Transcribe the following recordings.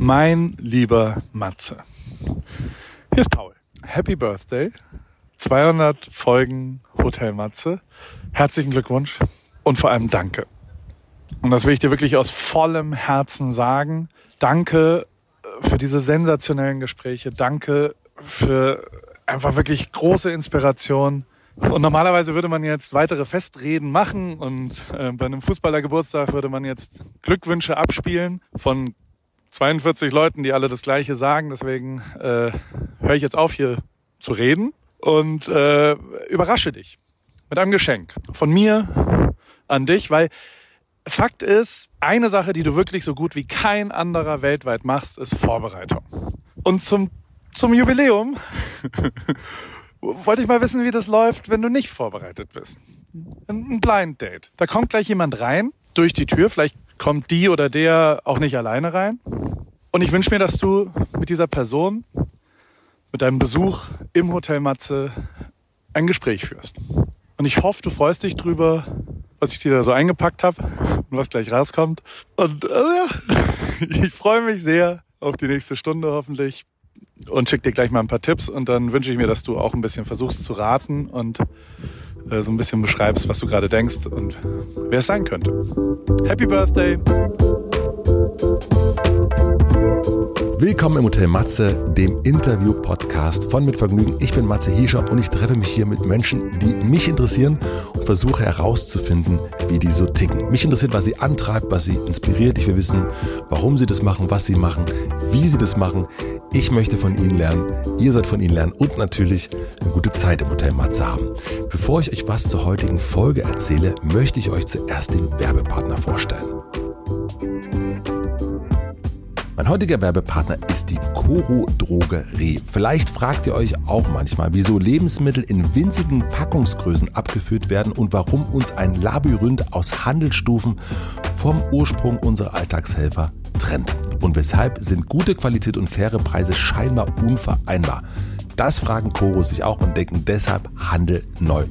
Mein lieber Matze. Hier ist Paul. Happy Birthday. 200 Folgen Hotel Matze. Herzlichen Glückwunsch und vor allem danke. Und das will ich dir wirklich aus vollem Herzen sagen. Danke äh, für diese sensationellen Gespräche. Danke für einfach wirklich große Inspiration. Und normalerweise würde man jetzt weitere Festreden machen und äh, bei einem Fußballergeburtstag würde man jetzt Glückwünsche abspielen von 42 Leuten, die alle das Gleiche sagen. Deswegen äh, höre ich jetzt auf, hier zu reden und äh, überrasche dich mit einem Geschenk von mir an dich, weil Fakt ist, eine Sache, die du wirklich so gut wie kein anderer weltweit machst, ist Vorbereitung. Und zum, zum Jubiläum wollte ich mal wissen, wie das läuft, wenn du nicht vorbereitet bist. Ein Blind Date. Da kommt gleich jemand rein durch die Tür, vielleicht kommt die oder der auch nicht alleine rein. Und ich wünsche mir, dass du mit dieser Person, mit deinem Besuch im Hotel Matze ein Gespräch führst. Und ich hoffe, du freust dich drüber, was ich dir da so eingepackt habe und was gleich rauskommt. Und äh, ja, ich freue mich sehr auf die nächste Stunde hoffentlich und schick dir gleich mal ein paar Tipps und dann wünsche ich mir, dass du auch ein bisschen versuchst zu raten und äh, so ein bisschen beschreibst, was du gerade denkst und wer es sein könnte. Happy Birthday! Willkommen im Hotel Matze, dem Interview-Podcast von Mit Vergnügen. Ich bin Matze Hiescher und ich treffe mich hier mit Menschen, die mich interessieren und versuche herauszufinden, wie die so ticken. Mich interessiert, was sie antreibt, was sie inspiriert. Ich will wissen, warum sie das machen, was sie machen, wie sie das machen. Ich möchte von ihnen lernen, ihr sollt von ihnen lernen und natürlich eine gute Zeit im Hotel Matze haben. Bevor ich euch was zur heutigen Folge erzähle, möchte ich euch zuerst den Werbepartner vorstellen. Mein heutiger Werbepartner ist die Coro Drogerie. Vielleicht fragt ihr euch auch manchmal, wieso Lebensmittel in winzigen Packungsgrößen abgeführt werden und warum uns ein Labyrinth aus Handelsstufen vom Ursprung unserer Alltagshelfer trennt. Und weshalb sind gute Qualität und faire Preise scheinbar unvereinbar? Das fragen Koro sich auch und denken deshalb Handel neu.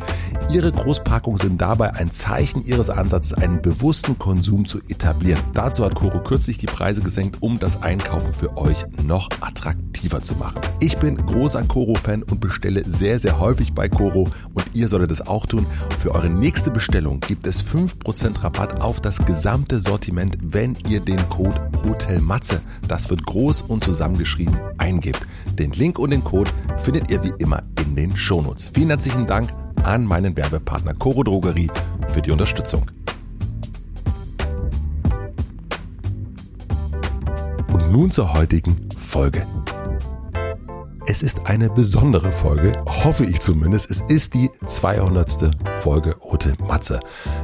Ihre Großpackungen sind dabei ein Zeichen ihres Ansatzes, einen bewussten Konsum zu etablieren. Dazu hat Koro kürzlich die Preise gesenkt, um das Einkaufen für euch noch attraktiver zu machen. Ich bin großer Koro-Fan und bestelle sehr, sehr häufig bei Koro und ihr solltet es auch tun. Für eure nächste Bestellung gibt es 5% Rabatt auf das gesamte Sortiment, wenn ihr den Code HOTELMATZE, das wird groß und zusammengeschrieben, eingebt. Den Link und den Code findet ihr wie immer in den Shownotes. Vielen herzlichen Dank an meinen Werbepartner Coro Drogerie für die Unterstützung. Und nun zur heutigen Folge. Es ist eine besondere Folge, hoffe ich zumindest. Es ist die 200. Folge Hotel Matze.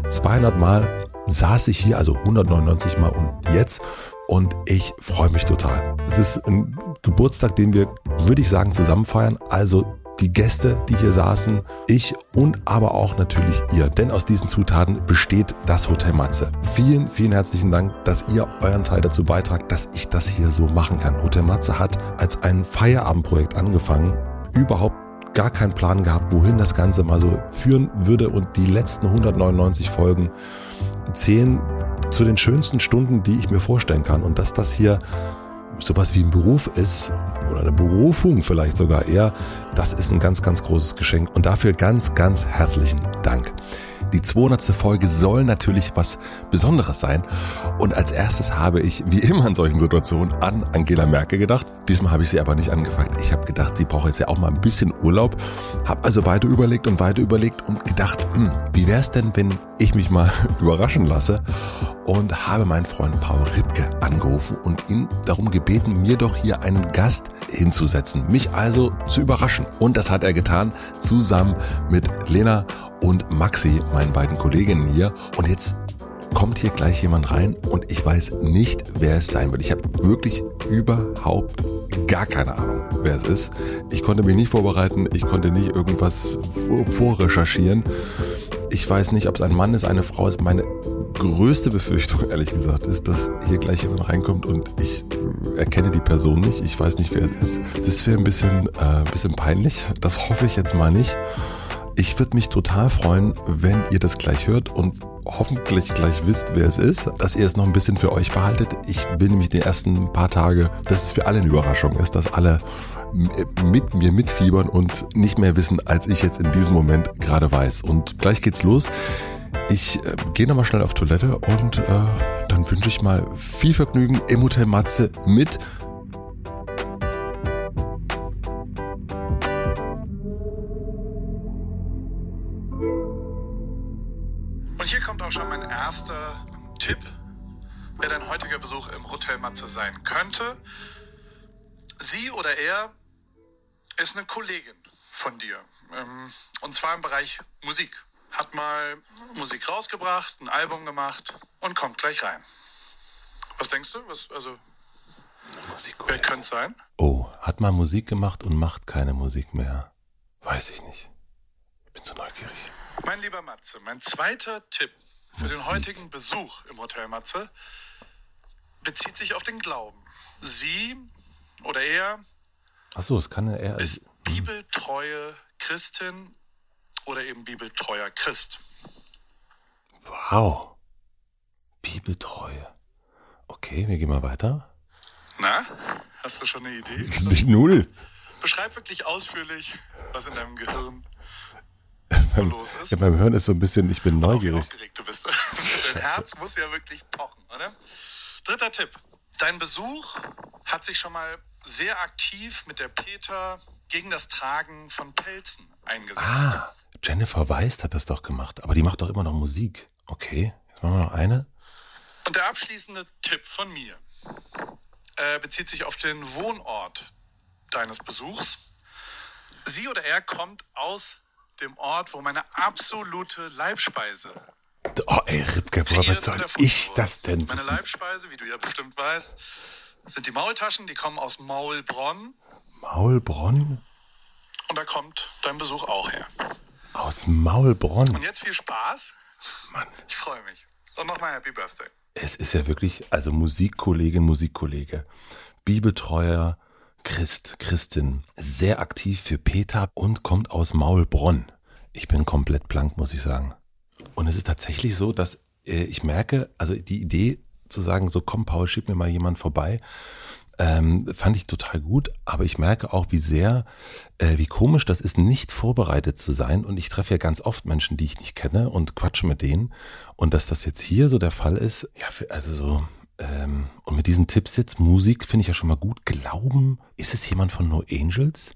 200 Mal saß ich hier, also 199 Mal und jetzt und ich freue mich total. Es ist ein Geburtstag, den wir, würde ich sagen, zusammen feiern. Also die Gäste, die hier saßen, ich und aber auch natürlich ihr. Denn aus diesen Zutaten besteht das Hotel Matze. Vielen, vielen herzlichen Dank, dass ihr euren Teil dazu beitragt, dass ich das hier so machen kann. Hotel Matze hat als ein Feierabendprojekt angefangen, überhaupt gar keinen Plan gehabt, wohin das Ganze mal so führen würde und die letzten 199 Folgen zählen zu den schönsten Stunden, die ich mir vorstellen kann und dass das hier sowas wie ein Beruf ist oder eine Berufung vielleicht sogar eher, das ist ein ganz, ganz großes Geschenk und dafür ganz, ganz herzlichen Dank. Die 200. Folge soll natürlich was Besonderes sein. Und als erstes habe ich, wie immer in solchen Situationen, an Angela Merkel gedacht. Diesmal habe ich sie aber nicht angefragt. Ich habe gedacht, sie braucht jetzt ja auch mal ein bisschen Urlaub. Habe also weiter überlegt und weiter überlegt und gedacht, hm, wie wäre es denn, wenn ich mich mal überraschen lasse? Und habe meinen Freund Paul Ripke angerufen und ihn darum gebeten, mir doch hier einen Gast hinzusetzen. Mich also zu überraschen. Und das hat er getan, zusammen mit Lena und Maxi, meinen beiden Kolleginnen hier. Und jetzt kommt hier gleich jemand rein und ich weiß nicht, wer es sein wird. Ich habe wirklich überhaupt gar keine Ahnung, wer es ist. Ich konnte mich nicht vorbereiten, ich konnte nicht irgendwas vorrecherchieren. Ich weiß nicht, ob es ein Mann ist, eine Frau ist. Meine größte Befürchtung, ehrlich gesagt, ist, dass hier gleich jemand reinkommt und ich erkenne die Person nicht. Ich weiß nicht, wer es ist. Das wäre ein bisschen, äh, bisschen peinlich. Das hoffe ich jetzt mal nicht. Ich würde mich total freuen, wenn ihr das gleich hört und hoffentlich gleich wisst, wer es ist, dass ihr es noch ein bisschen für euch behaltet. Ich will nämlich die ersten paar Tage, dass es für alle eine Überraschung ist, dass alle mit mir mitfiebern und nicht mehr wissen, als ich jetzt in diesem Moment gerade weiß. Und gleich geht's los. Ich äh, gehe nochmal schnell auf Toilette und äh, dann wünsche ich mal viel Vergnügen im Hotel Matze mit Und hier kommt auch schon mein erster Tipp, wer dein heutiger Besuch im Hotel Matze sein könnte. Sie oder er ist eine Kollegin von dir. Ähm, Und zwar im Bereich Musik. Hat mal Musik rausgebracht, ein Album gemacht und kommt gleich rein. Was denkst du? Was, also, wer könnte es sein? Oh, hat mal Musik gemacht und macht keine Musik mehr. Weiß ich nicht. Ich bin so neugierig. Mein lieber Matze, mein zweiter Tipp für den heutigen Besuch im Hotel Matze bezieht sich auf den Glauben. Sie oder er Ach so, es kann eher. ist bibeltreue Christin oder eben bibeltreuer Christ. Wow. Bibeltreue. Okay, wir gehen mal weiter. Na, hast du schon eine Idee? Nicht null. Beschreib wirklich ausführlich, was in deinem Gehirn so los ist. Ja, beim Hören ist so ein bisschen, ich bin Auch neugierig. aufgeregt du bist. Dein Herz muss ja wirklich pochen, oder? Dritter Tipp. Dein Besuch hat sich schon mal sehr aktiv mit der Peter gegen das Tragen von Pelzen eingesetzt. Ah, Jennifer Weist hat das doch gemacht, aber die macht doch immer noch Musik. Okay, jetzt machen wir noch eine. Und der abschließende Tipp von mir äh, bezieht sich auf den Wohnort deines Besuchs. Sie oder er kommt aus dem Ort, wo meine absolute Leibspeise Oh, ey, Ripke, kreiert was soll ich das denn Meine? Leibspeise, wie du ja bestimmt weißt, sind die Maultaschen, die kommen aus Maulbronn Maulbronn? und da kommt dein Besuch auch her. Aus Maulbronn. Und jetzt viel Spaß. Mann. Ich freue mich. Und nochmal Happy Birthday. Es ist ja wirklich, also Musikkollegin, Musikkollege, Bibeltreuer, Christ, Christin, sehr aktiv für Peter und kommt aus Maulbronn. Ich bin komplett blank, muss ich sagen. Und es ist tatsächlich so, dass äh, ich merke, also die Idee zu sagen, so komm Paul, schieb mir mal jemand vorbei, ähm, fand ich total gut, aber ich merke auch, wie sehr, äh, wie komisch das ist, nicht vorbereitet zu sein. Und ich treffe ja ganz oft Menschen, die ich nicht kenne und quatsche mit denen. Und dass das jetzt hier so der Fall ist, ja, also so, ähm, und mit diesen Tipps jetzt, Musik finde ich ja schon mal gut. Glauben, ist es jemand von No Angels?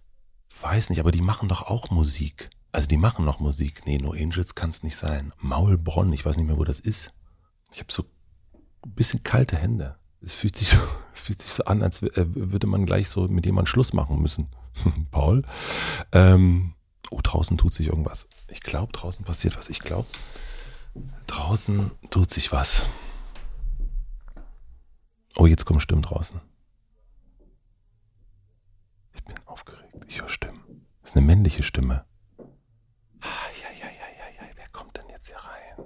Weiß nicht, aber die machen doch auch Musik. Also die machen noch Musik. Nee, No Angels kann es nicht sein. Maulbronn, ich weiß nicht mehr, wo das ist. Ich habe so ein bisschen kalte Hände. Es fühlt sich so, es fühlt sich so an, als äh, würde man gleich so mit jemandem Schluss machen müssen. Paul. Ähm, oh, draußen tut sich irgendwas. Ich glaube, draußen passiert was. Ich glaube, draußen tut sich was. Oh, jetzt kommen Stimmen draußen. Ich bin aufgeregt. Ich höre Stimmen. Das ist eine männliche Stimme. Ah, ja, ja, ja, ja, ja. Wer kommt denn jetzt hier rein?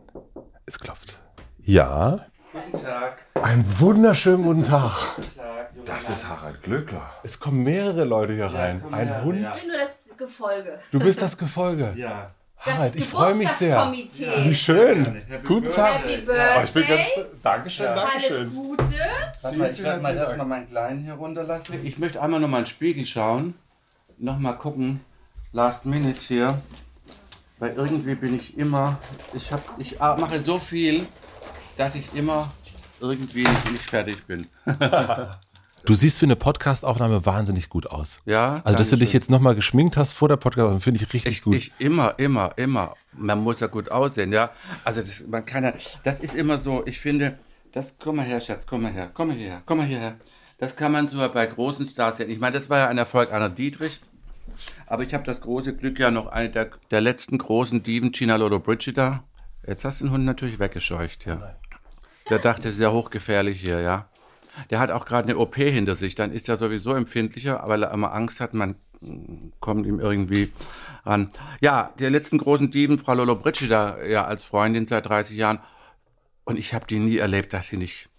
Es klopft. Ja. Guten Tag. Einen wunderschönen guten Tag. Guten Tag. Das ist Harald Glöckler. Es kommen mehrere Leute hier rein. kommen Ein mehrere, Hund. ja. Ich bin nur das Gefolge. Du bist das Gefolge. Ja. Harald, ich freue mich sehr. Wie schön. Guten Tag. Happy Oh, ich bin ganz. Birthday. Dankeschön, Ja. Alles Dankeschön. Gute. Warte mal, ich werde mal erstmal meinen Kleinen hier runterlassen. Ich möchte einmal noch mal in den Spiegel schauen. Nochmal gucken. Last Minute hier. Weil irgendwie bin ich immer. Ich, hab, ich mache so viel, dass ich immer irgendwie nicht fertig bin. Du siehst für eine Podcastaufnahme wahnsinnig gut aus. Ja, Also, dass du dich jetzt nochmal geschminkt hast vor der Podcast, finde ich richtig Ich, gut. ich immer, immer, immer. Man muss ja gut aussehen, ja. Also das, man kann ja, das ist immer so. Ich finde, das, komm mal her, Schatz, komm mal her, komm mal her, komm mal hierher. Das kann man so bei großen Stars sehen. Ich meine, das war ja ein Erfolg Anna Dietrich. Aber ich habe das große Glück, ja noch eine der, der letzten großen Diven, Gina Lolo Brigida. Jetzt hast du den Hund natürlich weggescheucht, ja. Der dachte, es ist ja hochgefährlich hier, ja. Der hat auch gerade eine OP hinter sich, dann ist er sowieso empfindlicher, weil er immer Angst hat, man mm, kommt ihm irgendwie ran. Ja, der letzten großen Diven, Frau Lolo Brigida, ja, als Freundin seit 30 Jahren. Und ich habe die nie erlebt, dass sie nicht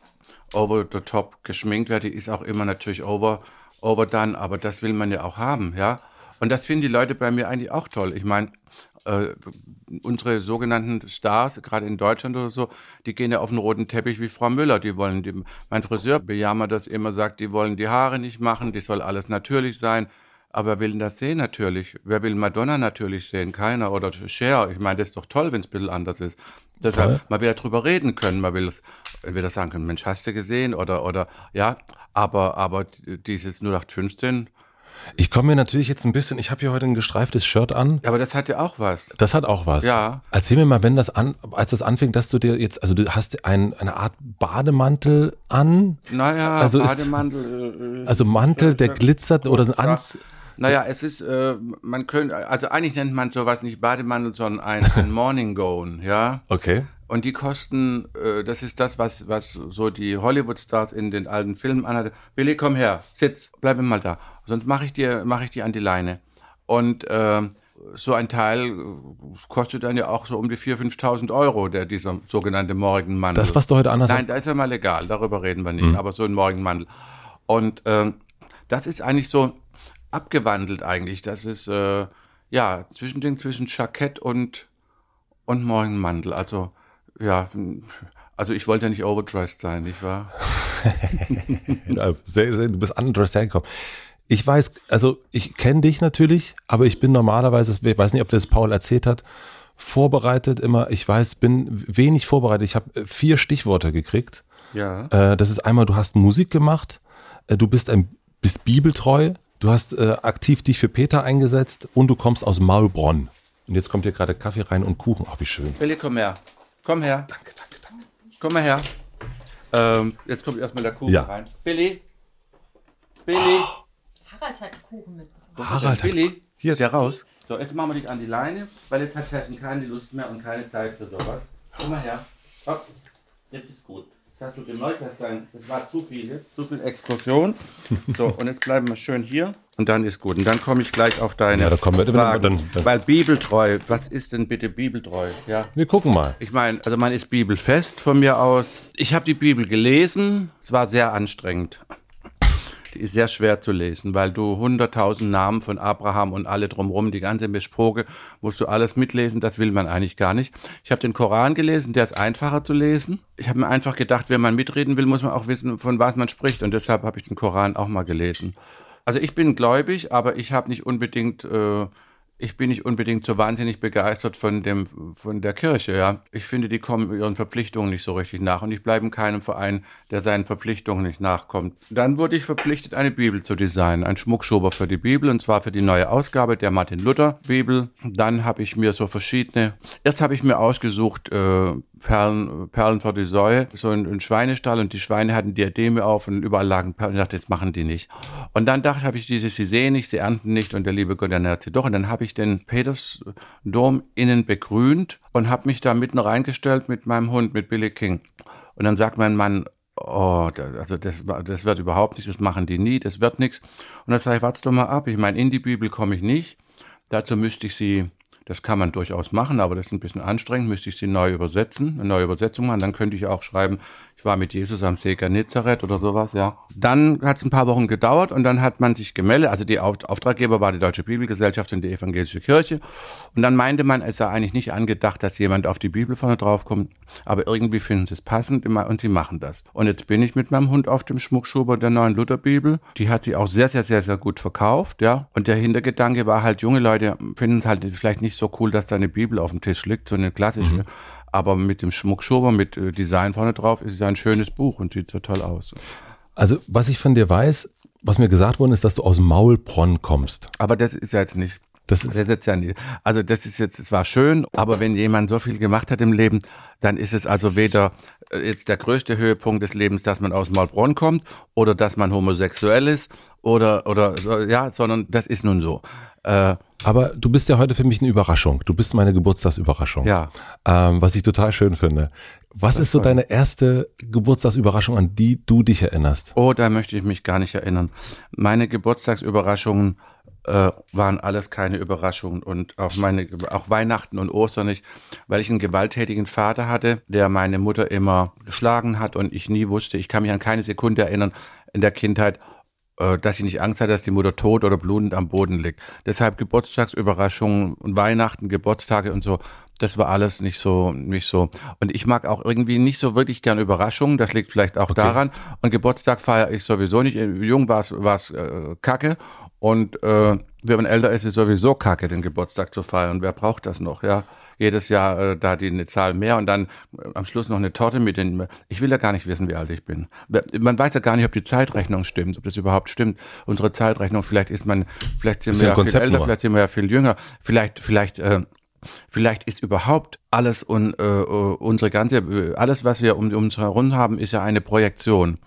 over the top geschminkt wird. Die ist auch immer natürlich over, overdone, aber das will man ja auch haben, ja. Und das finden die Leute bei mir eigentlich auch toll. Ich meine, äh, unsere sogenannten Stars, gerade in Deutschland oder so, die gehen ja auf den roten Teppich wie Frau Müller. Die wollen, die, mein Friseur bejammert das immer, sagt, die wollen die Haare nicht machen, die soll alles natürlich sein. Aber wer will denn das sehen natürlich? Wer will Madonna natürlich sehen? Keiner. Oder Cher. Ich meine, das ist doch toll, wenn es ein bisschen anders ist. Deshalb, Voll. man will ja drüber reden können. Man will es entweder sagen können, Mensch, hast du gesehen? Oder, oder, ja. Aber, aber dieses 0815, Ich komme mir natürlich jetzt ein bisschen, ich habe hier heute ein gestreiftes Shirt an. aber das hat ja auch was. Das hat auch was. Ja. Erzähl mir mal, wenn das an, als das anfing, dass du dir jetzt, also du hast ein, eine Art Bademantel an, Naja, Also ist- Bademantel. äh, also Mantel, der glitzert oder ein ja. Anz. Naja, es ist, äh, man könnte, also eigentlich nennt man sowas nicht Bademantel, sondern ein, ein Morning Gown, ja. Okay. Und die kosten, äh, das ist das, was, was so die Hollywood-Stars in den alten Filmen anhatte. Billy, komm her, sitz, bleib mal da. Sonst mache ich dir, mache ich dir an die Leine. Und ähm, so ein Teil äh, kostet dann ja auch so um die 4.000, 5.000 Euro, der, dieser sogenannte Morgenmantel. Das, was du heute anders Nein, da ist ja mal legal, darüber reden wir nicht, Mhm. aber so ein Morgenmantel. Und ähm, das ist eigentlich so abgewandelt eigentlich. Das ist äh, ja Zwischending zwischen Jackett und und Morgenmantel. Also ja, also ich wollte ja nicht overdressed sein, nicht wahr? Sehr, sehr, du bist underdressed hergekommen. Ich weiß, also ich kenne dich natürlich, aber ich bin normalerweise, ich weiß nicht, ob das Paul erzählt hat, vorbereitet immer, ich weiß, bin wenig vorbereitet. Ich habe äh, vier Stichworte gekriegt. Ja. Äh, das ist einmal, du hast Musik gemacht, äh, du bist ein bist bibeltreu, du hast äh, aktiv dich für Peter eingesetzt und du kommst aus Maulbronn. Und jetzt kommt hier gerade Kaffee rein und Kuchen. Ach, wie schön. Billy, komm her. Komm her. Danke, danke, danke. Komm mal her. Ähm, jetzt kommt erstmal der Kuchen Ja. rein. Billy. Billy. Harald hat einen Kuchen mitgebracht. Wo ist Harald der? hat- Billy. Hier. Ist der raus? So, jetzt machen wir dich an die Leine, weil jetzt hat Herrchen keine Lust mehr und keine Zeit für sowas. Komm mal her. Hopp. Jetzt ist gut. Das hast du dass dein, das war zu viel zu viel Exkursion. So, und jetzt bleiben wir schön hier und dann ist gut. Und dann komme ich gleich auf deine Ja, da kommen wir- Fragen. dann- dann- Weil bibeltreu, was ist denn bitte bibeltreu? Ja. Wir gucken mal. Ich meine, also man ist bibelfest von mir aus. Ich habe die Bibel gelesen. Es war sehr anstrengend. Die ist sehr schwer zu lesen, weil du hunderttausend Namen von Abraham und alle drumherum, die ganze Besproke, musst du alles mitlesen. Das will man eigentlich gar nicht. Ich habe den Koran gelesen, der ist einfacher zu lesen. Ich habe mir einfach gedacht, wenn man mitreden will, muss man auch wissen, von was man spricht. Und deshalb habe ich den Koran auch mal gelesen. Also ich bin gläubig, aber ich habe nicht unbedingt, äh, ich bin nicht unbedingt so wahnsinnig begeistert von dem, von der Kirche. Ja, ich finde, die kommen ihren Verpflichtungen nicht so richtig nach und ich bleibe in keinem Verein, der seinen Verpflichtungen nicht nachkommt. Dann wurde ich verpflichtet, eine Bibel zu designen, ein Schmuckschober für die Bibel und zwar für die neue Ausgabe der Martin Luther Bibel. Dann habe ich mir so verschiedene. Erst habe ich mir ausgesucht äh, Perlen, Perlen vor die Säue, so ein, ein Schweinestall und die Schweine hatten Diademe auf und überall lagen Perlen. Ich dachte, das machen die nicht. Und dann dachte ich dieses, sie sehen nicht, sie ernten nicht und der liebe Gott ernährt sie doch. Und dann habe ich den Petersdom innen begrünt und habe mich da mitten reingestellt mit meinem Hund, mit Billy King. Und dann sagt mein Mann, oh, da, also das, das wird überhaupt nicht, das machen die nie, das wird nichts. Und dann sage ich, warte doch mal ab. Ich meine, in die Bibel komme ich nicht. Dazu müsste ich sie, das kann man durchaus machen, aber das ist ein bisschen anstrengend, müsste ich sie neu übersetzen, eine neue Übersetzung machen. Dann könnte ich auch schreiben, ich war mit Jesus am See Genezareth oder sowas, ja. Dann hat es ein paar Wochen gedauert und dann hat man sich gemeldet. Also die Auf Auftraggeber war die Deutsche Bibelgesellschaft und die Evangelische Kirche. Und dann meinte man, es sei eigentlich nicht angedacht, dass jemand auf die Bibel vorne draufkommt, aber irgendwie finden sie es passend immer und sie machen das. Und jetzt bin ich mit meinem Hund auf dem Schmuckschuber der neuen Lutherbibel. Die hat sie auch sehr, sehr, sehr, sehr gut verkauft, ja. Und der Hintergedanke war halt, junge Leute finden es halt vielleicht nicht so cool, dass da eine Bibel auf dem Tisch liegt, so eine klassische. Aber mit dem Schmuckschober, mit äh, Design vorne drauf, ist es ja ein schönes Buch und sieht so toll aus. Also, was ich von dir weiß, was mir gesagt worden ist, dass du aus Maulbronn kommst. Aber das ist ja jetzt nicht. Das Das ist, ist jetzt ja nicht. Also das ist jetzt, es war schön, aber wenn jemand so viel gemacht hat im Leben, dann ist es also weder äh, jetzt der größte Höhepunkt des Lebens, dass man aus Maulbronn kommt oder dass man homosexuell ist oder oder so, ja, sondern das ist nun so. Äh, aber du bist ja heute für mich eine Überraschung. Du bist meine Geburtstagsüberraschung. Ja. Ähm, was ich total schön finde. Was ist so deine erste Geburtstagsüberraschung, an die du dich erinnerst? oh, da möchte ich mich gar nicht erinnern. Meine Geburtstagsüberraschungen äh, waren alles keine Überraschungen und auch meine auch Weihnachten und Ostern nicht, weil ich einen gewalttätigen Vater hatte, der meine Mutter immer geschlagen hat und ich nie wusste, ich kann mich an keine Sekunde erinnern in der Kindheit, äh, dass sie nicht Angst hat, dass die Mutter tot oder blutend am Boden liegt. Deshalb Geburtstagsüberraschungen und Weihnachten, Geburtstage und so, das war alles nicht so, nicht so. Und ich mag auch irgendwie nicht so wirklich gern Überraschungen. Das liegt vielleicht auch okay. daran. Und Geburtstag feiere ich sowieso nicht. Jung war es äh, kacke. Und äh, wenn man älter ist, ist es sowieso kacke, den Geburtstag zu feiern. Wer braucht das noch? Ja, jedes Jahr äh, da die eine Zahl mehr und dann äh, am Schluss noch eine Torte mit den. Ich will ja gar nicht wissen, wie alt ich bin. Man weiß ja gar nicht, ob die Zeitrechnung stimmt, ob das überhaupt stimmt. Unsere Zeitrechnung, vielleicht ist man, vielleicht sind wir ja viel älter, vielleicht sind wir ja viel jünger, vielleicht, vielleicht. Äh, Vielleicht ist überhaupt alles und äh, äh, unsere ganze, alles, was wir um, um uns herum haben, ist ja eine Projektion.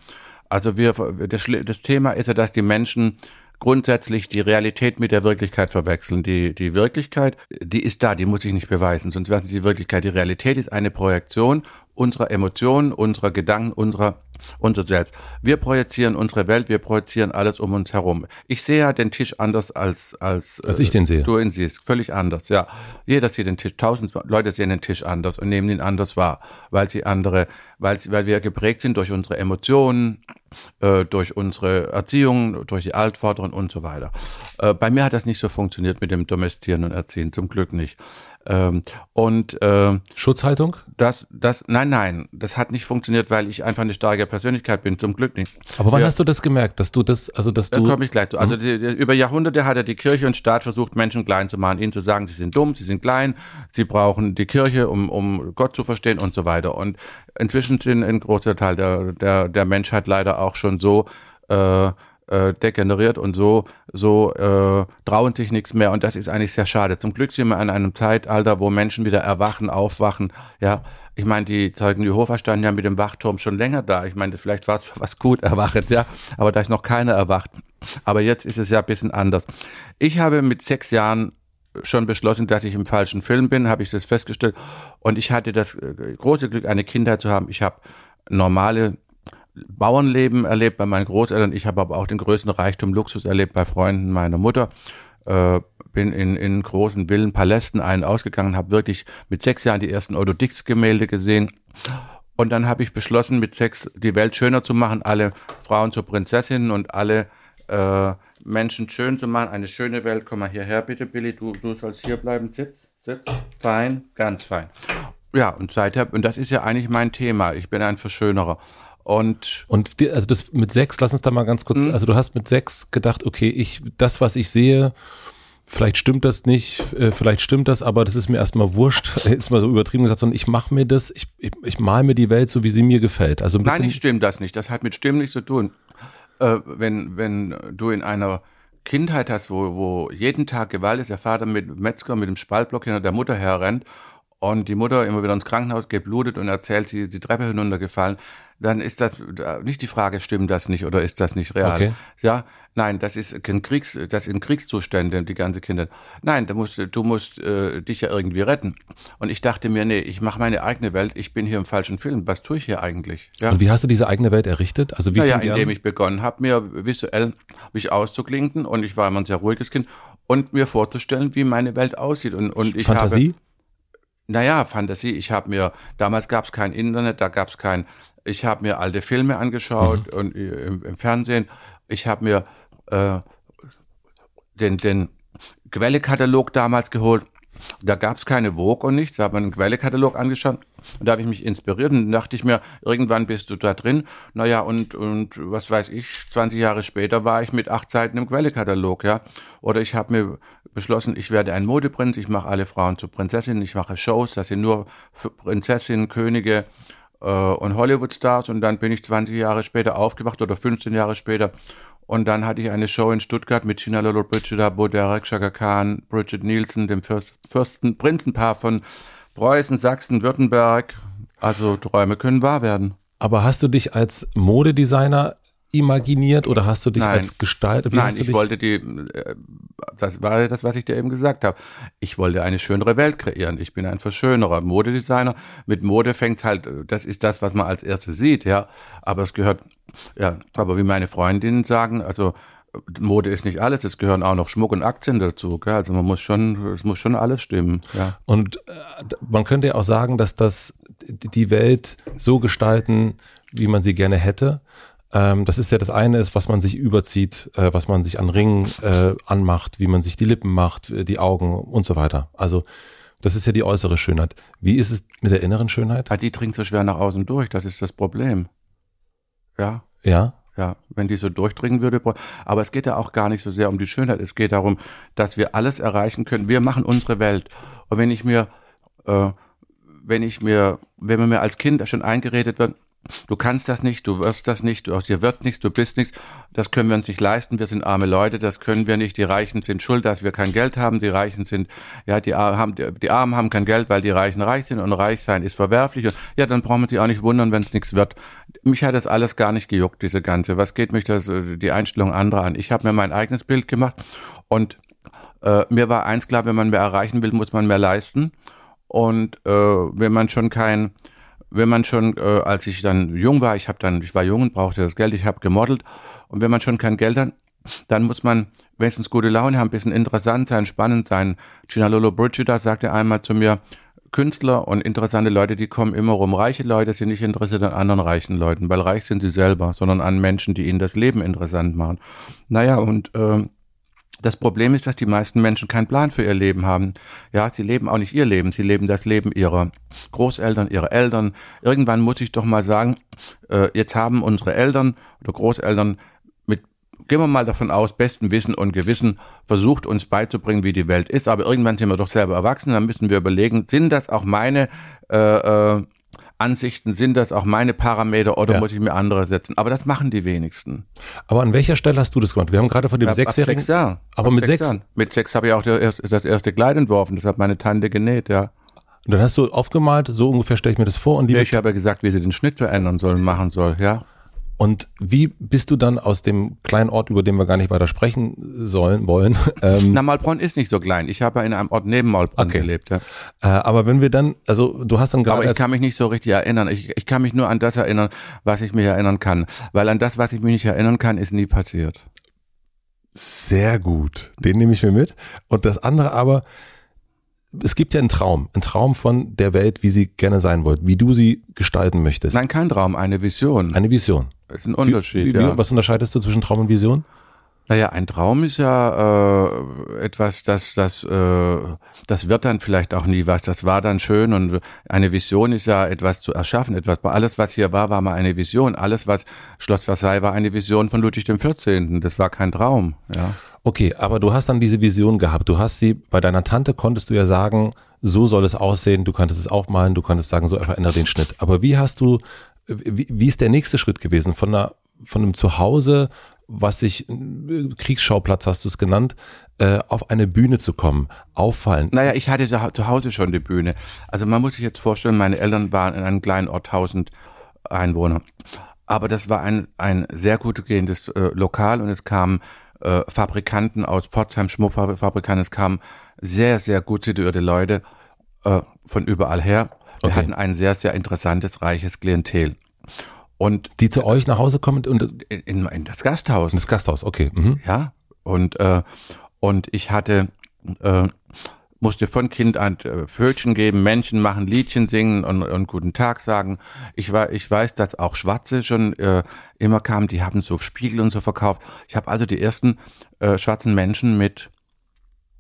Also wir, das, das Thema ist ja, dass die Menschen grundsätzlich die Realität mit der Wirklichkeit verwechseln. Die, die Wirklichkeit, die ist da, die muss ich nicht beweisen, sonst wäre es nicht die Wirklichkeit. Die Realität ist eine Projektion unserer Emotionen, unserer Gedanken, unserer, unser Selbst. Wir projizieren unsere Welt, wir projizieren alles um uns herum. Ich sehe ja den Tisch anders als, als, als ich den sehe. Du ihn siehst. Völlig anders, ja. Jeder sieht den Tisch, tausend Leute sehen den Tisch anders und nehmen ihn anders wahr, weil sie andere, weil, sie, weil wir geprägt sind durch unsere Emotionen, äh, durch unsere Erziehung, durch die Altvorderen und so weiter. Äh, bei mir hat das nicht so funktioniert mit dem Domestieren und Erziehen, zum Glück nicht. Ähm, und äh, Schutzhaltung? Das, das, nein, nein, das hat nicht funktioniert, weil ich einfach eine starke Persönlichkeit bin. Zum Glück nicht. Aber wann ja. hast du das gemerkt, dass du das, also dass du? Da komme ich gleich zu. Also die, die, über Jahrhunderte hat er die Kirche und Staat versucht, Menschen klein zu machen, ihnen zu sagen, sie sind dumm, sie sind klein, sie brauchen die Kirche, um, um Gott zu verstehen und so weiter. Und inzwischen sind ein großer Teil der, der, der Menschheit leider auch schon so äh, äh, degeneriert und so, so äh, trauen sich nichts mehr und das ist eigentlich sehr schade. Zum Glück sind wir an einem Zeitalter, wo Menschen wieder erwachen, aufwachen, ja. Ich meine, die Zeugen Jehova standen ja mit dem Wachturm schon länger da. Ich meine, vielleicht war es was gut erwachet, ja, aber da ist noch keiner erwacht. Aber jetzt ist es ja ein bisschen anders. Ich habe mit sechs Jahren schon beschlossen, dass ich im falschen Film bin, habe ich das festgestellt. Und ich hatte das äh, große Glück, eine Kindheit zu haben. Ich habe normale Bauernleben erlebt bei meinen Großeltern. Ich habe aber auch den größten Reichtum, Luxus erlebt bei Freunden meiner Mutter. Äh, bin in, in großen Villen, Palästen ein- ausgegangen, habe wirklich mit sechs Jahren die ersten Otto Dix-Gemälde gesehen. Und dann habe ich beschlossen, mit sechs die Welt schöner zu machen, alle Frauen zur Prinzessin und alle äh, Menschen schön zu machen. Eine schöne Welt. Komm mal hierher, bitte, Billy. Du, du sollst hier bleiben. Sitz, sitz. Fein, ganz fein. Ja, und seither, und das ist ja eigentlich mein Thema. Ich bin ein Verschönerer. Und, und die, also das mit sechs, lass uns da mal ganz kurz, mhm. also du hast mit sechs gedacht, okay, ich, das, was ich sehe, vielleicht stimmt das nicht, äh, vielleicht stimmt das, aber das ist mir erstmal wurscht, jetzt mal so übertrieben gesagt, sondern ich mache mir das, ich, ich, ich mal mir die Welt so, wie sie mir gefällt. Also ein bisschen Nein, ich stimmt das nicht. Das hat mit Stimmen nichts zu tun. Äh, wenn, wenn du in einer Kindheit hast, wo, wo jeden Tag Gewalt ist, der Vater mit Metzger mit dem Spaltblock hinter der Mutter herrennt und die Mutter immer wieder ins Krankenhaus geblutet und erzählt, sie ist die Treppe hinuntergefallen, dann ist das nicht die Frage, stimmt das nicht oder ist das nicht real? Okay. Ja, nein, das ist ein Kriegs, das sind Kriegszustände, die ganze Kinder. Nein, du musst, du musst äh, dich ja irgendwie retten. Und ich dachte mir, nee, ich mache meine eigene Welt, ich bin hier im falschen Film. Was tue ich hier eigentlich? Ja? Und wie hast du diese eigene Welt errichtet? Also wie naja, indem ich begonnen habe, mir visuell mich auszuklinken und ich war immer ein sehr ruhiges Kind und mir vorzustellen, wie meine Welt aussieht. Und, und ich Fantasie? habe naja, Fantasie. Ich habe mir, damals gab es kein Internet, da gab es kein, ich habe mir alte Filme angeschaut mhm. und äh, im, im, Fernsehen. Ich habe mir äh, den, den Quellekatalog damals geholt. Da gab es keine Vogue und nichts, da habe ich einen Quellekatalog angeschaut und da habe ich mich inspiriert und dachte ich mir, irgendwann bist du da drin. Naja, und, und was weiß ich, 20 Jahre später war ich mit acht Seiten im Quellekatalog, ja. Oder ich habe mir beschlossen, ich werde ein Modeprinz, ich mache alle Frauen zu Prinzessinnen, ich mache Shows, das sind nur Prinzessinnen, Könige und Hollywood-Stars und dann bin ich 20 Jahre später aufgewacht oder 15 Jahre später und dann hatte ich eine Show in Stuttgart mit China Lolo Brigida, Boderek, Shaka Khan, Bridget Nielsen, dem Fürst, Fürsten, Prinzenpaar von Preußen, Sachsen, Württemberg. Also Träume können wahr werden. Aber hast du dich als Modedesigner imaginiert oder hast du dich Nein. als Gestalter? Nein, ich wollte die, äh, das war das, was ich dir eben gesagt habe. Ich wollte eine schönere Welt kreieren. Ich bin ein Verschönerer, Modedesigner. Mit Mode fängt halt, das ist das, was man als erstes sieht, ja. Aber es gehört, ja, aber wie meine Freundinnen sagen, also Mode ist nicht alles, es gehören auch noch Schmuck und Aktien dazu. Gell? Also man muss schon, es muss schon alles stimmen. Ja. Und äh, man könnte ja auch sagen, dass das die Welt so gestalten, wie man sie gerne hätte, Ähm, das ist ja das eine ist, was man sich überzieht, äh, was man sich an Ringen äh, anmacht, wie man sich die Lippen macht, äh, die Augen und so weiter. Also das ist ja die äußere Schönheit. Wie ist es mit der inneren Schönheit? Die dringt so schwer nach außen durch, das ist das Problem. Ja, Ja. ja, wenn die so durchdringen würde. Aber es geht ja auch gar nicht so sehr um die Schönheit. Es geht darum, dass wir alles erreichen können. Wir machen unsere Welt. Und wenn ich mir, äh, wenn ich mir, wenn mir als Kind schon eingeredet wird, du kannst das nicht, du wirst das nicht, du, aus dir wird nichts, du bist nichts, das können wir uns nicht leisten, wir sind arme Leute, das können wir nicht, die Reichen sind schuld, dass wir kein Geld haben, die Reichen sind, ja, die, haben, die, Armen haben kein Geld, weil die Reichen reich sind und reich sein ist verwerflich. Und, ja, dann braucht man sich auch nicht wundern, wenn es nichts wird. Mich hat das alles gar nicht gejuckt, diese ganze, was geht mich das, die Einstellung anderer an? Ich habe mir mein eigenes Bild gemacht und äh, mir war eins klar, wenn man mehr erreichen will, muss man mehr leisten. Und äh, wenn man schon kein, wenn man schon, äh, als ich dann jung war, ich habe dann, ich war jung und brauchte das Geld, ich habe gemodelt. Und wenn man schon kein Geld hat, dann muss man wenigstens gute Laune haben, bisschen interessant sein, spannend sein. Gina Lolo Brigida sagte einmal zu mir, Künstler und interessante Leute, die kommen immer rum. Reiche Leute sind nicht interessiert an anderen reichen Leuten, weil reich sind sie selber, sondern an Menschen, die ihnen das Leben interessant machen. Naja, und äh, das Problem ist, dass die meisten Menschen keinen Plan für ihr Leben haben. Ja, sie leben auch nicht ihr Leben, sie leben das Leben ihrer Großeltern, ihrer Eltern. Irgendwann muss ich doch mal sagen, äh, jetzt haben unsere Eltern oder Großeltern mit, gehen wir mal davon aus, bestem Wissen und Gewissen versucht uns beizubringen, wie die Welt ist. Aber irgendwann sind wir doch selber erwachsen, dann müssen wir überlegen, sind das auch meine äh, äh, Ansichten, sind das auch meine Parameter oder Ja. muss ich mir andere setzen? Aber das machen die wenigsten. Aber an welcher Stelle hast du das gemacht? Wir haben gerade von dem Ab- ab Sechsjährigen. sechs Jahren. Aber Ab mit sechs- Jahren. Mit sechs habe ich auch das erste Kleid entworfen. Das hat meine Tante genäht, ja. Und dann hast du aufgemalt, so ungefähr stelle ich mir das vor. Und, die Ich habe ja gesagt, wie sie den Schnitt verändern soll, machen soll, ja. Und wie bist du dann aus dem kleinen Ort, über den wir gar nicht weiter sprechen sollen, wollen, ähm, Na, Maulbronn ist nicht so klein. Ich habe ja in einem Ort neben Maulbronn Okay. gelebt, ja. äh, aber wenn wir dann, also du hast dann gerade Aber ich kann mich nicht so richtig erinnern. Ich, ich kann mich nur an das erinnern, was ich mich erinnern kann. Weil an das, was ich mich nicht erinnern kann, ist nie passiert. Sehr gut. Den nehme ich mir mit. Und das andere aber, es gibt ja einen Traum, einen Traum von der Welt, wie sie gerne sein wollt, wie du sie gestalten möchtest. Nein, kein Traum, eine Vision. Eine Vision. Das ist ein Unterschied, wie, wie, ja. Was unterscheidest du zwischen Traum und Vision? Naja, ein Traum ist ja äh, etwas, das, das, äh, das wird dann vielleicht auch nie was. Das war dann schön und eine Vision ist ja etwas zu erschaffen. Etwas, alles, was hier war, war mal eine Vision. Alles, was Schloss Versailles war, eine Vision von Ludwig XIV. Das war kein Traum. Ja. Okay, aber du hast dann diese Vision gehabt. Du hast sie, bei deiner Tante konntest du ja sagen, so soll es aussehen, du konntest es aufmalen, du konntest sagen, so verändere den Schnitt. Aber wie hast du, wie, wie ist der nächste Schritt gewesen? Von einer, von einem Zuhause, was sich, äh, Kriegsschauplatz hast du es genannt, äh, auf eine Bühne zu kommen, auffallen. Naja, ich hatte zu zu Hause schon die Bühne. Also man muss sich jetzt vorstellen, meine Eltern waren in einem kleinen Ort 1000 Einwohner. Aber das war ein, ein sehr gut gehendes äh, Lokal und es kamen äh, Fabrikanten aus Pforzheim, Schmuckfabrikanten, es kamen sehr, sehr gut situierte Leute äh, von überall her. Wir Okay. hatten ein sehr, sehr interessantes, reiches Klientel. Und Die zu euch nach Hause kommen und in, in, in das Gasthaus. das Gasthaus, okay. Mhm. Ja, und, äh, und ich hatte, äh, musste von Kind an äh, Pfötchen geben, Männchen machen, Liedchen singen und, und guten Tag sagen. Ich, war, ich weiß, dass auch Schwarze schon äh, immer kamen, die haben so Spiegel und so verkauft. Ich habe also die ersten äh, schwarzen Menschen mit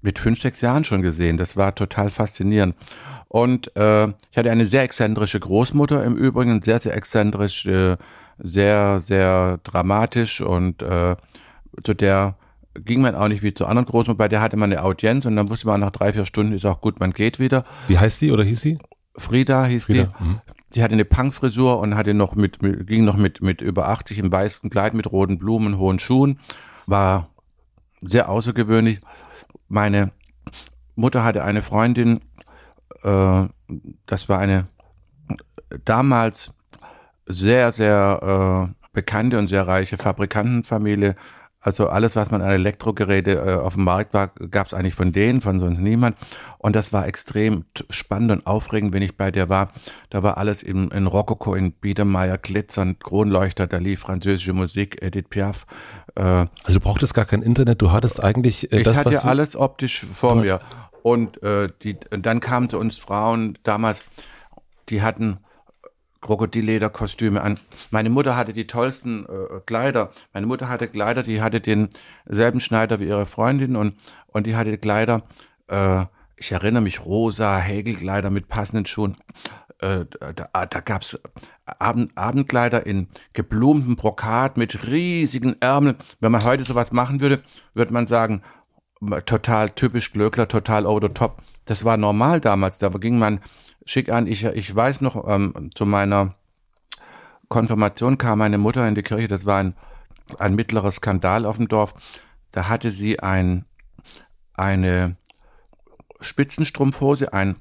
mit fünf, sechs Jahren schon gesehen. Das war total faszinierend. Und äh, ich hatte eine sehr exzentrische Großmutter im Übrigen, sehr, sehr exzentrisch, äh, sehr, sehr dramatisch und äh, zu der ging man auch nicht wie zu anderen Großmutter, bei der hatte man eine Audienz und dann wusste man nach drei, vier Stunden ist auch gut, man geht wieder. Wie heißt sie oder hieß sie? Frieda hieß Frieda, die. mhm. Sie hatte eine Punkfrisur und hatte noch mit, mit ging noch mit mit über 80 im weißen Kleid mit roten Blumen, hohen Schuhen, war sehr außergewöhnlich. Meine Mutter hatte eine Freundin, äh, das war eine damals sehr sehr äh, bekannte und sehr reiche Fabrikantenfamilie. Also alles, was man an Elektrogeräte äh, auf dem Markt war, gab es eigentlich von denen, von sonst niemand. Und das war extrem spannend und aufregend, wenn ich bei der war. Da war alles in, in Rokoko, in Biedermeier, glitzernd, Kronleuchter, da lief französische Musik, Edith Piaf. Äh, Also du brauchtest gar kein Internet, du hattest eigentlich äh, ich das, hatte was du, alles optisch vor mir. Und äh, die, und dann kamen zu uns Frauen damals, die hatten Krokodillederkostüme an. Meine Mutter hatte die tollsten äh, Kleider. Meine Mutter hatte Kleider, die hatte denselben Schneider wie ihre Freundin und, und die hatte Kleider, äh, ich erinnere mich, rosa Häkelkleider mit passenden Schuhen. Äh, da, da gab's Abend, Abendkleider in geblumtem Brokat mit riesigen Ärmeln. Wenn man heute sowas machen würde, würde man sagen, total typisch Glöckler, total over the top. Das war normal damals. Da ging man schick an. Ich, ich weiß noch, ähm, zu meiner Konfirmation kam meine Mutter in die Kirche. Das war ein, ein mittlerer Skandal auf dem Dorf. Da hatte sie ein, eine Spitzenstrumpfhose, ein,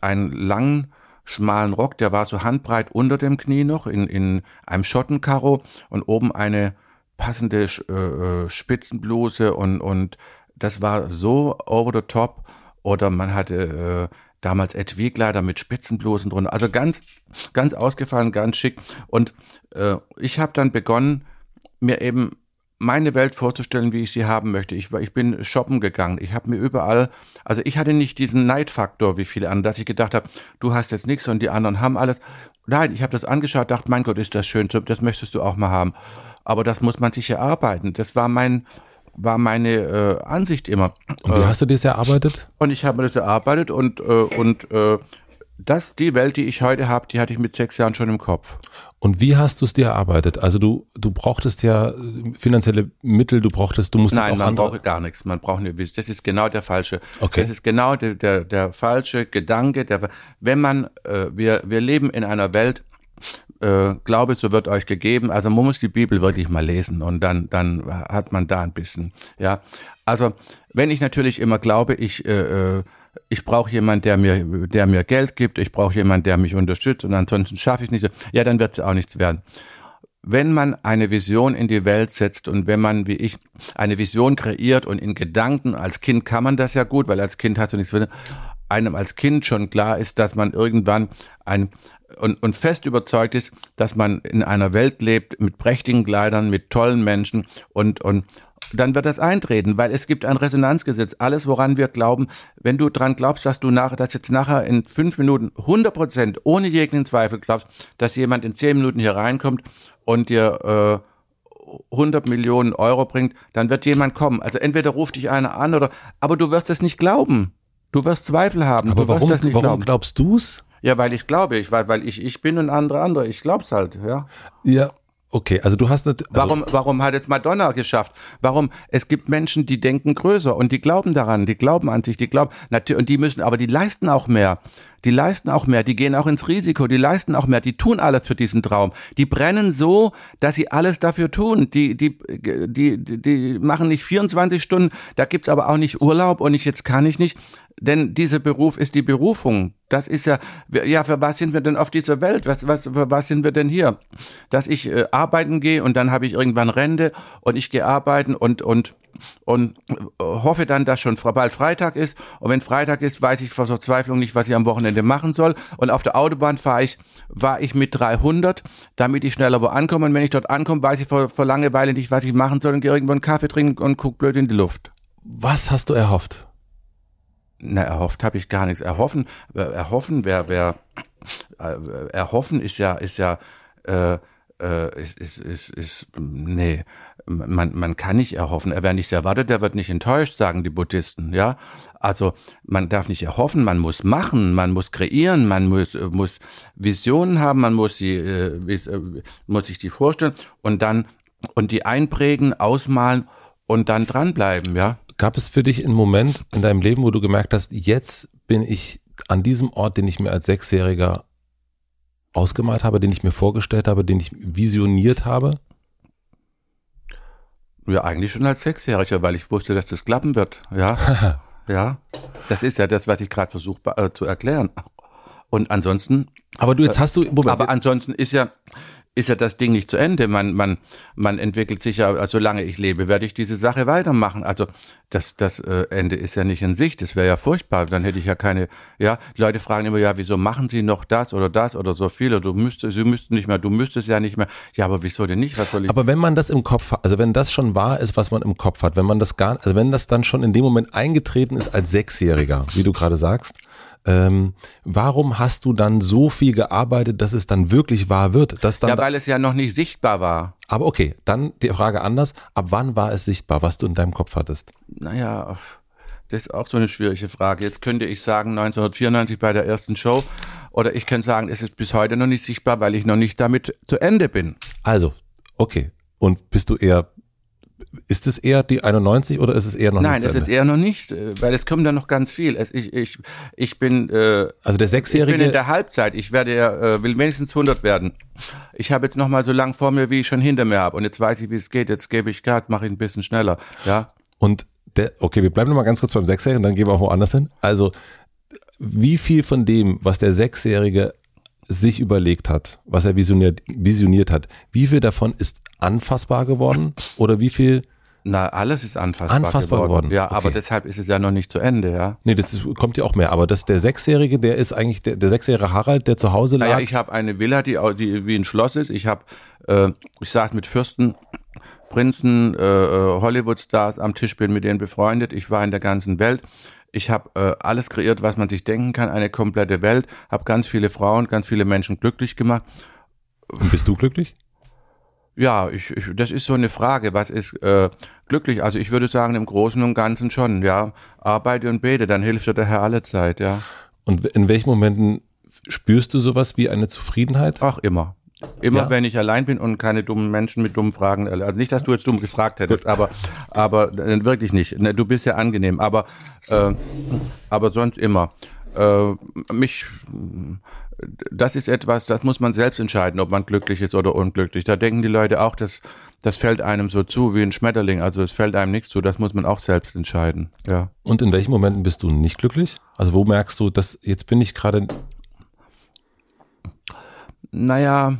einen langen, schmalen Rock, der war so handbreit unter dem Knie noch, in, in einem Schottenkaro und oben eine passende äh, äh, Spitzenbluse und, und das war so over the top. Oder man hatte äh, damals Etui-Kleider mit Spitzenblusen drunter. Also ganz, ganz ausgefallen, ganz schick. Und äh, ich habe dann begonnen, mir eben meine Welt vorzustellen, wie ich sie haben möchte. Ich, ich bin shoppen gegangen. Ich habe mir überall, also ich hatte nicht diesen Neidfaktor wie viele andere, dass ich gedacht habe, du hast jetzt nichts und die anderen haben alles. Nein, ich habe das angeschaut, dachte, mein Gott, ist das schön, das möchtest du auch mal haben. Aber das muss man sich erarbeiten. Das war mein, war meine äh, Ansicht immer. Und wie äh, hast du das erarbeitet? Und ich habe mir das erarbeitet und, äh, und äh, das, die Welt, die ich heute habe, die hatte ich mit sechs Jahren schon im Kopf. Und wie hast du es dir erarbeitet? Also du, du brauchtest ja finanzielle Mittel, du brauchtest, du musstest Nein, auch man braucht gar nichts. Man braucht nicht, das ist genau der falsche. Okay. Das ist genau der, der, der falsche Gedanke. Der, wenn man, äh, wir, wir leben in einer Welt, äh, Glaube, so wird euch gegeben. Also man muss die Bibel wirklich mal lesen und dann, dann hat man da ein bisschen, ja. Also wenn ich natürlich immer glaube, ich äh, äh ich brauche jemand, der mir, der mir Geld gibt, ich brauche jemand, der mich unterstützt und ansonsten schaffe ich es nicht so, ja, dann wird es auch nichts werden. Wenn man eine Vision in die Welt setzt und wenn man, wie ich, eine Vision kreiert und in Gedanken, als Kind kann man das ja gut, weil als Kind hast du nichts, einem als Kind schon klar ist, dass man irgendwann ein, und, und fest überzeugt ist, dass man in einer Welt lebt mit prächtigen Kleidern, mit tollen Menschen und, und dann wird das eintreten, weil es gibt ein Resonanzgesetz. Alles, woran wir glauben, wenn du dran glaubst, dass du nach, dass jetzt nachher in fünf Minuten 100 Prozent ohne jeglichen Zweifel glaubst, dass jemand in zehn Minuten hier reinkommt und dir äh, 100 Millionen Euro bringt, dann wird jemand kommen. Also entweder ruft dich einer an oder, aber du wirst es nicht glauben. Du wirst Zweifel haben. Aber du warum, wirst das nicht warum glauben. glaubst du's? Ja, weil ich glaube, ich, weil, weil ich, ich bin und andere andere. Ich glaub's halt, ja. Ja, okay. Also du hast nicht. Also Warum, warum hat jetzt Madonna geschafft? Warum? Es gibt Menschen, die denken größer und die glauben daran, die glauben an sich, die glauben, natürlich, und die müssen, aber die leisten auch mehr. Die leisten auch mehr, die gehen auch ins Risiko, die leisten auch mehr, die tun alles für diesen Traum. Die brennen so, dass sie alles dafür tun. Die, die, die, die, die machen nicht 24 Stunden, da gibt's aber auch nicht Urlaub und ich jetzt kann ich nicht. Denn dieser Beruf ist die Berufung. Das ist ja, ja, für was sind wir denn auf dieser Welt? Was, was, für was sind wir denn hier? Dass ich äh, arbeiten gehe und dann habe ich irgendwann Rente und ich gehe arbeiten und, und, und äh, hoffe dann, dass schon bald Freitag ist. Und wenn Freitag ist, weiß ich vor Verzweiflung nicht, was ich am Wochenende machen soll. Und auf der Autobahn fahre ich, war ich mit 300, damit ich schneller wo ankomme. Und wenn ich dort ankomme, weiß ich vor, vor Langeweile nicht, was ich machen soll und gehe irgendwo einen Kaffee trinken und guck blöd in die Luft. was hast du erhofft? Na, erhofft habe ich gar nichts. Erhoffen, äh, erhoffen, wer, wer, äh, erhoffen ist ja, ist ja, äh, äh, ist, ist, ist, ist, nee, man, man kann nicht erhoffen. Wer nichts erwartet, der wird nicht enttäuscht, sagen die Buddhisten, ja. Also, man darf nicht erhoffen, man muss machen, man muss kreieren, man muss, äh, muss Visionen haben, man muss sie, äh, muss sich die vorstellen und dann, und die einprägen, ausmalen und dann dranbleiben, ja. Gab es für dich einen Moment in deinem Leben, wo du gemerkt hast, jetzt bin ich an diesem Ort, den ich mir als Sechsjähriger ausgemalt habe, den ich mir vorgestellt habe, den ich visioniert habe? Ja, eigentlich schon als Sechsjähriger, weil ich wusste, dass das klappen wird. Ja, ja. Das ist ja das, was ich gerade versuche äh, zu erklären. Und ansonsten. Aber du, jetzt hast du, Moment, aber ansonsten ist ja, ist ja das Ding nicht zu Ende. Man, man, man entwickelt sich ja, also solange ich lebe, werde ich diese Sache weitermachen. Also das, das äh, Ende ist ja nicht in Sicht. Das wäre ja furchtbar. Dann hätte ich ja keine, ja, Leute fragen immer, ja, wieso machen sie noch das oder das oder so viel? Oder du müsstest, sie müssten nicht mehr, du müsstest ja nicht mehr. Ja, aber wieso denn nicht? Was soll ich? Aber wenn man das im Kopf hat, also wenn das schon wahr ist, was man im Kopf hat, wenn man das gar, also wenn das dann schon in dem Moment eingetreten ist als Sechsjähriger, wie du gerade sagst, Ähm, warum hast du dann so viel gearbeitet, dass es dann wirklich wahr wird? Dass dann Ja, weil es ja noch nicht sichtbar war. aber okay, dann die Frage anders. Ab wann war es sichtbar, was du in deinem Kopf hattest? Naja, das ist auch so eine schwierige Frage. Jetzt könnte ich sagen 1994 bei der ersten Show oder ich könnte sagen, es ist bis heute noch nicht sichtbar, weil ich noch nicht damit zu Ende bin. Also, okay. Und bist du eher, ist es eher die 91 oder ist es eher noch Nein, nicht das zu ist jetzt eher noch nicht, äh, weil es kommt da noch ganz viel. Es, ich, ich, ich bin, äh, Also der ich bin in Sechsjährige, der Halbzeit. Ich werde ja, äh, will wenigstens 100 werden. Ich habe jetzt noch mal so lang vor mir, wie ich schon hinter mir habe. Und jetzt weiß ich, wie es geht. Jetzt gebe ich Gas, mache ich ein bisschen schneller. Ja. und der, okay, wir bleiben noch mal ganz kurz beim Sechsjährigen, dann gehen wir auch woanders hin. Also, wie viel von dem, was der Sechsjährige sich überlegt hat, was er visioniert, visioniert hat, wie viel davon ist anfassbar geworden oder wie viel Na, alles ist anfassbar, Anfassbar geworden. Ja, aber Okay. deshalb ist es ja noch nicht zu Ende, ja. Nee, das ist, kommt ja auch mehr. Aber das, der Sechsjährige, der ist eigentlich der, der sechsjährige Harald, der zu Hause lag. Naja, ich habe eine Villa, die, die wie ein Schloss ist. Ich habe, äh, ich saß mit Fürsten, Prinzen, äh, äh, Hollywood-Stars am Tisch, bin mit denen befreundet. Ich war in der ganzen Welt. Ich habe äh, alles kreiert, was man sich denken kann, eine komplette Welt. Habe ganz viele Frauen, ganz viele Menschen glücklich gemacht. Und bist du glücklich? Ja, ich, ich, das ist so eine Frage. Was ist äh, glücklich? Also ich würde sagen, im Großen und Ganzen schon. Ja, arbeite und bete, dann hilft dir der Herr alle Zeit. Ja, Und in welchen Momenten spürst du sowas wie eine Zufriedenheit? ach immer. Immer Ja. wenn ich allein bin und keine dummen Menschen mit dummen Fragen, also nicht, dass du jetzt dumm gefragt hättest, aber, aber äh, wirklich nicht. Ne, Du bist ja angenehm, aber, äh, aber sonst immer. Äh, mich, das ist etwas, das muss man selbst entscheiden, ob man glücklich ist oder unglücklich. Da denken die Leute auch, dass das fällt einem so zu wie ein Schmetterling. Also es fällt einem nichts zu. Das muss man auch selbst entscheiden. Ja. Und in welchen Momenten bist du nicht glücklich? Also wo merkst du, dass jetzt bin ich gerade, Naja,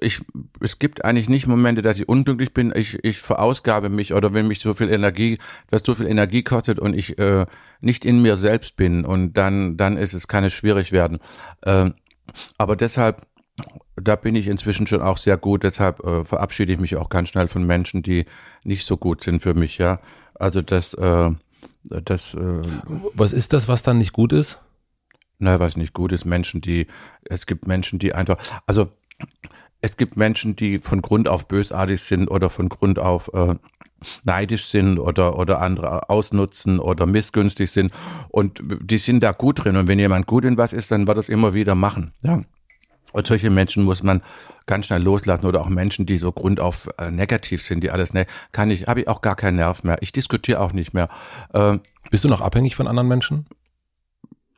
ich, es gibt eigentlich nicht Momente, dass ich unglücklich bin. Ich, ich verausgabe mich oder wenn mich so viel Energie, das so viel Energie kostet und ich äh, nicht in mir selbst bin und dann, dann ist es, kann es schwierig werden. Äh, aber deshalb, da bin ich inzwischen schon auch sehr gut. Deshalb äh, verabschiede ich mich auch ganz schnell von Menschen, die nicht so gut sind für mich. Ja, also das, äh, das, äh, was ist das, was dann nicht gut ist? Na, was nicht gut ist, Menschen, die, es gibt Menschen, die einfach, also es gibt Menschen, die von Grund auf bösartig sind oder von Grund auf äh, neidisch sind oder, oder andere ausnutzen oder missgünstig sind und die sind da gut drin und wenn jemand gut in was ist, dann wird das immer wieder machen, ja. Und solche Menschen muss man ganz schnell loslassen oder auch Menschen, die so grundauf äh, negativ sind, die alles, ne, kann ich, habe ich auch gar keinen Nerv mehr. Ich diskutiere auch nicht mehr. Äh, Bist du noch abhängig von anderen Menschen?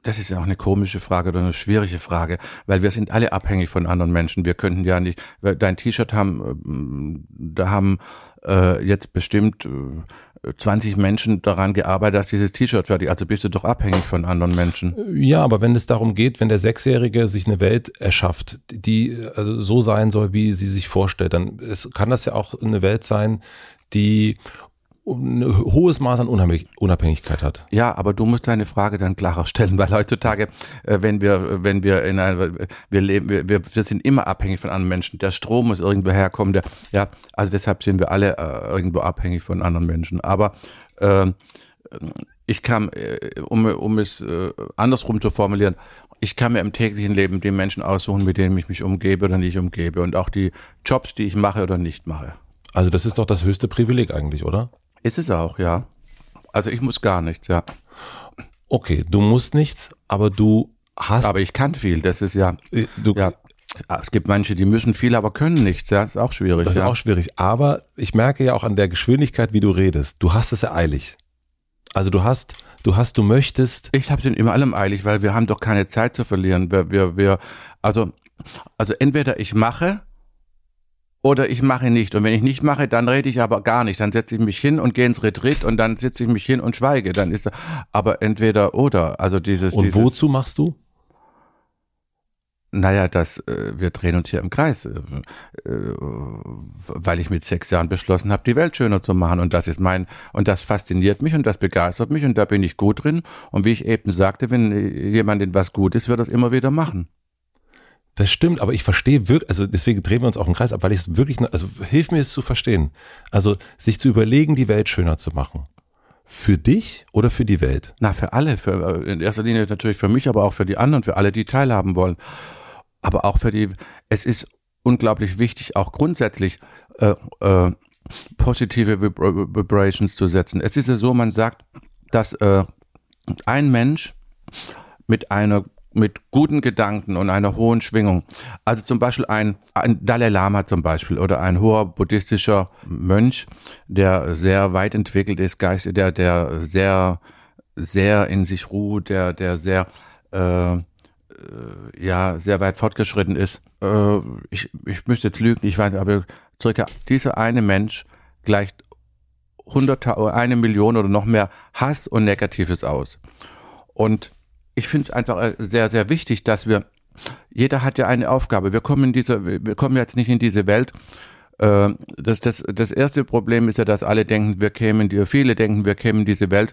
Das ist ja auch eine komische Frage oder eine schwierige Frage, weil wir sind alle abhängig von anderen Menschen. Wir könnten ja nicht, dein T-Shirt haben, ähm, da haben äh, jetzt bestimmt äh, 20 Menschen daran gearbeitet, dass dieses T-Shirt fertig. Also bist du doch abhängig von anderen Menschen. Ja, aber wenn es darum geht, wenn der Sechsjährige sich eine Welt erschafft, die also so sein soll, wie sie sich vorstellt, dann ist, kann das ja auch eine Welt sein, die ein hohes Maß an Unabhängig- Unabhängigkeit hat. Ja, aber du musst deine Frage dann klarer stellen, weil heutzutage, äh, wenn wir, wenn wir in einer, wir leben, wir, wir sind immer abhängig von anderen Menschen. Der Strom muss irgendwo herkommen. Der, ja, also deshalb sind wir alle äh, irgendwo abhängig von anderen Menschen. Aber ähm, ich kann, äh, um, um es äh, andersrum zu formulieren, ich kann mir im täglichen Leben die Menschen aussuchen, mit denen ich mich umgebe oder nicht umgebe und auch die Jobs, die ich mache oder nicht mache. Also das ist doch das höchste Privileg eigentlich, oder? Ist es auch, ja. Also ich muss gar nichts, ja. Okay, du musst nichts, aber du hast, Aber ich kann viel, das ist ja, äh, du, ja. Es gibt manche, die müssen viel, aber können nichts, ja. Ist auch schwierig, das ist ja. auch schwierig. Aber ich merke ja auch an der Geschwindigkeit, wie du redest, du hast es ja eilig. Also du hast, du hast, du möchtest, Ich habe es in immer allem eilig, weil wir haben doch keine Zeit zu verlieren. Wir, wir, wir, also, also entweder ich mache oder ich mache nicht. Und wenn ich nicht mache, dann rede ich aber gar nicht. Dann setze ich mich hin und gehe ins Retreat und dann setze ich mich hin und schweige. Dann ist aber entweder oder. Also dieses, und dieses wozu machst du? Naja, das, äh, wir drehen uns hier im Kreis, äh, äh, weil ich mit sechs Jahren beschlossen habe, die Welt schöner zu machen. Und das ist mein, und das fasziniert mich und das begeistert mich und da bin ich gut drin. Und wie ich eben sagte, wenn jemand in was gut ist, wird das immer wieder machen. Das stimmt, aber ich verstehe wirklich, also deswegen drehen wir uns auch im Kreis ab, weil ich es wirklich, also hilf mir es zu verstehen. Also sich zu überlegen, die Welt schöner zu machen. Für dich oder für die Welt? Na, für alle. Für, in erster Linie natürlich für mich, aber auch für die anderen, für alle, die teilhaben wollen. Aber auch für die, es ist unglaublich wichtig, auch grundsätzlich äh, äh, positive Vibrations zu setzen. Es ist ja so, man sagt, dass äh, ein Mensch mit einer mit guten Gedanken und einer hohen Schwingung. Also zum Beispiel ein, ein Dalai Lama zum Beispiel oder ein hoher buddhistischer Mönch, der sehr weit entwickelt ist, Geist, der, der sehr, sehr in sich ruht, der, der sehr, äh, äh ja, sehr weit fortgeschritten ist. Äh, ich, ich müsste jetzt lügen, ich weiß, aber circa dieser eine Mensch gleicht hunderttausend, eine Million oder noch mehr Hass und Negatives aus. Und ich finde es einfach äh, sehr, sehr wichtig, dass wir, jeder hat ja eine Aufgabe. Wir kommen in diese, wir kommen jetzt nicht in diese Welt. Äh, das, das, das erste Problem ist ja, dass alle denken, wir kämen, viele denken, wir kämen in diese Welt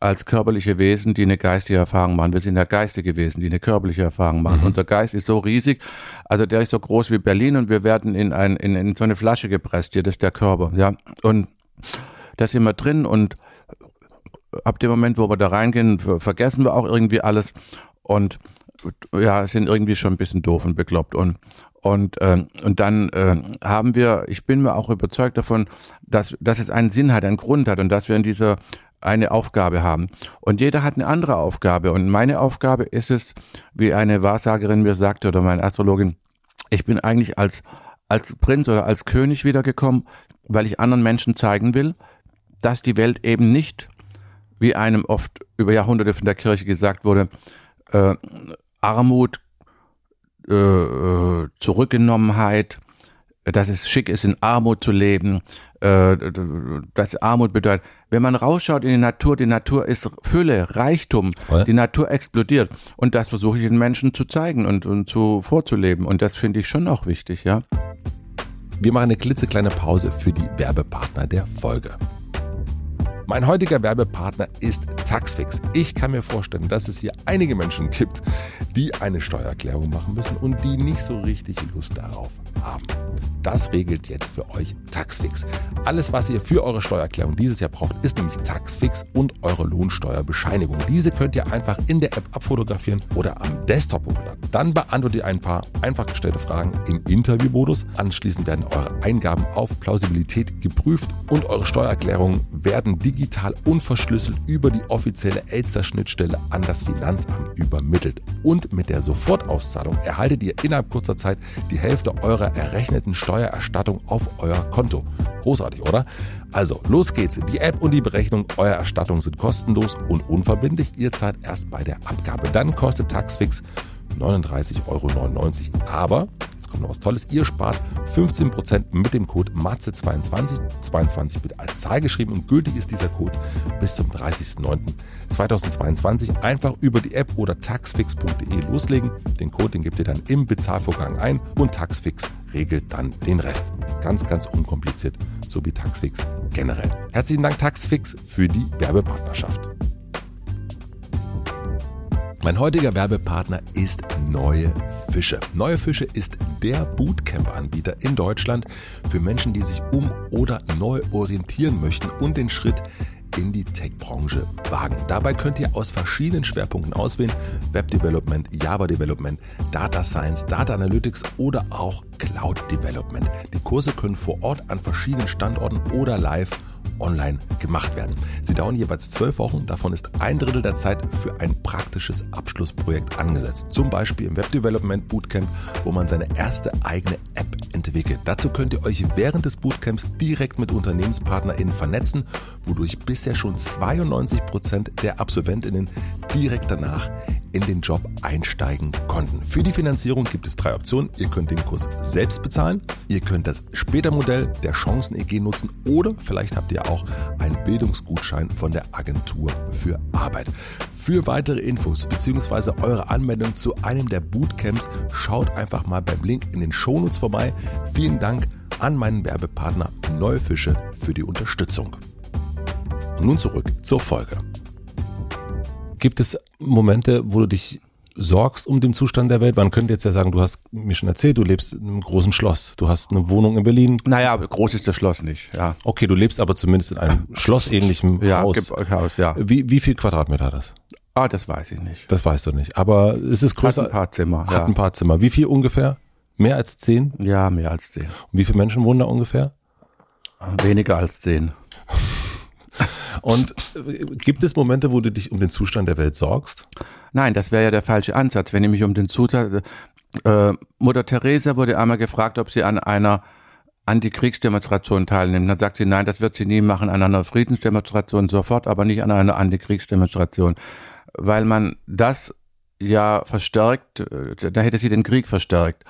als körperliche Wesen, die eine geistige Erfahrung machen. Wir sind ja geistige Wesen, die eine körperliche Erfahrung machen. Mhm. Unser Geist ist so riesig, also der ist so groß wie Berlin und wir werden in, ein, in, in so eine Flasche gepresst. Hier, das ist der Körper, ja. Und da sind wir drin und ab dem Moment, wo wir da reingehen, vergessen wir auch irgendwie alles und ja, sind irgendwie schon ein bisschen doof und bekloppt und und äh, und dann äh, haben wir, ich bin mir auch überzeugt davon, dass dass es einen Sinn hat, einen Grund hat und dass wir in dieser eine Aufgabe haben. Und jeder hat eine andere Aufgabe. Und meine Aufgabe ist es, wie eine Wahrsagerin mir sagte oder meine Astrologin, ich bin eigentlich als, als Prinz oder als König wiedergekommen, weil ich anderen Menschen zeigen will, dass die Welt eben nicht wie einem oft über Jahrhunderte von der Kirche gesagt wurde, äh, Armut, äh, äh, Zurückgenommenheit, dass es schick ist, in Armut zu leben, äh, dass Armut bedeutet. Wenn man rausschaut in die Natur, die Natur ist Fülle, Reichtum, Voll. die Natur explodiert. Und das versuche ich den Menschen zu zeigen und, und zu vorzuleben. Und das finde ich schon auch wichtig, ja. Wir machen eine klitzekleine Pause für die Werbepartner der Folge. Mein heutiger Werbepartner ist Taxfix. Ich kann mir vorstellen, dass es hier einige Menschen gibt, die eine Steuererklärung machen müssen und die nicht so richtig Lust darauf haben. Das regelt jetzt für euch Taxfix. Alles, was ihr für eure Steuererklärung dieses Jahr braucht, ist nämlich Taxfix und eure Lohnsteuerbescheinigung. Diese könnt ihr einfach in der App abfotografieren oder am Desktop hochladen. Dann beantwortet ihr ein paar einfach gestellte Fragen im Interviewmodus. Anschließend werden eure Eingaben auf Plausibilität geprüft und eure Steuererklärungen werden digital digital unverschlüsselt über die offizielle Elster-Schnittstelle an das Finanzamt übermittelt. Und mit der Sofortauszahlung erhaltet ihr innerhalb kurzer Zeit die Hälfte eurer errechneten Steuererstattung auf euer Konto. Großartig, oder? Also, los geht's. Die App und die Berechnung eurer Erstattung sind kostenlos und unverbindlich. Ihr zahlt erst bei der Abgabe. Dann kostet Taxfix 39,99 Euro. Aber kommt noch was Tolles. Ihr spart 15% mit dem Code MATZE22, 22 wird als Zahl geschrieben und gültig ist dieser Code bis zum 30.09.2022. Einfach über die App oder taxfix.de loslegen. Den Code, den gebt ihr dann im Bezahlvorgang ein und Taxfix regelt dann den Rest. Ganz, ganz unkompliziert, so wie Taxfix generell. Herzlichen Dank Taxfix für die Werbepartnerschaft. Mein heutiger Werbepartner ist Neue Fische. Neue Fische ist der Bootcamp-Anbieter in Deutschland für Menschen, die sich um oder neu orientieren möchten und den Schritt in die Tech-Branche wagen. Dabei könnt ihr aus verschiedenen Schwerpunkten auswählen. Web Development, Java Development, Data Science, Data Analytics oder auch Cloud Development. Die Kurse können vor Ort an verschiedenen Standorten oder live online gemacht werden. Sie dauern jeweils zwölf Wochen, davon ist ein Drittel der Zeit für ein praktisches Abschlussprojekt angesetzt. Zum Beispiel im Web Development Bootcamp, wo man seine erste eigene App entwickelt. Dazu könnt ihr euch während des Bootcamps direkt mit UnternehmenspartnerInnen vernetzen, wodurch bisher schon 92 Prozent der AbsolventInnen direkt danach in den Job einsteigen konnten. Für die Finanzierung gibt es drei Optionen. Ihr könnt den Kurs selbst bezahlen, ihr könnt das Spätermodell der Chancen-EG nutzen oder vielleicht habt ihr auch einen Bildungsgutschein von der Agentur für Arbeit. Für weitere Infos bzw. eure Anmeldung zu einem der Bootcamps schaut einfach mal beim Link in den Shownotes vorbei. Vielen Dank an meinen Werbepartner Neue Fische für die Unterstützung. Nun zurück zur Folge. Gibt es Momente, wo du dich sorgst um den Zustand der Welt? Man könnte jetzt ja sagen, du hast mir schon erzählt, du lebst in einem großen Schloss. Du hast eine Wohnung in Berlin. Naja, groß ist das Schloss nicht, ja. Okay, du lebst aber zumindest in einem schlossähnlichen Ja, Haus. Haus, ja. Wie, wie viel Quadratmeter hat das? Ah, das weiß ich nicht. Das weißt du nicht. Aber es ist Hat größer. ein paar Zimmer, Hat ja. ein paar Zimmer. Wie viel ungefähr? Mehr als zehn? Ja, mehr als zehn. Und wie viele Menschen wohnen da ungefähr? Weniger als zehn. Und äh, gibt es Momente, wo du dich um den Zustand der Welt sorgst? Nein, das wäre ja der falsche Ansatz, wenn ich mich um den Zutat. Äh, Mutter Teresa wurde einmal gefragt, ob sie an einer Antikriegsdemonstration teilnimmt. Dann sagt sie, nein, das wird sie nie machen, an einer Friedensdemonstration sofort, aber nicht an einer Antikriegsdemonstration. Weil man das ja verstärkt, äh, da hätte sie den Krieg verstärkt.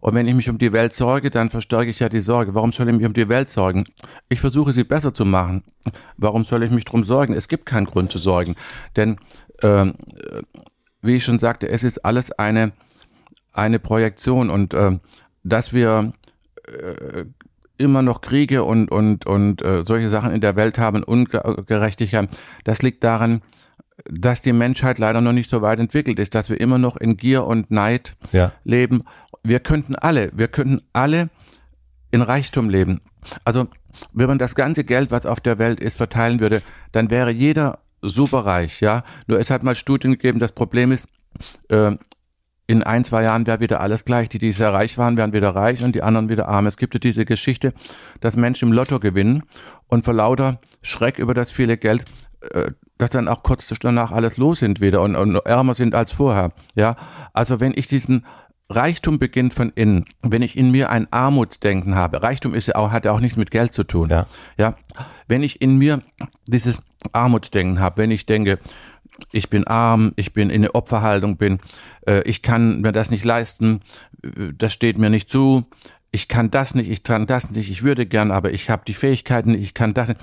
Und wenn ich mich um die Welt sorge, dann verstärke ich ja die Sorge. Warum soll ich mich um die Welt sorgen? Ich versuche sie besser zu machen. Warum soll ich mich drum sorgen? Es gibt keinen Grund zu sorgen. Denn, ähm, äh, wie ich schon sagte, es ist alles eine, eine Projektion und äh, dass wir äh, immer noch Kriege und, und, und äh, solche Sachen in der Welt haben, Ungerechtigkeit, das liegt daran, dass die Menschheit leider noch nicht so weit entwickelt ist, dass wir immer noch in Gier und Neid Ja. leben. Wir könnten alle, wir könnten alle in Reichtum leben. Also wenn man das ganze Geld, was auf der Welt ist, verteilen würde, dann wäre jeder superreich, ja. Nur es hat mal Studien gegeben, das Problem ist, äh, in ein, zwei Jahren wäre wieder alles gleich. Die, die sehr reich waren, wären wieder reich und die anderen wieder arm. Es gibt ja diese Geschichte, dass Menschen im Lotto gewinnen und vor lauter Schreck über das viele Geld, dass dann auch kurz danach alles los sind wieder und, und ärmer sind als vorher. Ja, also wenn ich diesen Reichtum beginnt von innen. Wenn ich in mir ein Armutsdenken habe, Reichtum ist ja auch, hat ja auch nichts mit Geld zu tun. Ja. Ja. Wenn ich in mir dieses Armutsdenken habe, wenn ich denke, ich bin arm, ich bin in der Opferhaltung bin, äh, ich kann mir das nicht leisten, äh, das steht mir nicht zu, ich kann das nicht, ich kann das nicht, ich würde gern, aber ich habe die Fähigkeiten, ich kann das nicht,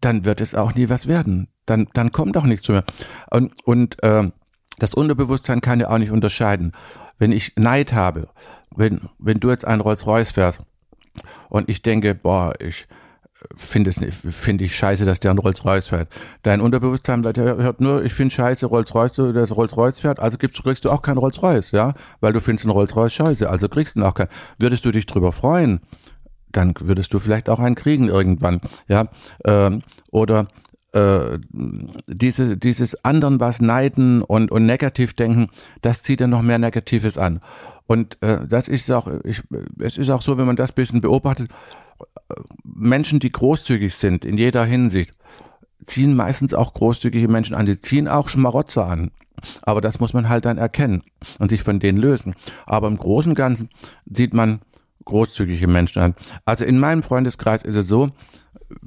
dann wird es auch nie was werden. Dann, dann kommt auch nichts mir. Und, und äh, das Unterbewusstsein kann ja auch nicht unterscheiden. Wenn ich Neid habe, wenn, wenn du jetzt einen Rolls-Royce fährst und ich denke, boah, ich finde es finde ich scheiße, dass der einen Rolls-Royce fährt. Dein Unterbewusstsein hört nur, ich finde scheiße, Rolls-Royce, dass Rolls-Royce fährt, also gibst, kriegst du auch keinen Rolls-Royce, ja, weil du findest einen Rolls-Royce scheiße, also kriegst du ihn auch keinen. Würdest du dich drüber freuen, dann würdest du vielleicht auch einen kriegen irgendwann, ja, ähm, oder äh, diese, dieses anderen was neiden und, und negativ denken, das zieht dann noch mehr Negatives an. Und äh, das ist auch, ich, es ist auch so, wenn man das bisschen beobachtet, Menschen, die großzügig sind in jeder Hinsicht, ziehen meistens auch großzügige Menschen an. Die ziehen auch Schmarotzer an. Aber das muss man halt dann erkennen und sich von denen lösen. Aber im Großen und Ganzen sieht man großzügige Menschen an. Also in meinem Freundeskreis ist es so,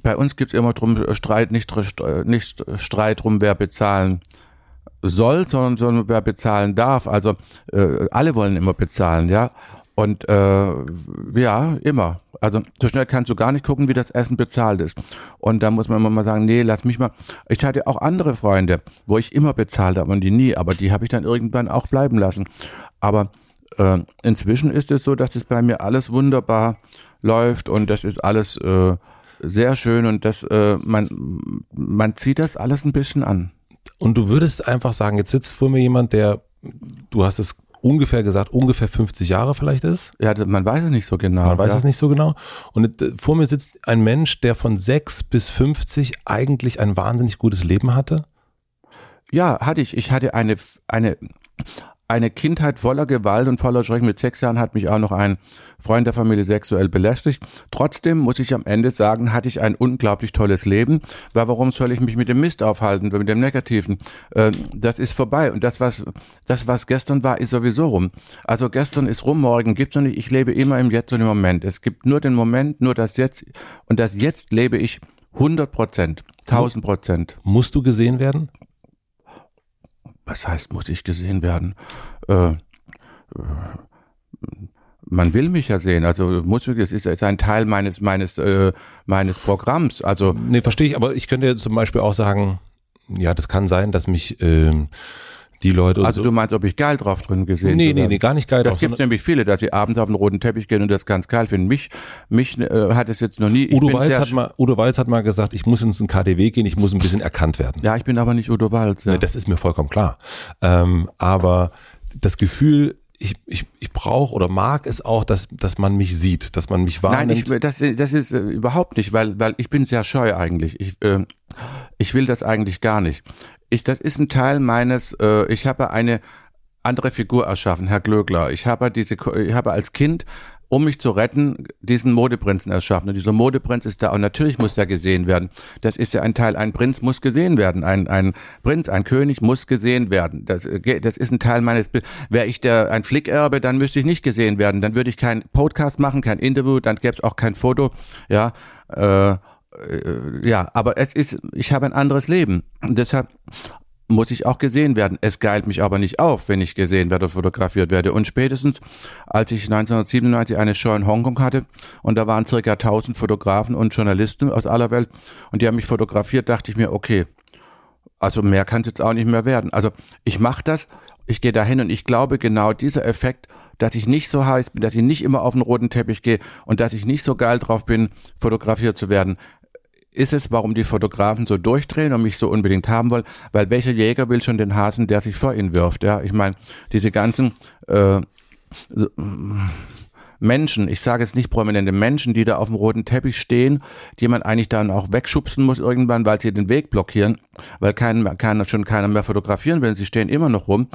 bei uns gibt's immer drum Streit, nicht, dr- nicht Streit drum, wer bezahlen soll, sondern, sondern wer bezahlen darf. Also äh, alle wollen immer bezahlen, ja. Und äh, ja, immer. Also so schnell kannst du gar nicht gucken, wie das Essen bezahlt ist. Und da muss man immer mal sagen, nee, lass mich mal. Ich hatte auch andere Freunde, wo ich immer bezahlt habe und die nie, aber die habe ich dann irgendwann auch bleiben lassen. Aber äh, inzwischen ist es so, dass es bei mir alles wunderbar läuft und das ist alles äh, sehr schön und das äh, man man zieht das alles ein bisschen an. Und du würdest einfach sagen, jetzt sitzt vor mir jemand, der, du hast es ungefähr gesagt, ungefähr 50 Jahre vielleicht ist. Ja, man weiß es nicht so genau. Man weiß ja. es nicht so genau. Und äh, vor mir sitzt ein Mensch, der von 6 bis 50 eigentlich ein wahnsinnig gutes Leben hatte. Ja, hatte ich. Ich hatte eine, eine, eine Kindheit voller Gewalt und voller Schrecken. Mit sechs Jahren hat mich auch noch ein Freund der Familie sexuell belästigt. Trotzdem muss ich am Ende sagen, hatte ich ein unglaublich tolles Leben. Weil warum soll ich mich mit dem Mist aufhalten, mit dem Negativen? Äh, das ist vorbei. Und das, was, das, was gestern war, ist sowieso rum. Also gestern ist rum, morgen gibt's noch nicht. Ich lebe immer im Jetzt und im Moment. Es gibt nur den Moment, nur das Jetzt. Und das Jetzt lebe ich 100 Prozent, 1000 Prozent. Musst du gesehen werden? Was heißt, muss ich gesehen werden? Äh, man will mich ja sehen. Also muss es ist, ist ein Teil meines meines äh, meines Programms. Also Nee, verstehe ich, aber ich könnte zum Beispiel auch sagen, ja, das kann sein, dass mich ähm, die Leute. Also so. du meinst, ob ich geil drauf drin gesehen nee, nee, nee, gar nicht geil Das drauf, gibt's sondern- nämlich viele, dass sie abends auf den roten Teppich gehen und das ganz geil finden. Mich, mich äh, hat es jetzt noch nie. Ich Udo Walz, hat mal, Udo Walz hat mal gesagt, ich muss ins KDW gehen, ich muss ein bisschen erkannt werden. ja, ich bin aber nicht Udo Walz. Ja. Ne, Das ist mir vollkommen klar. Ähm, aber das Gefühl, ich, ich, ich brauche oder mag es auch, dass, dass man mich sieht, dass man mich Nein, wahrnimmt. ich, das, das ist äh, überhaupt nicht, weil, weil ich bin sehr scheu eigentlich. Ich, äh, ich will das eigentlich gar nicht. Ich, das ist ein Teil meines, äh, ich habe eine andere Figur erschaffen, Herr Glöckler. Ich habe diese, ich habe als Kind, um mich zu retten, diesen Modeprinzen erschaffen. Und dieser Modeprinz ist da und natürlich muss er gesehen werden. Das ist ja ein Teil, ein Prinz muss gesehen werden. Ein, ein Prinz, ein König muss gesehen werden. Das, äh, das ist ein Teil meines, wäre ich der, ein Flickerbe, dann müsste ich nicht gesehen werden. Dann würde ich kein Podcast machen, kein Interview, dann gäbe es auch kein Foto. Ja, äh, ja, aber es ist, ich habe ein anderes Leben. Und deshalb muss ich auch gesehen werden. Es geilt mich aber nicht auf, wenn ich gesehen werde, fotografiert werde. Und spätestens, als ich 1997 eine Show in Hongkong hatte und da waren circa 1000 Fotografen und Journalisten aus aller Welt und die haben mich fotografiert, dachte ich mir, okay, also mehr kann es jetzt auch nicht mehr werden. Also ich mache das, ich gehe dahin und ich glaube genau dieser Effekt, dass ich nicht so heiß bin, dass ich nicht immer auf den roten Teppich gehe und dass ich nicht so geil drauf bin, fotografiert zu werden, ist es, warum die Fotografen so durchdrehen und mich so unbedingt haben wollen, weil welcher Jäger will schon den Hasen, der sich vor ihn wirft, ja? Ich meine, diese ganzen äh, Menschen, ich sage jetzt nicht prominente Menschen, die da auf dem roten Teppich stehen, die man eigentlich dann auch wegschubsen muss irgendwann, weil sie den Weg blockieren, weil kein, keiner, schon keiner mehr fotografieren will, sie stehen immer noch rum.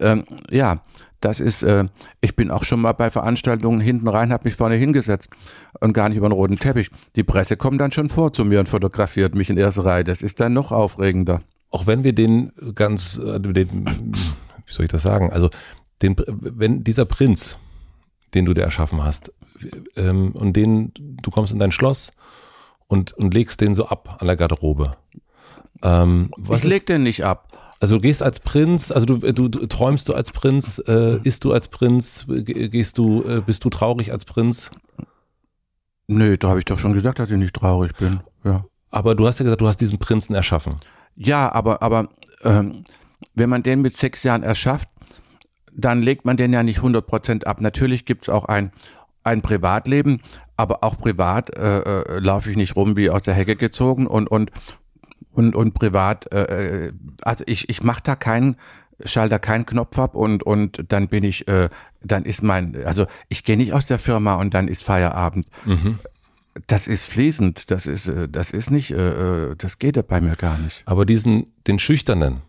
Ähm, ja, das ist, äh, ich bin auch schon mal bei Veranstaltungen hinten rein, habe mich vorne hingesetzt und gar nicht über den roten Teppich. Die Presse kommt dann schon vor zu mir und fotografiert mich in erster Reihe. Das ist dann noch aufregender. auch wenn wir den ganz, äh, den, wie soll ich das sagen? Also, den, wenn dieser Prinz, den du dir erschaffen hast, ähm, und den, du kommst in dein Schloss und, und legst den so ab an der Garderobe. Ähm, was ich leg ist, den nicht ab. Also du gehst als Prinz, also du, du, du träumst du als Prinz, äh, isst du als Prinz, Ge- gehst du, äh, bist du traurig als Prinz? Nö, da habe ich doch schon gesagt, dass ich nicht traurig bin. Ja. Aber du hast ja gesagt, du hast diesen Prinzen erschaffen. Ja, aber, aber ähm, wenn man den mit sechs Jahren erschafft, dann legt man den ja nicht 100% ab. Natürlich gibt's auch ein, ein Privatleben, aber auch privat äh, äh, laufe ich nicht rum wie aus der Hecke gezogen und, und, und, und privat, äh, äh, also ich, ich mache da keinen, schall da keinen Knopf ab und, und dann bin ich, äh, dann ist mein, also ich gehe nicht aus der Firma und dann ist Feierabend. Das ist fließend, das ist, äh, das ist nicht, äh, äh, das geht ja bei mir gar nicht. Aber diesen, den Schüchternen,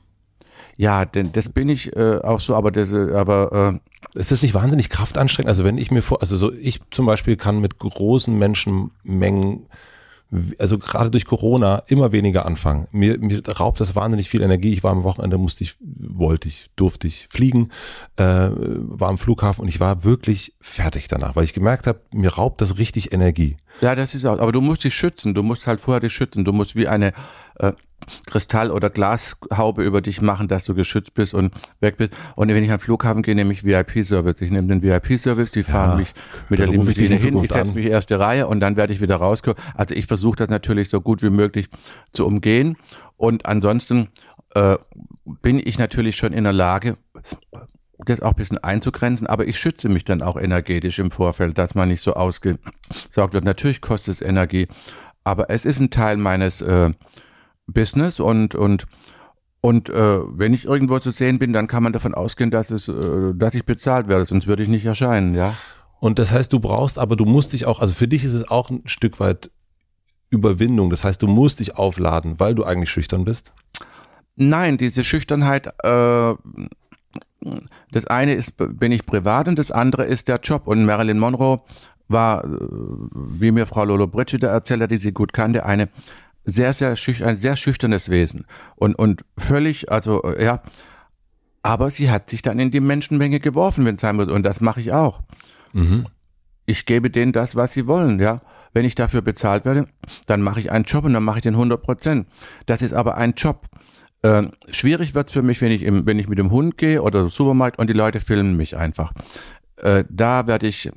Ja, denn das bin ich äh, auch so, aber das, aber äh, Ist das nicht wahnsinnig kraftanstrengend? Also wenn ich mir vor, also so ich zum Beispiel kann mit großen Menschenmengen, also gerade durch Corona immer weniger anfangen. Mir, mir raubt das wahnsinnig viel Energie. Ich war am Wochenende, musste ich, wollte ich, durfte ich fliegen, äh, war am Flughafen und ich war wirklich fertig danach, weil ich gemerkt habe, mir raubt das richtig Energie. ja, das ist auch. Aber du musst dich schützen. Du musst halt vorher dich schützen. Du musst wie eine äh, Kristall- oder Glashaube über dich machen, dass du geschützt bist und weg bist. Und wenn ich am Flughafen gehe, nehme ich VIP-Service. Ich nehme den VIP-Service, die fahren Ja, mich mit der ich Limousine in hin, ich setze an. mich erste Reihe und dann werde ich wieder rauskommen. Also ich versuche das natürlich so gut wie möglich zu umgehen. Und ansonsten äh, bin ich natürlich schon in der Lage, das auch ein bisschen einzugrenzen, aber ich schütze mich dann auch energetisch im Vorfeld, dass man nicht so ausgesaugt wird. Natürlich kostet es Energie, aber es ist ein Teil meines äh, Business und und und äh, wenn ich irgendwo zu sehen bin, dann kann man davon ausgehen, dass es, äh, dass ich bezahlt werde, sonst würde ich nicht erscheinen, ja. Und das heißt, du brauchst, aber du musst dich auch, also für dich ist es auch ein Stück weit Überwindung. Das heißt, du musst dich aufladen, weil du eigentlich schüchtern bist. Nein, diese Schüchternheit, äh, das eine ist, bin ich privat und das andere ist der Job. Und Marilyn Monroe war, äh, wie mir Frau Lolo Brigida erzählt hat, die sie gut kannte, eine sehr, sehr schüchtern, ein sehr schüchternes Wesen. Und, und völlig, also, äh, ja, aber sie hat sich dann in die Menschenmenge geworfen, wenn es sein muss. Und das mache ich auch. Ich gebe denen das, was sie wollen, ja. Wenn ich dafür bezahlt werde, dann mache ich einen Job und dann mache ich den 100 Prozent. Das ist aber ein Job. Ähm, schwierig wird's für mich, wenn ich, im, wenn ich mit dem Hund gehe oder im Supermarkt und die Leute filmen mich einfach. Äh, da werde ich,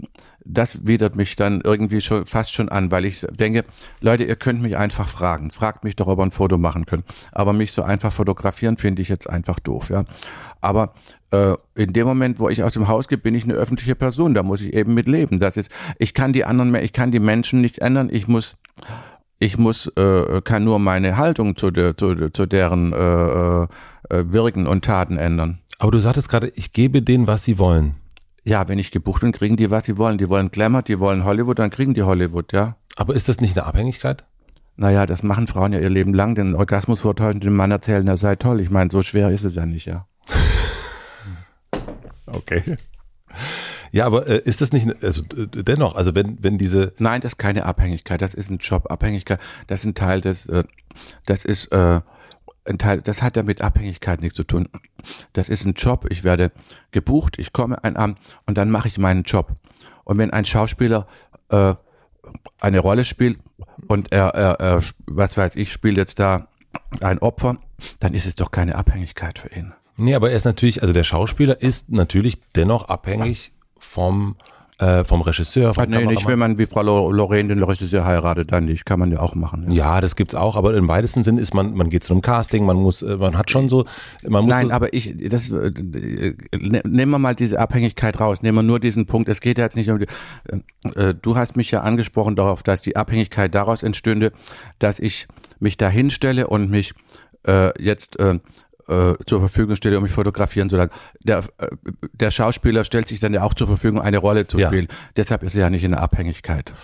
das widert mich dann irgendwie schon fast schon an, weil ich denke, Leute, ihr könnt mich einfach fragen. Fragt mich doch, ob ihr ein Foto machen könnt. Aber mich so einfach fotografieren finde ich jetzt einfach doof, ja. Aber äh, in dem Moment, wo ich aus dem Haus gehe, bin ich eine öffentliche Person. Da muss ich eben mit leben. Das ist, ich kann die anderen, ich kann die Menschen nicht ändern. Ich muss ich muss, äh, kann nur meine Haltung zu, der, zu, zu deren äh, äh, Wirken und Taten ändern. Aber du sagtest gerade, ich gebe denen, was sie wollen. Ja, wenn ich gebucht bin, kriegen die, was sie wollen. Die wollen Glamour, die wollen Hollywood, dann kriegen die Hollywood, ja. Aber ist das nicht eine Abhängigkeit? Naja, das machen Frauen ja ihr Leben lang. Den Orgasmus heute dem Mann erzählen, er sei toll. Ich meine, so schwer ist es ja nicht, ja. okay. Ja, aber äh, ist das nicht, also äh, dennoch, also wenn, wenn diese. Nein, das ist keine Abhängigkeit, das ist ein Job. Abhängigkeit, das ist ein Teil des, äh, das ist äh, ein Teil, das hat ja mit Abhängigkeit nichts zu tun. Das ist ein Job, ich werde gebucht, ich komme ein Abend und dann mache ich meinen Job. Und wenn ein Schauspieler äh, eine Rolle spielt und er, er, er, was weiß ich, spielt jetzt da ein Opfer, dann ist es doch keine Abhängigkeit für ihn. Nee, aber er ist natürlich, also der Schauspieler ist natürlich dennoch abhängig vom äh, vom Regisseur. Vom nee, nicht, wenn man wie Frau Lorraine den Regisseur heiratet, dann nicht. Kann man ja auch machen. Ja, ja das gibt's auch, aber im weitesten Sinn ist man, man geht zu einem Casting, man muss, äh, man hat schon so, man muss. Nein, so aber ich, das, äh, ne, nehmen wir mal diese Abhängigkeit raus, nehmen wir nur diesen Punkt. Es geht ja jetzt nicht um, die, äh, du hast mich ja angesprochen darauf, dass die Abhängigkeit daraus entstünde, dass ich mich da hinstelle und mich äh, jetzt äh, äh, zur Verfügung stelle, um mich fotografieren zu lassen. Der, äh, der Schauspieler stellt sich dann ja auch zur Verfügung, eine Rolle zu Ja. spielen. Deshalb ist er ja nicht in der Abhängigkeit.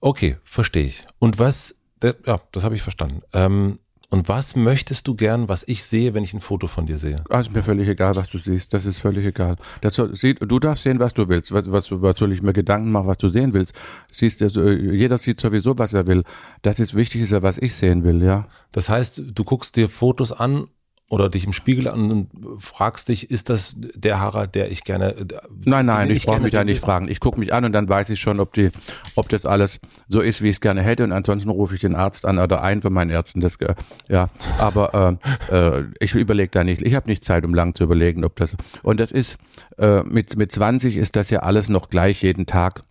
Okay, verstehe ich. Und was, der, ja, das habe ich verstanden. Ähm, und was möchtest du gern, was ich sehe, wenn ich ein Foto von dir sehe? Also mir völlig egal, was du siehst. Das ist völlig egal. Das soll, du darfst sehen, was du willst. Was, was, was soll ich mir Gedanken machen, was du sehen willst? Siehst du, äh, jeder sieht sowieso, was er will. Das ist wichtig, ist ja, was ich sehen will, ja. Das heißt, du guckst dir Fotos an oder dich im Spiegel an und fragst dich, ist das der Harald, der ich gerne. äh, Nein, nein, den ich brauche mich da nicht fragen. Ich gucke mich an und dann weiß ich schon, ob die, ob das alles so ist, wie ich es gerne hätte. Und ansonsten rufe ich den Arzt an oder einen von meinen Ärzten. Das, äh, ja, aber äh, äh, ich überlege da nicht. Ich habe nicht Zeit, um lang zu überlegen, ob das. Und das ist äh, mit mit 20 ist das ja alles noch gleich jeden Tag.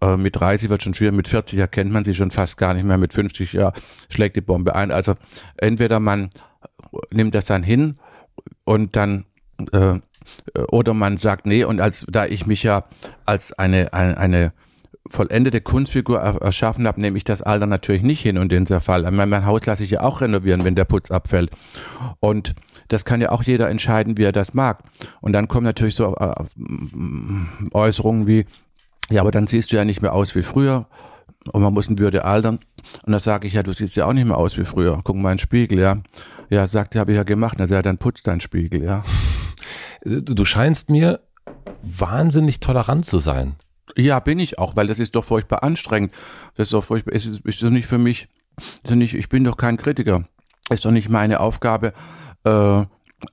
Äh, Mit 30 wird schon schwierig, mit 40 erkennt man sie schon fast gar nicht mehr, mit 50 ja, schlägt die Bombe ein. Also entweder man nimmt das dann hin und dann äh, oder man sagt nee und als da ich mich ja als eine eine, eine vollendete Kunstfigur er, erschaffen habe, nehme ich das Alter natürlich nicht hin und den Zerfall. Mein, mein Haus lasse ich ja auch renovieren, wenn der Putz abfällt. Und das kann ja auch jeder entscheiden, wie er das mag. Und dann kommen natürlich so äh, Äußerungen wie, ja, aber dann siehst du ja nicht mehr aus wie früher und man muss in Würde altern. Und da sage ich, ja, du siehst ja auch nicht mehr aus wie früher. Guck mal in den Spiegel, ja. Ja, sagt, habe ich ja gemacht. Na, ja, dann putzt dein Spiegel, ja. Du, scheinst mir wahnsinnig tolerant zu sein. Ja, bin ich auch, weil das ist doch furchtbar anstrengend. Das ist doch furchtbar, ist, ist doch nicht für mich, ist doch nicht, ich bin doch kein Kritiker. Ist doch nicht meine Aufgabe, äh,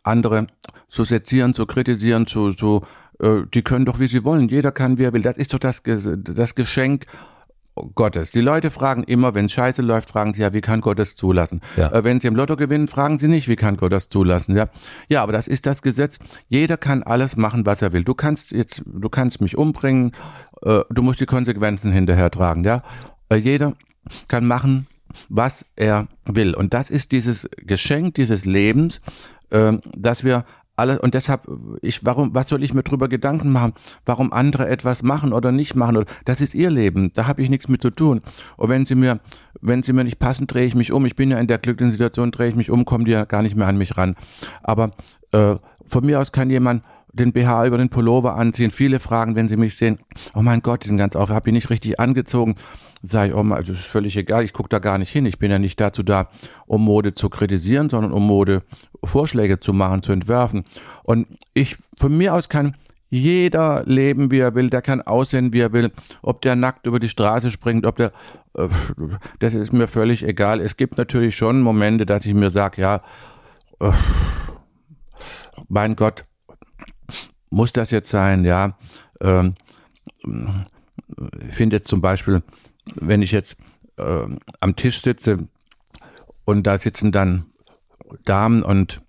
andere zu sezieren, zu kritisieren, zu, zu, äh, die können doch wie sie wollen. Jeder kann, wie er will. Das ist doch das, das Geschenk Gottes. Die Leute fragen immer, wenn Scheiße läuft, fragen sie ja, wie kann Gott das zulassen? Ja. Äh, wenn sie im Lotto gewinnen, fragen sie nicht, wie kann Gott das zulassen? Ja, ja, aber das ist das Gesetz. Jeder kann alles machen, was er will. Du kannst jetzt, du kannst mich umbringen, äh, du musst die Konsequenzen hinterher tragen. Ja, äh, jeder kann machen, was er will. Und das ist dieses Geschenk dieses Lebens, äh, dass wir alle, und deshalb, ich, warum, was soll ich mir drüber Gedanken machen, warum andere etwas machen oder nicht machen? Oder, das ist ihr Leben, da habe ich nichts mit zu tun. Und wenn sie mir, wenn sie mir nicht passen, drehe ich mich um. Ich bin ja in der glücklichen Situation, drehe ich mich um, kommen die ja gar nicht mehr an mich ran. Aber äh, von mir aus kann jemand den BH über den Pullover anziehen. Viele fragen, wenn sie mich sehen, oh mein Gott, die sind ganz auf, habe ich nicht richtig angezogen. Sag ich, oh mein, das ist völlig egal, ich gucke da gar nicht hin. Ich bin ja nicht dazu da, um Mode zu kritisieren, sondern um Mode Vorschläge zu machen, zu entwerfen. Und ich, von mir aus kann jeder leben, wie er will, der kann aussehen, wie er will, ob der nackt über die Straße springt, ob der, äh, das ist mir völlig egal. Es gibt natürlich schon Momente, dass ich mir sage, ja, äh, mein Gott, muss das jetzt sein, ja. Ähm, ich finde jetzt zum Beispiel, wenn ich jetzt äh, am Tisch sitze und da sitzen dann Damen und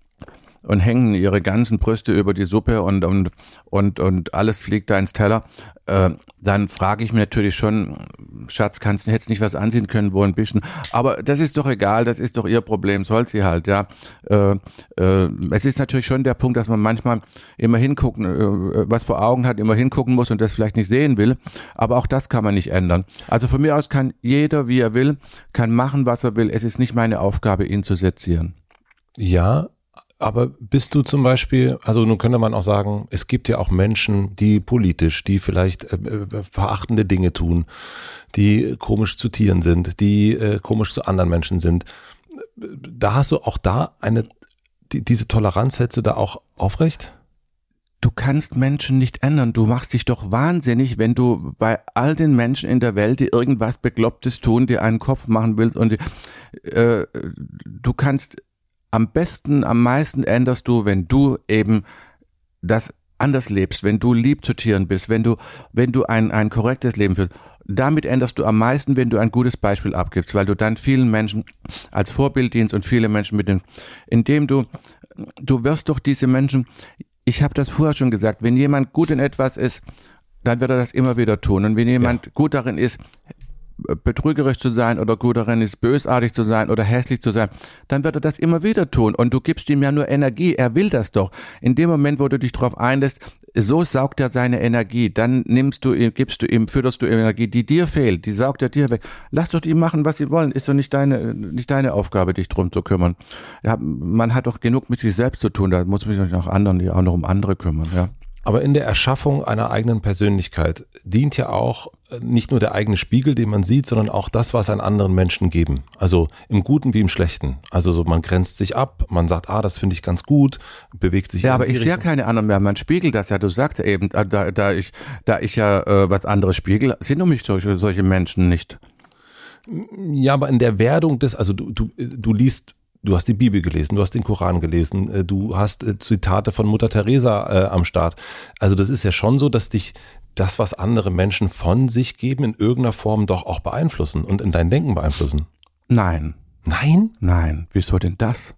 und hängen ihre ganzen Brüste über die Suppe und, und, und, und alles fliegt da ins Teller, äh, dann frage ich mich natürlich schon, Schatz, kannst du jetzt nicht was ansehen können, wo ein bisschen, aber das ist doch egal, das ist doch ihr Problem, soll sie halt, ja. Äh, äh, es ist natürlich schon der Punkt, dass man manchmal immer hingucken, äh, was vor Augen hat, immer hingucken muss und das vielleicht nicht sehen will, aber auch das kann man nicht ändern. Also von mir aus kann jeder, wie er will, kann machen, was er will. Es ist nicht meine Aufgabe, ihn zu sezieren. Ja, aber bist du zum Beispiel, also nun könnte man auch sagen, es gibt ja auch Menschen, die politisch, die vielleicht äh, äh, verachtende Dinge tun, die komisch zu Tieren sind, die äh, komisch zu anderen Menschen sind. Da hast du auch da eine, die, diese Toleranz hältst du da auch aufrecht? Du kannst Menschen nicht ändern. Du machst dich doch wahnsinnig, wenn du bei all den Menschen in der Welt, die irgendwas Beklopptes tun, dir einen Kopf machen willst und äh, du kannst am besten, am meisten änderst du, wenn du eben das anders lebst, wenn du lieb zu Tieren bist, wenn du, wenn du ein, ein korrektes Leben führst. Damit änderst du am meisten, wenn du ein gutes Beispiel abgibst, weil du dann vielen Menschen als Vorbild dienst und viele Menschen mit den, indem du, du wirst doch diese Menschen, ich habe das vorher schon gesagt, wenn jemand gut in etwas ist, dann wird er das immer wieder tun. Und wenn jemand ja. gut darin ist, betrügerisch zu sein oder gut darin ist, bösartig zu sein oder hässlich zu sein, dann wird er das immer wieder tun. Und du gibst ihm ja nur Energie. Er will das doch. In dem Moment, wo du dich darauf einlässt, so saugt er seine Energie. Dann nimmst du ihm, gibst du ihm, fütterst du ihm Energie, die dir fehlt. Die saugt er dir weg. Lass doch die machen, was sie wollen. Ist doch nicht deine, nicht deine Aufgabe, dich drum zu kümmern. Ja, man hat doch genug mit sich selbst zu tun. Da muss man sich noch anderen, die auch noch um andere kümmern. Ja. Aber in der Erschaffung einer eigenen Persönlichkeit dient ja auch äh, nicht nur der eigene Spiegel, den man sieht, sondern auch das, was einen anderen Menschen geben. Also im Guten wie im Schlechten. Also so, man grenzt sich ab, man sagt, ah, das finde ich ganz gut, bewegt sich. Ja, aber ich sehe ja keine anderen mehr. Man spiegelt das ja. Du sagst ja eben, da, da ich, da ich ja äh, was anderes spiegel, sind um mich solche, solche Menschen nicht. Ja, aber in der Werdung des, also du, du, du liest du hast die Bibel gelesen, du hast den Koran gelesen, äh, du hast äh, Zitate von Mutter Teresa äh, am Start. Also das ist ja schon so, dass dich das, was andere Menschen von sich geben, in irgendeiner Form doch auch beeinflussen und in dein Denken beeinflussen. Nein. Nein? Nein. Wieso denn das?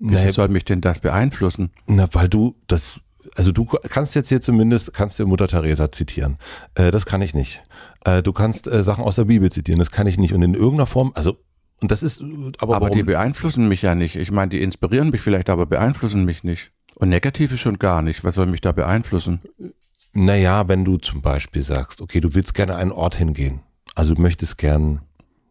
Wieso naja, soll mich denn das beeinflussen? Na, weil du das, also du kannst jetzt hier zumindest, kannst du Mutter Teresa zitieren. Äh, das kann ich nicht. Äh, du kannst äh, Sachen aus der Bibel zitieren, das kann ich nicht. Und in irgendeiner Form, also und das ist, aber, aber die beeinflussen mich ja nicht. Ich meine, die inspirieren mich vielleicht, aber beeinflussen mich nicht. Und negative schon gar nicht. Was soll mich da beeinflussen? Naja, wenn du zum Beispiel sagst, okay, du willst gerne einen Ort hingehen. Also du möchtest gern,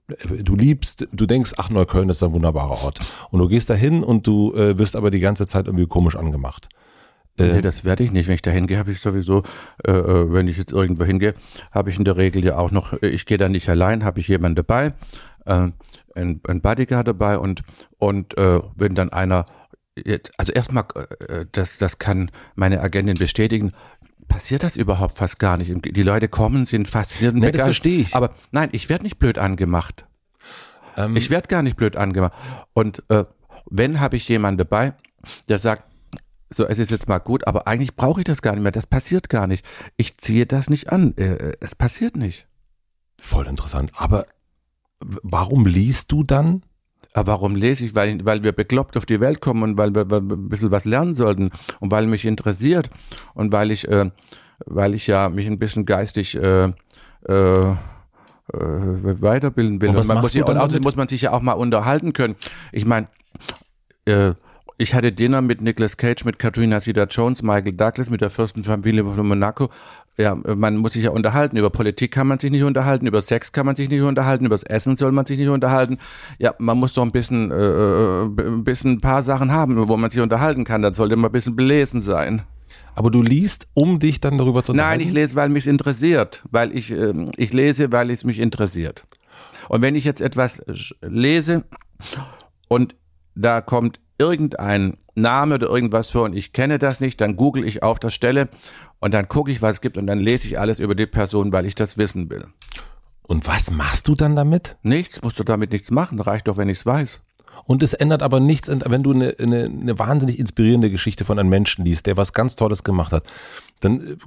du liebst, du denkst, ach, Neukölln ist ein wunderbarer Ort. Und du gehst dahin und du äh, wirst aber die ganze Zeit irgendwie komisch angemacht. Äh, nee, das werde ich nicht. Wenn ich da hingehe, habe ich sowieso, äh, äh, wenn ich jetzt irgendwo hingehe, habe ich in der Regel ja auch noch, ich gehe da nicht allein, habe ich jemanden dabei. Äh, ein, ein Bodyguard dabei und, und äh, wenn dann einer jetzt, also erstmal, äh, das, das kann meine Agentin bestätigen, passiert das überhaupt fast gar nicht. Die Leute kommen, sind fasziniert. Nee, das verstehe ich. Aber nein, ich werde nicht blöd angemacht. Ähm. Ich werde gar nicht blöd angemacht. Und äh, wenn, habe ich jemanden dabei, der sagt, so, es ist jetzt mal gut, aber eigentlich brauche ich das gar nicht mehr. Das passiert gar nicht. Ich ziehe das nicht an. Äh, es passiert nicht. Voll interessant. Aber warum liest du dann? Aber warum lese ich? Weil, weil wir bekloppt auf die Welt kommen und weil wir, weil wir ein bisschen was lernen sollten und weil mich interessiert und weil ich, äh, weil ich ja mich ein bisschen geistig äh, äh, weiterbilden will. Und, und man muss, sich, und außerdem muss man sich ja auch mal unterhalten können. Ich meine, äh, ich hatte Dinner mit Nicolas Cage, mit Katrina Zeta-Jones, Michael Douglas, mit der Fürstenfamilie von Monaco. Ja, man muss sich ja unterhalten. Über Politik kann man sich nicht unterhalten, über Sex kann man sich nicht unterhalten, über das Essen soll man sich nicht unterhalten. Ja, man muss doch ein bisschen, äh, äh ein bisschen ein paar Sachen haben, wo man sich unterhalten kann. Dann sollte man ein bisschen belesen sein. Aber du liest, um dich dann darüber zu unterhalten? Nein, ich lese, weil mich interessiert. Weil ich, äh, ich lese, weil es mich interessiert. Und wenn ich jetzt etwas lese und da kommt irgendein Name oder irgendwas vor und ich kenne das nicht, dann google ich auf der Stelle und dann gucke ich, was es gibt und dann lese ich alles über die Person, weil ich das wissen will. Und was machst du dann damit? Nichts, musst du damit nichts machen, reicht doch, wenn ich es weiß. Und es ändert aber nichts, wenn du eine, eine, eine wahnsinnig inspirierende Geschichte von einem Menschen liest, der was ganz Tolles gemacht hat, dann äh,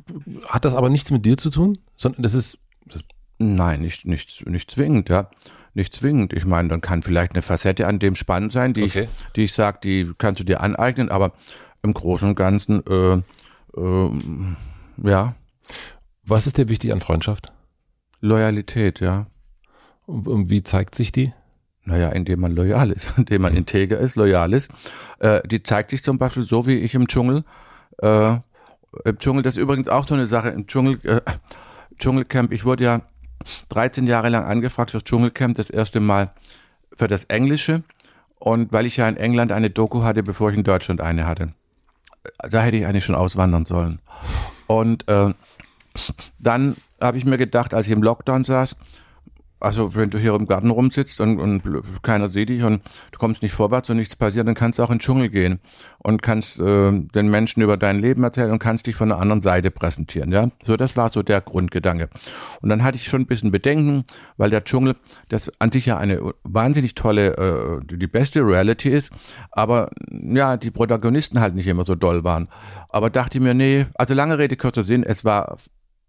hat das aber nichts mit dir zu tun, sondern das ist, das Nein, nicht, nicht, nicht zwingend, ja. Nicht zwingend. Ich meine, dann kann vielleicht eine Facette an dem spannend sein, die Okay. ich, die ich sag, die kannst du dir aneignen, aber im Großen und Ganzen, äh, äh, ja, Was ist dir wichtig an Freundschaft? Loyalität, ja. Und und wie zeigt sich die? Naja, indem man loyal ist, indem man integer ist, loyal ist. Äh, die zeigt sich zum Beispiel so wie ich im Dschungel. Äh, Im Dschungel, das ist übrigens auch so eine Sache. Im Dschungel, äh, Dschungelcamp, ich wurde ja 13 Jahre lang angefragt fürs Dschungelcamp, das erste Mal für das Englische. Und weil ich ja in England eine Doku hatte, bevor ich in Deutschland eine hatte. Da hätte ich eigentlich schon auswandern sollen. Und äh, dann habe ich mir gedacht, als ich im Lockdown saß, also wenn du hier im Garten rumsitzt und, und keiner sieht dich und du kommst nicht vorwärts und nichts passiert, dann kannst du auch in den Dschungel gehen und kannst äh, den Menschen über dein Leben erzählen und kannst dich von der anderen Seite präsentieren. Ja, so das war so der Grundgedanke. Und dann hatte ich schon ein bisschen Bedenken, weil der Dschungel, das an sich ja eine wahnsinnig tolle, äh, die beste Reality ist, aber ja, die Protagonisten halt nicht immer so doll waren. Aber dachte mir, nee, also lange Rede kurzer Sinn, es war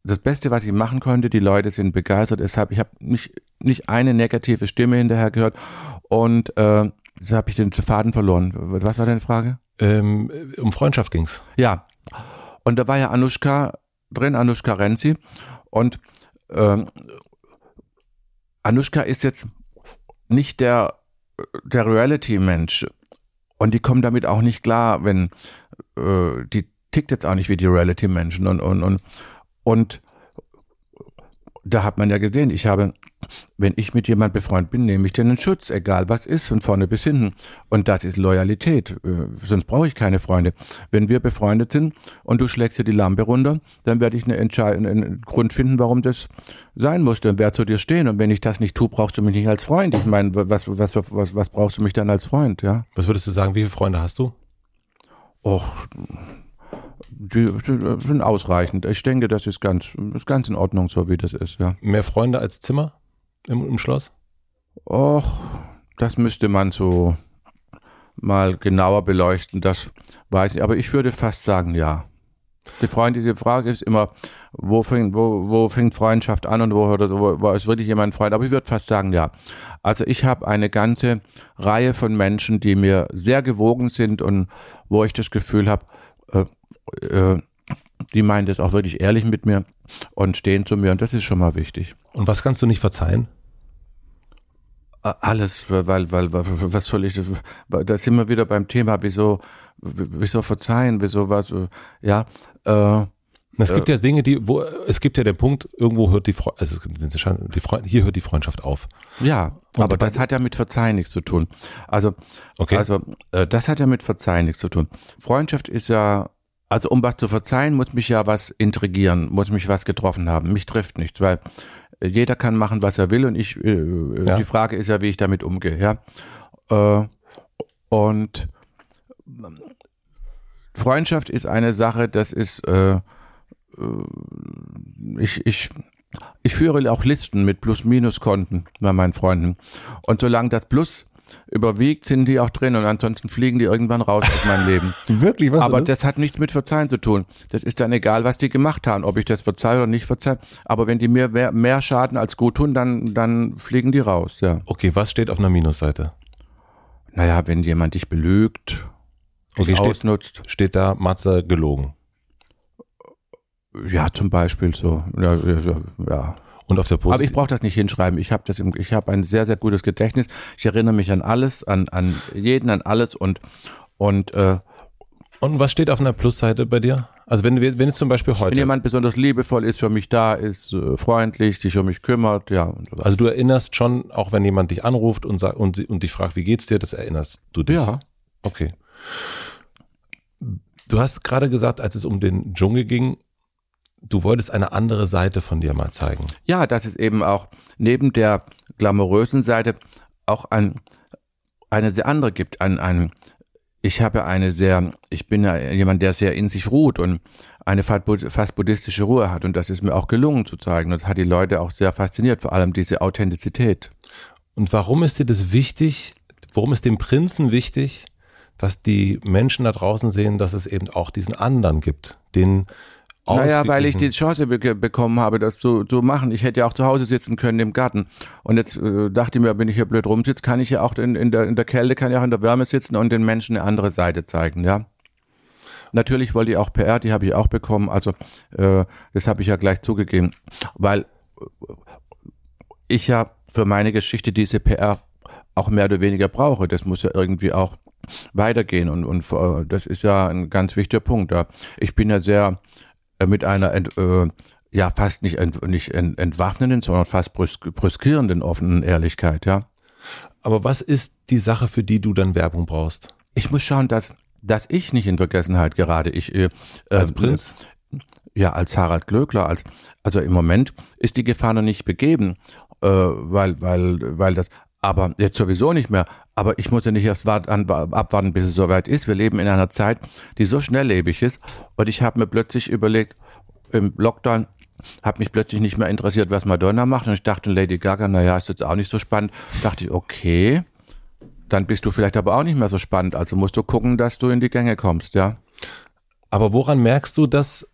das Beste, was ich machen konnte. Die Leute sind begeistert. Deshalb, ich habe nicht, nicht eine negative Stimme hinterher gehört. Und äh, jetzt habe ich den Faden verloren. Was war deine Frage? Ähm, um Freundschaft ging's. Ja. Und da war ja Anushka drin, Anushka Renzi. Und ähm, Anushka ist jetzt nicht der, der Reality-Mensch. Und die kommen damit auch nicht klar, wenn äh, die tickt jetzt auch nicht wie die Reality-Menschen. Und, und, und, und da hat man ja gesehen, ich habe, wenn ich mit jemand befreundet bin, nehme ich dir einen Schutz, egal was ist, von vorne bis hinten. Und das ist Loyalität. Äh, Sonst brauche ich keine Freunde. Wenn wir befreundet sind und du schlägst dir die Lampe runter, dann werde ich eine einen Grund finden, warum das sein muss. Dann werde zu dir stehen. Und wenn ich das nicht tue, brauchst du mich nicht als Freund. Ich meine, was, was, was, was brauchst du mich dann als Freund, ja? Was würdest du sagen, wie viele Freunde hast du? Och, die sind ausreichend. Ich denke, das ist ganz, ist ganz in Ordnung, so wie das ist, ja. Mehr Freunde als Zimmer im, im Schloss? Och, das müsste man so mal genauer beleuchten, das weiß ich. Aber ich würde fast sagen, ja. Die Freunde, die Frage ist immer, wo fängt, wo, wo fängt Freundschaft an und wo, hört wo, wo ist wirklich jemand Freund? Aber ich würde fast sagen, ja. Also ich habe eine ganze Reihe von Menschen, die mir sehr gewogen sind und wo ich das Gefühl habe, äh, äh, die meinen das auch wirklich ehrlich mit mir und stehen zu mir und das ist schon mal wichtig. Und was kannst du nicht verzeihen? Äh, Alles, weil, weil, was soll ich, das- da sind wir wieder beim Thema, wieso, wieso verzeihen, wieso was, äh, ja, äh, Es gibt ja Dinge, die, wo, es gibt ja den Punkt, irgendwo hört die Freundschaft, also die Freund, hier hört die Freundschaft auf. ja, Und aber das hat ja mit Verzeihen nichts zu tun. Also, Okay. also, äh, das hat ja mit Verzeihen nichts zu tun. Freundschaft ist ja, also um was zu verzeihen, muss mich ja was intrigieren, muss mich was getroffen haben. Mich trifft nichts, weil äh, jeder kann machen, was er will und ich, äh, Ja. die Frage ist ja, wie ich damit umgehe, ja. Äh, und ähm, Freundschaft ist eine Sache, das ist, äh, äh, ich, ich, ich führe auch Listen mit Plus-Minus-Konten bei meinen Freunden. Und solange das Plus überwiegt, sind die auch drin und ansonsten fliegen die irgendwann raus aus meinem Leben. Wirklich? Was Aber das hat nichts mit Verzeihen zu tun. Das ist dann egal, was die gemacht haben, ob ich das verzeihe oder nicht verzeihe. Aber wenn die mir mehr, mehr Schaden als gut tun, dann, dann fliegen die raus, ja. okay, was steht auf einer Minusseite? Naja, wenn jemand dich belügt, dich Okay, steht, ausnutzt, steht da Matze gelogen. ja, zum Beispiel so, ja, ja, ja. Und auf der Aber ich brauche das nicht hinschreiben. Ich habe das im, ich habe ein sehr sehr gutes Gedächtnis. Ich erinnere mich an alles, an an jeden, an alles und und äh, Und was steht auf einer Plusseite bei dir? Also wenn wir, wenn jetzt zum Beispiel wenn heute, jemand besonders liebevoll ist, für mich da ist, äh, freundlich, sich um mich kümmert, ja. So also du erinnerst schon, auch wenn jemand dich anruft und sagt und, und dich fragt, wie geht's dir, das erinnerst du dich. ja. Okay. Du hast gerade gesagt, als es um den Dschungel ging, du wolltest eine andere Seite von dir mal zeigen. Ja, dass es eben auch neben der glamourösen Seite auch ein, eine sehr andere gibt. Ein, ein, ich habe eine sehr, ich bin ja jemand, der sehr in sich ruht und eine fast bud- fast buddhistische Ruhe hat. Und das ist mir auch gelungen zu zeigen. Das hat die Leute auch sehr fasziniert, vor allem diese Authentizität. Und warum ist dir das wichtig? Warum ist dem Prinzen wichtig, dass die Menschen da draußen sehen, dass es eben auch diesen anderen gibt, den Naja, weil ich die Chance be bekommen habe, das zu, zu machen. Ich hätte ja auch zu Hause sitzen können im Garten. Und jetzt äh, dachte ich mir, wenn ich hier blöd rumsitze, kann ich ja auch in, in, der, in der Kälte, kann ich auch in der Wärme sitzen und den Menschen eine andere Seite zeigen, ja. Natürlich wollte ich auch PR, die habe ich auch bekommen. Also äh, das habe ich ja gleich zugegeben, weil ich ja für meine Geschichte diese PR auch mehr oder weniger brauche. Das muss ja irgendwie auch weitergehen und, und äh, das ist ja ein ganz wichtiger Punkt. Ich bin ja sehr mit einer ent, äh, ja fast nicht, ent, nicht ent, entwaffnenden, sondern fast brüsk, brüskierenden offenen Ehrlichkeit, ja. Aber was ist die Sache, für die du dann Werbung brauchst? Ich muss schauen, dass, dass ich nicht in Vergessenheit gerade. Ich, äh, als Prinz? Ja, als Harald Glöckler, als, also im Moment ist die Gefahr noch nicht begeben, äh, weil, weil, weil das, aber jetzt sowieso nicht mehr. Aber ich muss ja nicht erst warten, abwarten, bis es soweit ist. Wir leben in einer Zeit, die so schnelllebig ist. Und ich habe mir plötzlich überlegt, im Lockdown hat mich plötzlich nicht mehr interessiert, was Madonna macht. Und ich dachte, Lady Gaga, naja, ist jetzt auch nicht so spannend. Dachte ich, okay, dann bist du vielleicht aber auch nicht mehr so spannend. Also musst du gucken, dass du in die Gänge kommst, ja. Aber woran merkst du, dass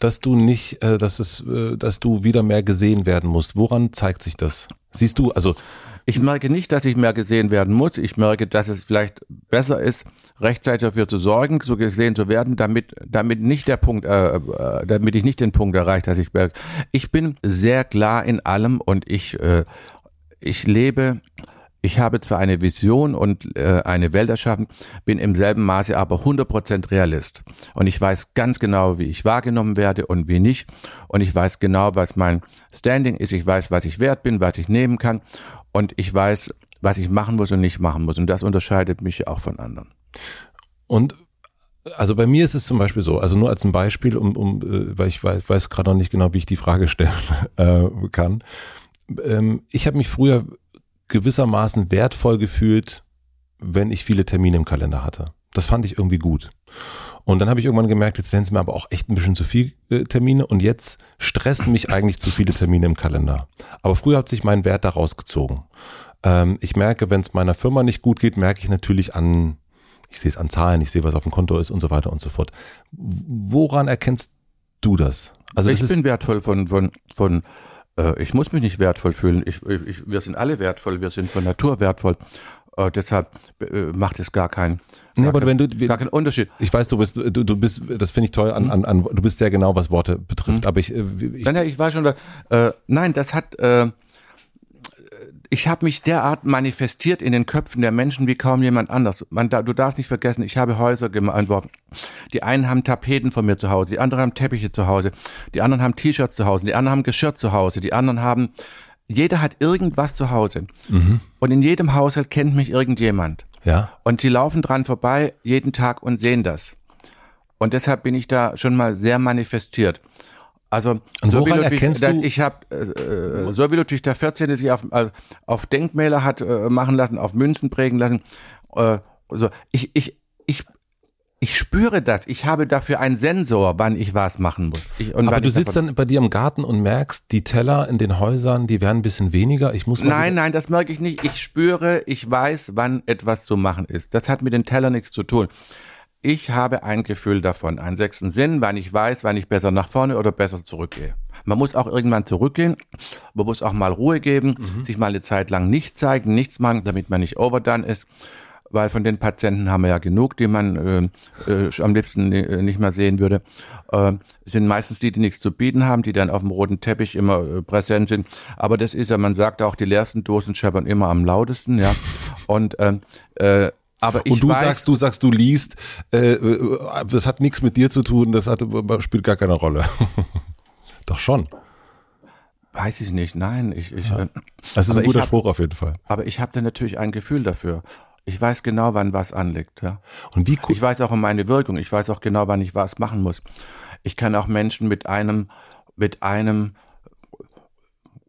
dass du nicht, äh, dass es, äh, dass du wieder mehr gesehen werden musst? Woran zeigt sich das? Siehst du, also ich merke nicht, dass ich mehr gesehen werden muss. Ich merke, dass es vielleicht besser ist, rechtzeitig dafür zu sorgen, so gesehen zu werden, damit, damit nicht der Punkt, äh, äh, damit ich nicht den Punkt erreiche, dass ich Ich bin sehr klar in allem und ich, äh, ich lebe ich habe zwar eine Vision und äh, eine Welt erschaffen, bin im selben Maße aber 100% Realist. Und ich weiß ganz genau, wie ich wahrgenommen werde und wie nicht. Und ich weiß genau, was mein Standing ist. Ich weiß, was ich wert bin, was ich nehmen kann. Und ich weiß, was ich machen muss und nicht machen muss. Und das unterscheidet mich auch von anderen. Und also bei mir ist es zum Beispiel so, also nur als ein Beispiel, um, um äh, weil ich weiß, weiß gerade noch nicht genau, wie ich die Frage stellen äh, kann. Ähm, ich habe mich früher gewissermaßen wertvoll gefühlt, wenn ich viele Termine im Kalender hatte. Das fand ich irgendwie gut. Und dann habe ich irgendwann gemerkt, jetzt werden es mir aber auch echt ein bisschen zu viel äh, Termine und jetzt stressen mich eigentlich zu viele Termine im Kalender. Aber früher hat sich mein Wert daraus gezogen. Ähm, ich merke, wenn es meiner Firma nicht gut geht, merke ich natürlich an, ich sehe es an Zahlen, ich sehe, was auf dem Konto ist und so weiter und so fort. Woran erkennst du das? Also ich bin wertvoll von, von, von äh, ich muss mich nicht wertvoll fühlen. Ich, ich, wir sind alle wertvoll, wir sind von Natur wertvoll. Äh, deshalb äh, macht es gar keinen, nee, aber wenn du, gar keinen Unterschied. Ich weiß, du bist, du, du bist, das finde ich toll an, an, an, du bist sehr genau, was Worte betrifft. Mhm. Aber ich, äh, ich, nein, ich war schon da. Äh, nein, das hat, äh, ich habe mich derart manifestiert in den Köpfen der Menschen wie kaum jemand anders. Man, du darfst nicht vergessen, ich habe Häuser entworfen. Die einen haben Tapeten von mir zu Hause, die anderen haben Teppiche zu Hause, die anderen haben T-Shirts zu Hause, die anderen haben Geschirr zu Hause, die anderen haben jeder hat irgendwas zu Hause. Mhm. Und in jedem Haushalt kennt mich irgendjemand. Ja. Und sie laufen dran vorbei jeden Tag und sehen das. Und deshalb bin ich da schon mal sehr manifestiert. Also so wie Ludwig, du? ich habe äh, so wie Ludwig der 14. sich auf, äh, auf Denkmäler hat äh, machen lassen, auf Münzen prägen lassen. Äh, so ich ich ich ich spüre das. Ich habe dafür einen Sensor, wann ich was machen muss. Ich, Aber du sitzt dann bei dir im Garten und merkst, die Teller in den Häusern, die werden ein bisschen weniger. Ich muss nein, nein, das merke ich nicht. Ich spüre, ich weiß, wann etwas zu machen ist. Das hat mit den Tellern nichts zu tun. Ich habe ein Gefühl davon, einen sechsten Sinn, wann ich weiß, wann ich besser nach vorne oder besser zurückgehe. Man muss auch irgendwann zurückgehen, man muss auch mal Ruhe geben, mhm. sich mal eine Zeit lang nicht zeigen, nichts machen, damit man nicht overdone ist weil von den Patienten haben wir ja genug, die man äh, äh, am liebsten äh, nicht mehr sehen würde. Äh, sind meistens die, die nichts zu bieten haben, die dann auf dem roten Teppich immer äh, präsent sind. Aber das ist ja, man sagt auch, die leersten Dosen scheppern immer am lautesten, ja. Und ähm, äh, aber ich und du weiß, sagst, du sagst, du liest, äh, äh das hat nichts mit dir zu tun, das hat, spielt gar keine Rolle. Doch schon. Weiß ich nicht, nein. Ich, ich, ja. Das ist ein guter hab, Spruch auf jeden Fall. Aber ich habe da natürlich ein Gefühl dafür. Ich weiß genau, wann was anliegt. Ja. Und wie ich weiß auch um meine Wirkung. Ich weiß auch genau, wann ich was machen muss. Ich kann auch Menschen mit einem, mit einem,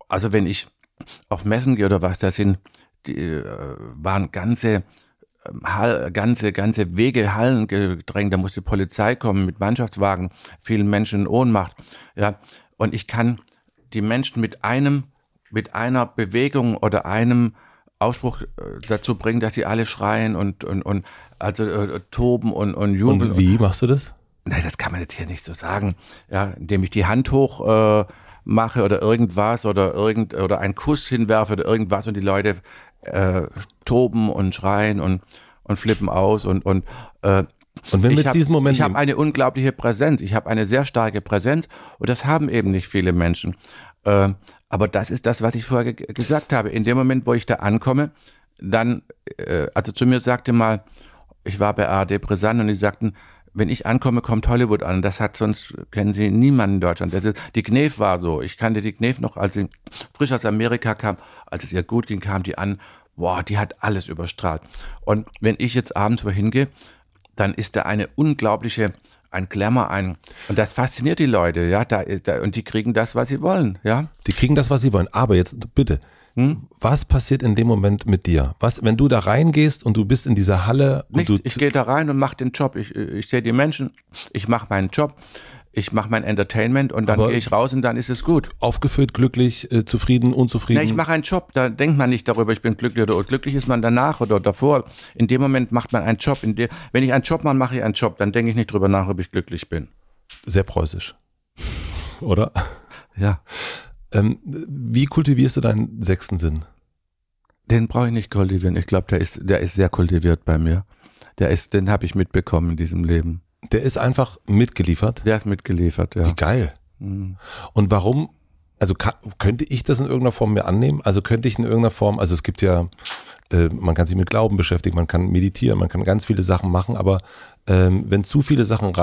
also wenn ich auf Messen gehe oder was, da sind, die äh, waren ganze Hall, ganze, ganze Wege, Hallen gedrängt, da musste Polizei kommen mit Mannschaftswagen, vielen Menschen in Ohnmacht, ja. Und ich kann die Menschen mit einem, mit einer Bewegung oder einem Ausspruch äh, dazu bringen, dass sie alle schreien und, und, und also äh, toben und, und jubeln. Und wie machst du das? nein, das kann man jetzt hier nicht so sagen, ja, indem ich die Hand hoch äh, mache oder irgendwas oder irgend oder einen Kuss hinwerfe oder irgendwas und die Leute äh, toben und schreien und und flippen aus und und äh, Und wenn wir ich jetzt hab- diesen Moment ich habe nehmen- eine unglaubliche Präsenz, ich habe eine sehr starke Präsenz und das haben eben nicht viele Menschen. Äh, aber das ist das, was ich vorher ge gesagt habe. In dem Moment, wo ich da ankomme, dann, äh, also zu mir sagte mal, ich war bei ARD Brisant und die sagten, wenn ich ankomme, kommt Hollywood an. Das hat sonst, kennen Sie niemanden in Deutschland. Das ist, die Knef war so. Ich kannte die Knef noch, als sie frisch aus Amerika kam, als es ihr gut ging, kam die an. Boah, die hat alles überstrahlt. Und wenn ich jetzt abends wohin gehe, dann ist da eine unglaubliche, ein Glamour, ein, und das fasziniert die Leute, ja, da, da, und die kriegen das, was sie wollen, ja. Die kriegen das, was sie wollen. Aber jetzt bitte, Hm? was passiert in dem Moment mit dir? Was, wenn du da reingehst und du bist in dieser Halle und Nichts. du Ich gehe da rein und mache den Job. Ich, ich sehe die Menschen, ich mache meinen Job, ich mache mein Entertainment und dann gehe ich raus und dann ist es gut. aufgefüllt, glücklich, äh, zufrieden, unzufrieden? Na, ich mache einen Job, da denkt man nicht darüber, ich bin glücklich oder glücklich ist man danach oder davor. In dem Moment macht man einen Job. In der, wenn ich einen Job mache, mache ich einen Job, dann denke ich nicht drüber nach, ob ich glücklich bin. Sehr preußisch. Oder? Ja. Ähm, wie kultivierst du deinen sechsten Sinn? Den brauche ich nicht kultivieren. Ich glaube, der ist, der ist sehr kultiviert bei mir. Der ist, den habe ich mitbekommen in diesem Leben. Der ist einfach mitgeliefert. Der ist mitgeliefert, ja. Wie geil. Mhm. Und warum, also kann, könnte ich das in irgendeiner Form mir annehmen? Also könnte ich in irgendeiner Form, also es gibt ja, äh, man kann sich mit Glauben beschäftigen, man kann meditieren, man kann ganz viele Sachen machen, aber ähm, wenn zu viele Sachen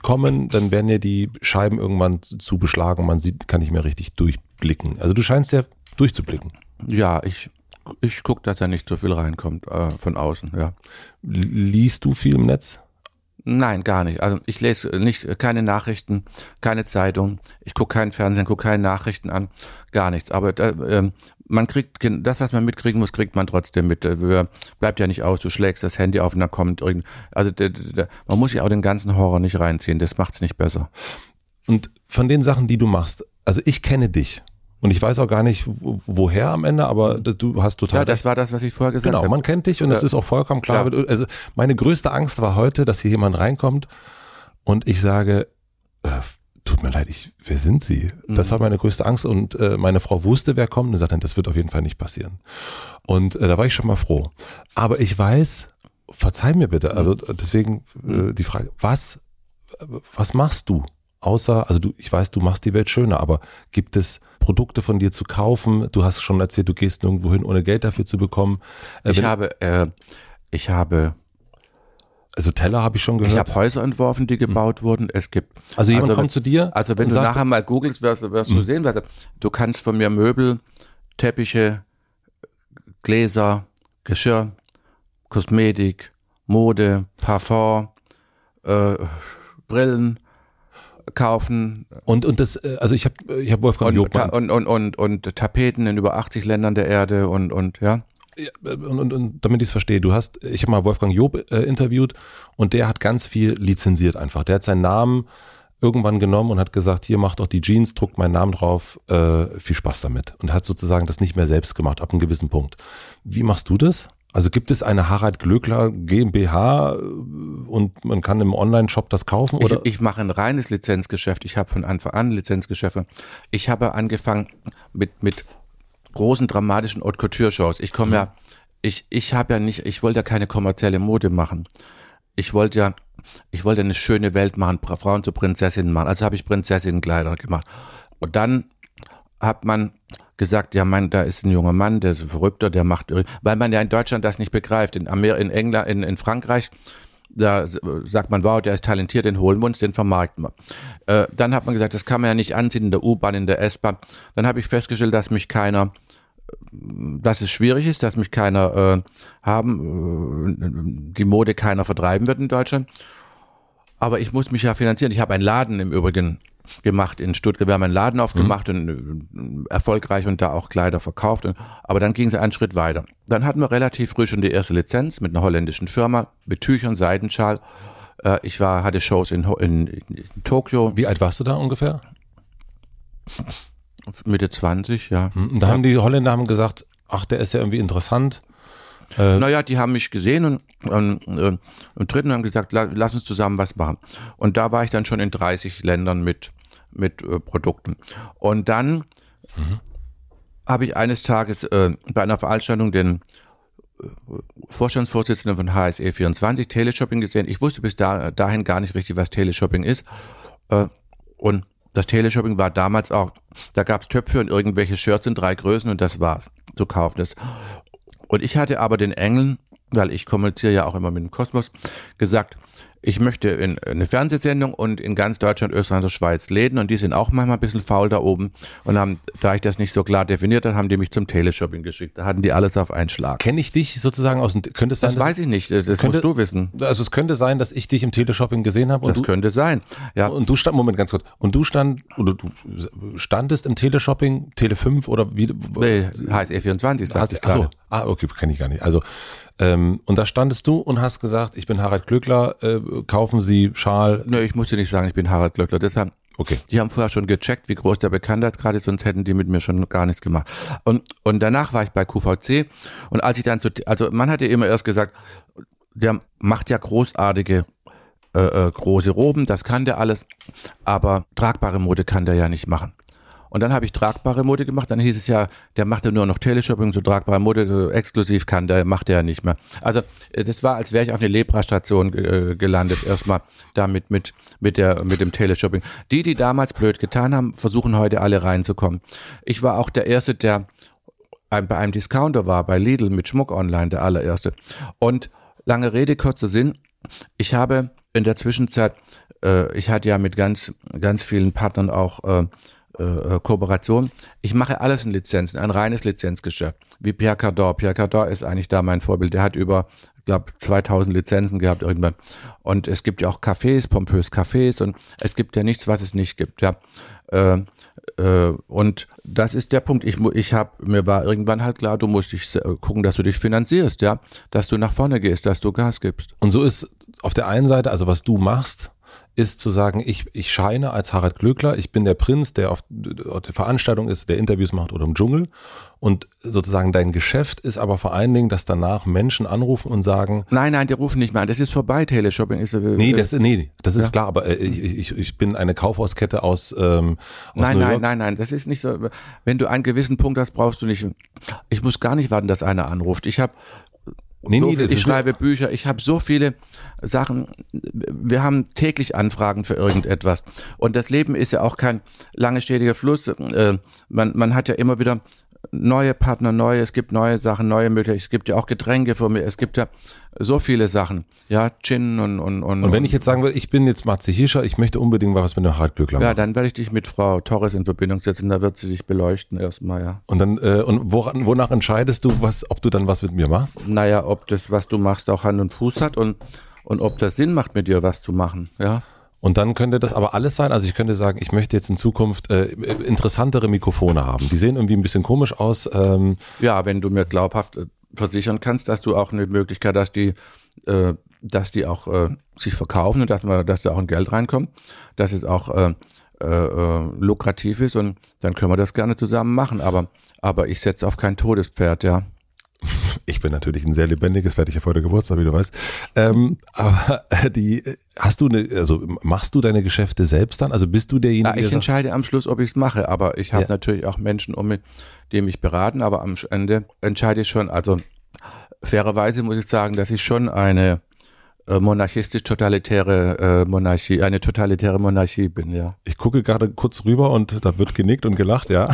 reinkommen, dann werden ja die Scheiben irgendwann zu beschlagen, man sieht, kann nicht mehr richtig durchblicken. Also du scheinst ja durchzublicken. Ja, ich, ich gucke, dass da nicht so viel reinkommt äh, von außen, ja. Liest du viel im Netz? Nein, gar nicht. Also ich lese nicht keine Nachrichten, keine Zeitung. Ich gucke keinen Fernsehen, gucke keine Nachrichten an, gar nichts. Aber da, ähm, man kriegt das, was man mitkriegen muss, kriegt man trotzdem mit. Wir- Bleibt ja nicht aus. Du schlägst das Handy auf und dann kommt irgend. Also man muss sich auch den ganzen Horror nicht reinziehen. Das macht's nicht besser. Und von den Sachen, die du machst, also ich kenne dich und ich weiß auch gar nicht, wo- woher am Ende, aber du hast total Ja, das war das, was ich vorher gesagt Genau, habe. man kennt dich und es Ja. ist auch vollkommen klar. Ja. Also meine größte Angst war heute, dass hier jemand reinkommt und ich sage, äh, tut mir leid, ich, wer sind Sie? Das Mhm. war meine größte Angst und äh, meine Frau wusste, wer kommt und sagte, das wird auf jeden Fall nicht passieren. Und äh, da war ich schon mal froh. Aber ich weiß, verzeih mir bitte, also Mhm. deswegen äh, die Frage, was, was machst du? Außer, also du, ich weiß, du machst die Welt schöner, aber gibt es Produkte von dir zu kaufen? Du hast schon erzählt, du gehst nirgendwo hin, ohne Geld dafür zu bekommen. Äh, Ich habe, äh, ich habe, Also Teller habe ich schon gehört. ich habe Häuser entworfen, die gebaut wurden. Es gibt also jemand kommt zu dir. Also wenn du sagt, nachher mal googelst, wirst, wirst du sehen, was du kannst von mir Möbel, Teppiche, Gläser, Geschirr, Kosmetik, Mode, Parfum, äh, Brillen kaufen und und das, äh, also ich habe ich hab Wolfgang und, und, und, und, und Tapeten in über 80 Ländern der Erde und, und ja. Und, und, und damit ich es verstehe, du hast, ich habe mal Wolfgang Job äh, interviewt und der hat ganz viel lizenziert einfach. Der hat seinen Namen irgendwann genommen und hat gesagt, hier macht doch die Jeans, druckt meinen Namen drauf, äh, viel Spaß damit und hat sozusagen das nicht mehr selbst gemacht ab einem gewissen Punkt. Wie machst du das? Also gibt es eine Harald Glöckler GmbH äh, und man kann im Online-Shop das kaufen oder? Ich, ich mache ein reines Lizenzgeschäft. Ich habe von Anfang an Lizenzgeschäfte. Ich habe angefangen mit, mit großen dramatischen Haute Couture Shows. Ich komme ja, ich, ich habe ja nicht, ich wollte ja keine kommerzielle Mode machen. Ich wollte ja, ich wollte eine schöne Welt machen, Frauen zu Prinzessinnen machen. Also habe ich Prinzessinnenkleider gemacht. Und dann hat man gesagt, ja, mein, da ist ein junger Mann, der ist ein Verrückter, der macht, weil man ja in Deutschland das nicht begreift. In Amer in England, in, in Frankreich, da sagt man, wow, der ist talentiert, den holen wir uns, den vermarkten wir. Äh, dann hat man gesagt, das kann man ja nicht anziehen in der U-Bahn, in der S-Bahn. Dann habe ich festgestellt, dass mich keiner, dass es schwierig ist, dass mich keiner äh, haben, äh, die Mode keiner vertreiben wird in Deutschland. Aber ich muss mich ja finanzieren. Ich habe einen Laden im Übrigen gemacht in Stuttgart. Wir haben einen Laden aufgemacht und äh, erfolgreich und da auch Kleider verkauft. Aber dann ging es einen Schritt weiter. Dann hatten wir relativ früh schon die erste Lizenz mit einer holländischen Firma, mit Tüchern, Seidenschal. Äh, ich war, hatte Shows in, in, in Tokio, Wie alt warst du da ungefähr? Mitte 20, ja. Und da haben die Holländer haben gesagt, ach, der ist ja irgendwie interessant. Äh, Naja, die haben mich gesehen und, und, äh, und dritten haben gesagt, la, lass uns zusammen was machen. Und da war ich dann schon in 30 Ländern mit, mit äh, Produkten. Und dann habe ich eines Tages äh, bei einer Veranstaltung den äh, Vorstandsvorsitzenden von HSE24 Teleshopping gesehen. Ich wusste bis da, dahin gar nicht richtig, was Teleshopping ist. Äh, und das Teleshopping war damals auch, da gab's Töpfe und irgendwelche Shirts in drei Größen und das war's zu kaufen. Das. Und ich hatte aber den Engeln, weil ich kommuniziere ja auch immer mit dem Kosmos, gesagt, ich möchte in eine Fernsehsendung und in ganz Deutschland, Österreich und Schweiz Läden und die sind auch manchmal ein bisschen faul da oben und haben, da ich das nicht so klar definiert habe, haben die mich zum Teleshopping geschickt. Da hatten die alles auf einen Schlag. Kenne ich dich sozusagen aus dem, könnte es sein, Das weiß ich nicht, das, könnte- musst du wissen. also es könnte sein, dass ich dich im Teleshopping gesehen habe und Das du, könnte sein. Ja, und du stand, Moment, ganz kurz, und du stand, oder du standest im Teleshopping, Tele 5 oder wie? nee, HSE24 sagt Hast, ich achso, gerade. ah, okay, kenne ich gar nicht. Also, ähm, und da standest du und hast gesagt, ich bin Harald Glöckler, äh, kaufen Sie Schal. Nee, ich musste nicht sagen, ich bin Harald Glöckler. Deshalb, Okay. die haben vorher schon gecheckt, wie groß der Bekanntheitsgrad ist, sonst hätten die mit mir schon gar nichts gemacht. Und, und danach war ich bei QVC und als ich dann zu, also man hatte immer erst gesagt, der macht ja großartige äh, äh, große Roben, das kann der alles, aber tragbare Mode kann der ja nicht machen. Und dann habe ich tragbare Mode gemacht, dann hieß es ja, der macht ja nur noch Teleshopping, so tragbare Mode, so exklusiv kann, der macht er ja nicht mehr. Also äh, das war, als wäre ich auf eine Lepra-Station äh, gelandet, erstmal damit mit, mit, der, mit dem Teleshopping. Die, die damals blöd getan haben, versuchen heute alle reinzukommen. Ich war auch der Erste, der bei einem Discounter war, bei Lidl mit Schmuck online, der allererste. Und lange Rede, kurzer Sinn, ich habe in der Zwischenzeit, äh, ich hatte ja mit ganz, ganz vielen Partnern auch äh, äh, Kooperation. Ich mache alles in Lizenzen, ein reines Lizenzgeschäft. Wie Pierre Cardin. Pierre Cardin ist eigentlich da mein Vorbild. Der hat über, ich glaube, 2000 Lizenzen gehabt irgendwann. Und es gibt ja auch Cafés, pompös Cafés und es gibt ja nichts, was es nicht gibt. Ja. Äh, äh, und das ist der Punkt. Ich, ich habe mir war irgendwann halt klar, du musst dich äh, gucken, dass du dich finanzierst, ja, dass du nach vorne gehst, dass du Gas gibst. Und so ist auf der einen Seite, also was du machst, ist zu sagen, ich, ich scheine als Harald Glöckler, ich bin der Prinz, der auf, auf der Veranstaltung ist, der Interviews macht oder im Dschungel. Und sozusagen dein Geschäft ist aber vor allen Dingen, dass danach Menschen anrufen und sagen, Nein, nein, die rufen nicht mehr an. Das ist vorbei. Teleshopping ist äh, nee, das, nee, das ist Ja. klar, aber äh, ich, ich, ich bin eine Kaufhauskette aus, ähm, aus Nein, New nein, York. nein, nein, das ist nicht so. Wenn du einen gewissen Punkt hast, brauchst du nicht. Ich muss gar nicht warten, dass einer anruft. Ich habe Nee, so nee, ich schreibe Bücher, ich habe so viele Sachen. Wir haben täglich Anfragen für irgendetwas. Und das Leben ist ja auch kein lange stetiger Fluss. Äh, man, man hat ja immer wieder neue Partner, neue, es gibt neue Sachen, neue Möglichkeiten. Es gibt ja auch Getränke für mich, es gibt ja so viele Sachen. Ja, Gin und und und. Und wenn ich jetzt sagen will, ich bin jetzt Matze Hirscher, ich möchte unbedingt was mit dem Harald Glöckler ja, machen. dann werde ich dich mit Frau Torres in Verbindung setzen, da wird sie dich beleuchten erstmal, ja. Und dann, äh, und woran, wonach entscheidest du, was, ob du dann was mit mir machst? naja, ob das, was du machst, auch Hand und Fuß hat und, und ob das Sinn macht, mit dir was zu machen, ja. Und dann könnte das aber alles sein. Also ich könnte sagen, ich möchte jetzt in Zukunft äh, interessantere Mikrofone haben. Die sehen irgendwie ein bisschen komisch aus. Ähm, Ja, wenn du mir glaubhaft äh, versichern kannst, dass du auch eine Möglichkeit hast, die, äh, dass die auch äh, sich verkaufen und dass man, dass da auch ein Geld reinkommt, dass es auch äh, äh, äh, lukrativ ist und dann können wir das gerne zusammen machen. Aber, aber ich setze auf kein Todespferd, ja. Ich bin natürlich ein sehr lebendiges, werde ich ja heute Geburtstag, wie du weißt. Ähm, aber die, hast du eine, also machst du deine Geschäfte selbst dann? Also bist du derjenige, Ja, der ich sagt, entscheide am Schluss, ob ich es mache, aber ich habe Ja. natürlich auch Menschen um mich, die mich beraten, aber am Ende entscheide ich schon, also fairerweise muss ich sagen, dass ich schon eine äh, monarchistisch-totalitäre äh, Monarchie, eine totalitäre Monarchie bin, ja. ich gucke gerade kurz rüber und da wird genickt und gelacht, ja.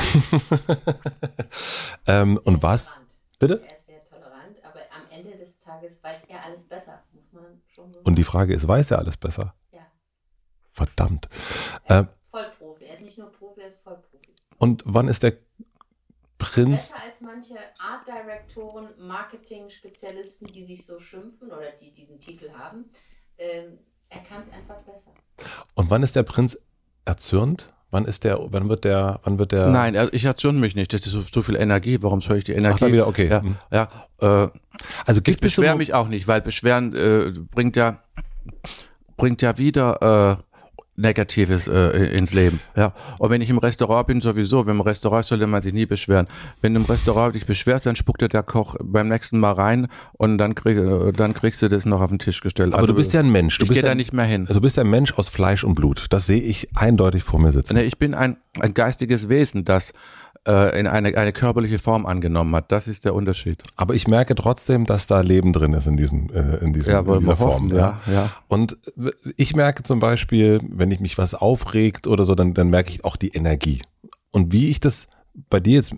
ähm, und was? Bitte? Er ist sehr tolerant, aber am Ende des Tages weiß er alles besser, muss man schon so Und die Frage ist, weiß er alles besser? Ja. Verdammt. Äh, Vollprofi. Er ist nicht nur Profi, er ist Vollprofi. und wann ist der Prinz? Besser als manche Art Directoren, Marketing-Spezialisten, die sich so schimpfen oder die diesen Titel haben. Ähm, er kann es einfach besser. Und wann ist der Prinz erzürnt? Wann ist der, wann wird der, wann wird der? Nein, also ich erzürne mich nicht, das ist so, so viel Energie, warum soll ich die Energie? da wieder, okay. Ja, Hm. ja äh, Also ich gibt so beschwere mich auch nicht, weil Beschweren äh, bringt ja bringt ja wieder äh, Negatives äh, ins Leben. Ja. Und wenn ich im Restaurant bin, sowieso, wenn im Restaurant sollte man sich nie beschweren. Wenn du im Restaurant dich beschwerst, dann spuckt dir der Koch beim nächsten Mal rein und dann, krieg, dann kriegst du das noch auf den Tisch gestellt. Aber also, du bist ja ein Mensch. Du ich gehe ja, da nicht mehr hin. Du bist ja ein Mensch aus Fleisch und Blut. Das sehe ich eindeutig vor mir sitzen. Nee, ich bin ein, ein geistiges Wesen, das äh, in eine, eine körperliche Form angenommen hat. Das ist der Unterschied. Aber ich merke trotzdem, dass da Leben drin ist in diesem, äh, in diesem, ja, in dieser Form. Hoffen, ja. ja. Und ich merke zum Beispiel, wenn ich mich was aufregt oder so, dann, dann merke ich auch die Energie. Und wie ich das bei dir jetzt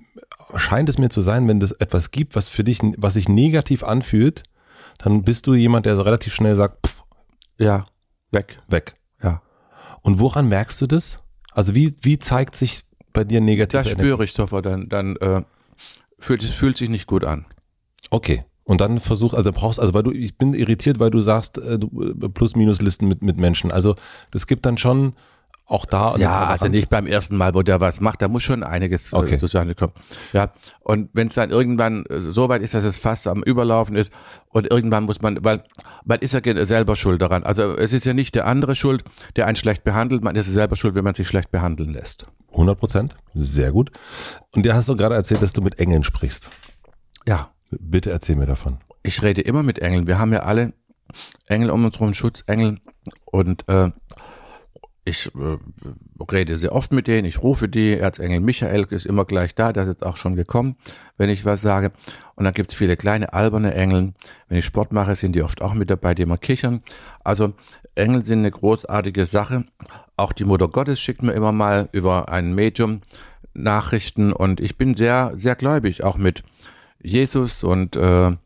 scheint es mir zu sein, wenn es etwas gibt, was für dich, was sich negativ anfühlt, dann bist du jemand, der so relativ schnell sagt, pff, ja, weg, weg. Ja. Und woran merkst du das? Also wie, wie zeigt sich bei dir negativ? Das spüre ich sofort, dann, dann äh, fühlt es fühlt sich nicht gut an. Okay. Und dann versuch, also brauchst, also weil du, ich bin irritiert, weil du sagst, äh, du äh, Plus-Minus-Listen mit, mit Menschen. Also das gibt dann schon auch da. Ja, also nicht beim ersten Mal, wo der was macht, da muss schon einiges äh, okay. zustande kommen. Ja, und wenn es dann irgendwann so weit ist, dass es fast am Überlaufen ist und irgendwann muss man, weil man ist ja selber schuld daran. Also es ist ja nicht der andere schuld, der einen schlecht behandelt, man ist ja selber schuld, wenn man sich schlecht behandeln lässt. 100 Prozent, sehr gut. Und dir hast du gerade erzählt, dass du mit Engeln sprichst. Ja. Bitte erzähl mir davon. Ich rede immer mit Engeln. Wir haben ja alle Engel um uns herum, Schutzengel und äh, ich äh, rede sehr oft mit denen, ich rufe die, Erzengel Michael ist immer gleich da, der ist jetzt auch schon gekommen, wenn ich was sage. Und dann gibt's viele kleine alberne Engel. Wenn ich Sport mache, sind die oft auch mit dabei, die immer kichern. Also Engel sind eine großartige Sache. Auch die Mutter Gottes schickt mir immer mal über ein Medium Nachrichten und ich bin sehr, sehr gläubig, auch mit Jesus und äh, äh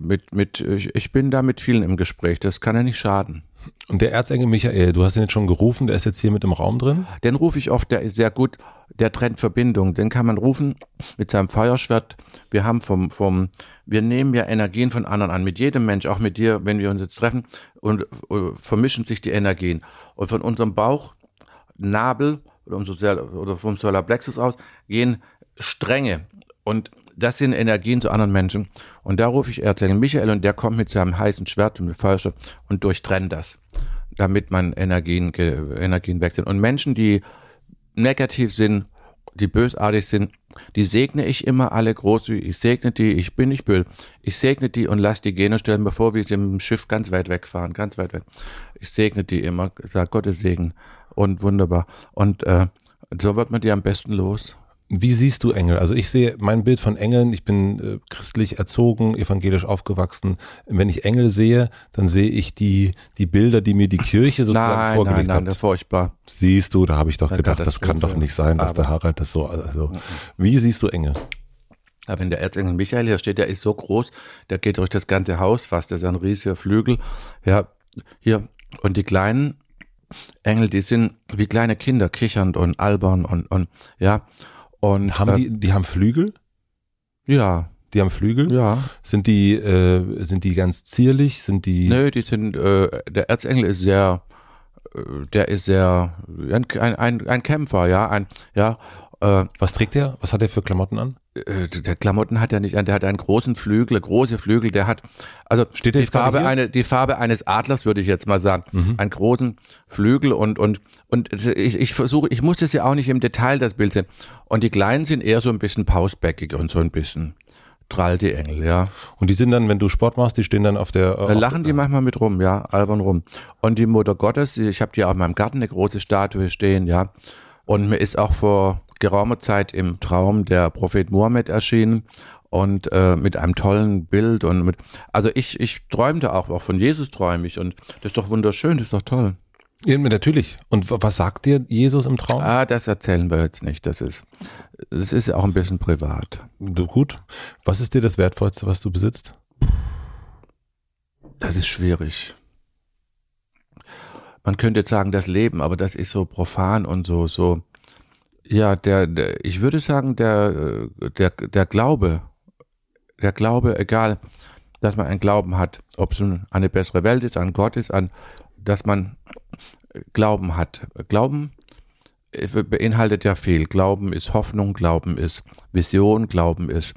mit, mit, ich bin da mit vielen im Gespräch. Das kann ja nicht schaden. Und der Erzengel Michael, du hast ihn jetzt schon gerufen, der ist jetzt hier mit im Raum drin? Den rufe ich oft, der ist sehr gut, der trennt Verbindung. Den kann man rufen mit seinem Feuerschwert. Wir haben vom, vom, wir nehmen ja Energien von anderen an, mit jedem Mensch, auch mit dir, wenn wir uns jetzt treffen, und uh, vermischen sich die Energien. Und von unserem Bauch, Nabel oder, oder vom Solarplexus aus gehen Stränge. Und das sind Energien zu anderen Menschen. Und da rufe ich Erzengel Michael und der kommt mit seinem heißen Schwert und mit Feuerschwert und durchtrennt das, damit man Energien, Energien wechselt. Und Menschen, die negativ sind, die bösartig sind, die segne ich immer alle großzügig. Ich segne die, ich bin nicht böse. Ich segne die und lasse die Gene stellen, bevor wir sie im Schiff ganz weit wegfahren, ganz weit weg. Ich segne die immer, sage Gottes Segen und wunderbar. Und äh, so wird man die am besten los. Wie siehst du Engel? Also ich sehe mein Bild von Engeln, ich bin äh, christlich erzogen, evangelisch aufgewachsen. Wenn ich Engel sehe, dann sehe ich die, die Bilder, die mir die Kirche sozusagen nein, vorgelegt nein, nein, nein, hat. furchtbar. Siehst du, da habe ich doch gedacht, das kann doch nicht sein, dass der Harald das so, also. Wie siehst du Engel? Ja, wenn der Erzengel Michael hier steht, der ist so groß, der geht durch das ganze Haus fast, der ist ein riesiger Flügel. Ja, hier. Und die kleinen Engel, die sind wie kleine Kinder, kichernd und albern und, und, ja. Und haben äh, die, die haben Flügel? Ja. Die haben Flügel? Ja. Sind die, äh, sind die ganz zierlich? Sind die? Nö, die sind, äh, der Erzengel ist sehr, äh, der ist sehr, ein, ein, ein Kämpfer, ja, ein, ja. Äh, Was trägt er? Was hat er für Klamotten an? Äh, der Klamotten hat er nicht an, der hat einen großen Flügel, große Flügel, der hat, also Steht die Farbe eine, die Farbe eines Adlers würde ich jetzt mal sagen, mhm. einen großen Flügel und und und ich, ich versuche, ich muss das ja auch nicht im Detail das Bild sehen. Und die Kleinen sind eher so ein bisschen pausbäckig und so ein bisschen Trall die Engel, ja. Und die sind dann, wenn du Sport machst, die stehen dann auf der. Äh, da lachen die manchmal mit rum, ja, albern rum. Und die Mutter Gottes, ich habe die auch in meinem Garten eine große Statue stehen, ja. Und mir ist auch vor geraumer Zeit im Traum der Prophet Mohammed erschienen und äh, mit einem tollen Bild und mit also ich ich träumte auch auch von Jesus träume ich und das ist doch wunderschön, das ist doch toll. Ja, natürlich. Und was sagt dir Jesus im Traum? Ah, das erzählen wir jetzt nicht. Das ist, das ist auch ein bisschen privat. Du, gut. Was ist dir das Wertvollste, was du besitzt? Das ist schwierig. Man könnte jetzt sagen, das Leben, aber das ist so profan und so, so, ja, der, der, ich würde sagen, der, der, der Glaube, der Glaube, egal, dass man einen Glauben hat, ob es eine bessere Welt ist, an Gott ist, an, dass man Glauben hat. Glauben beinhaltet ja viel. Glauben ist Hoffnung, Glauben ist Vision, Glauben ist,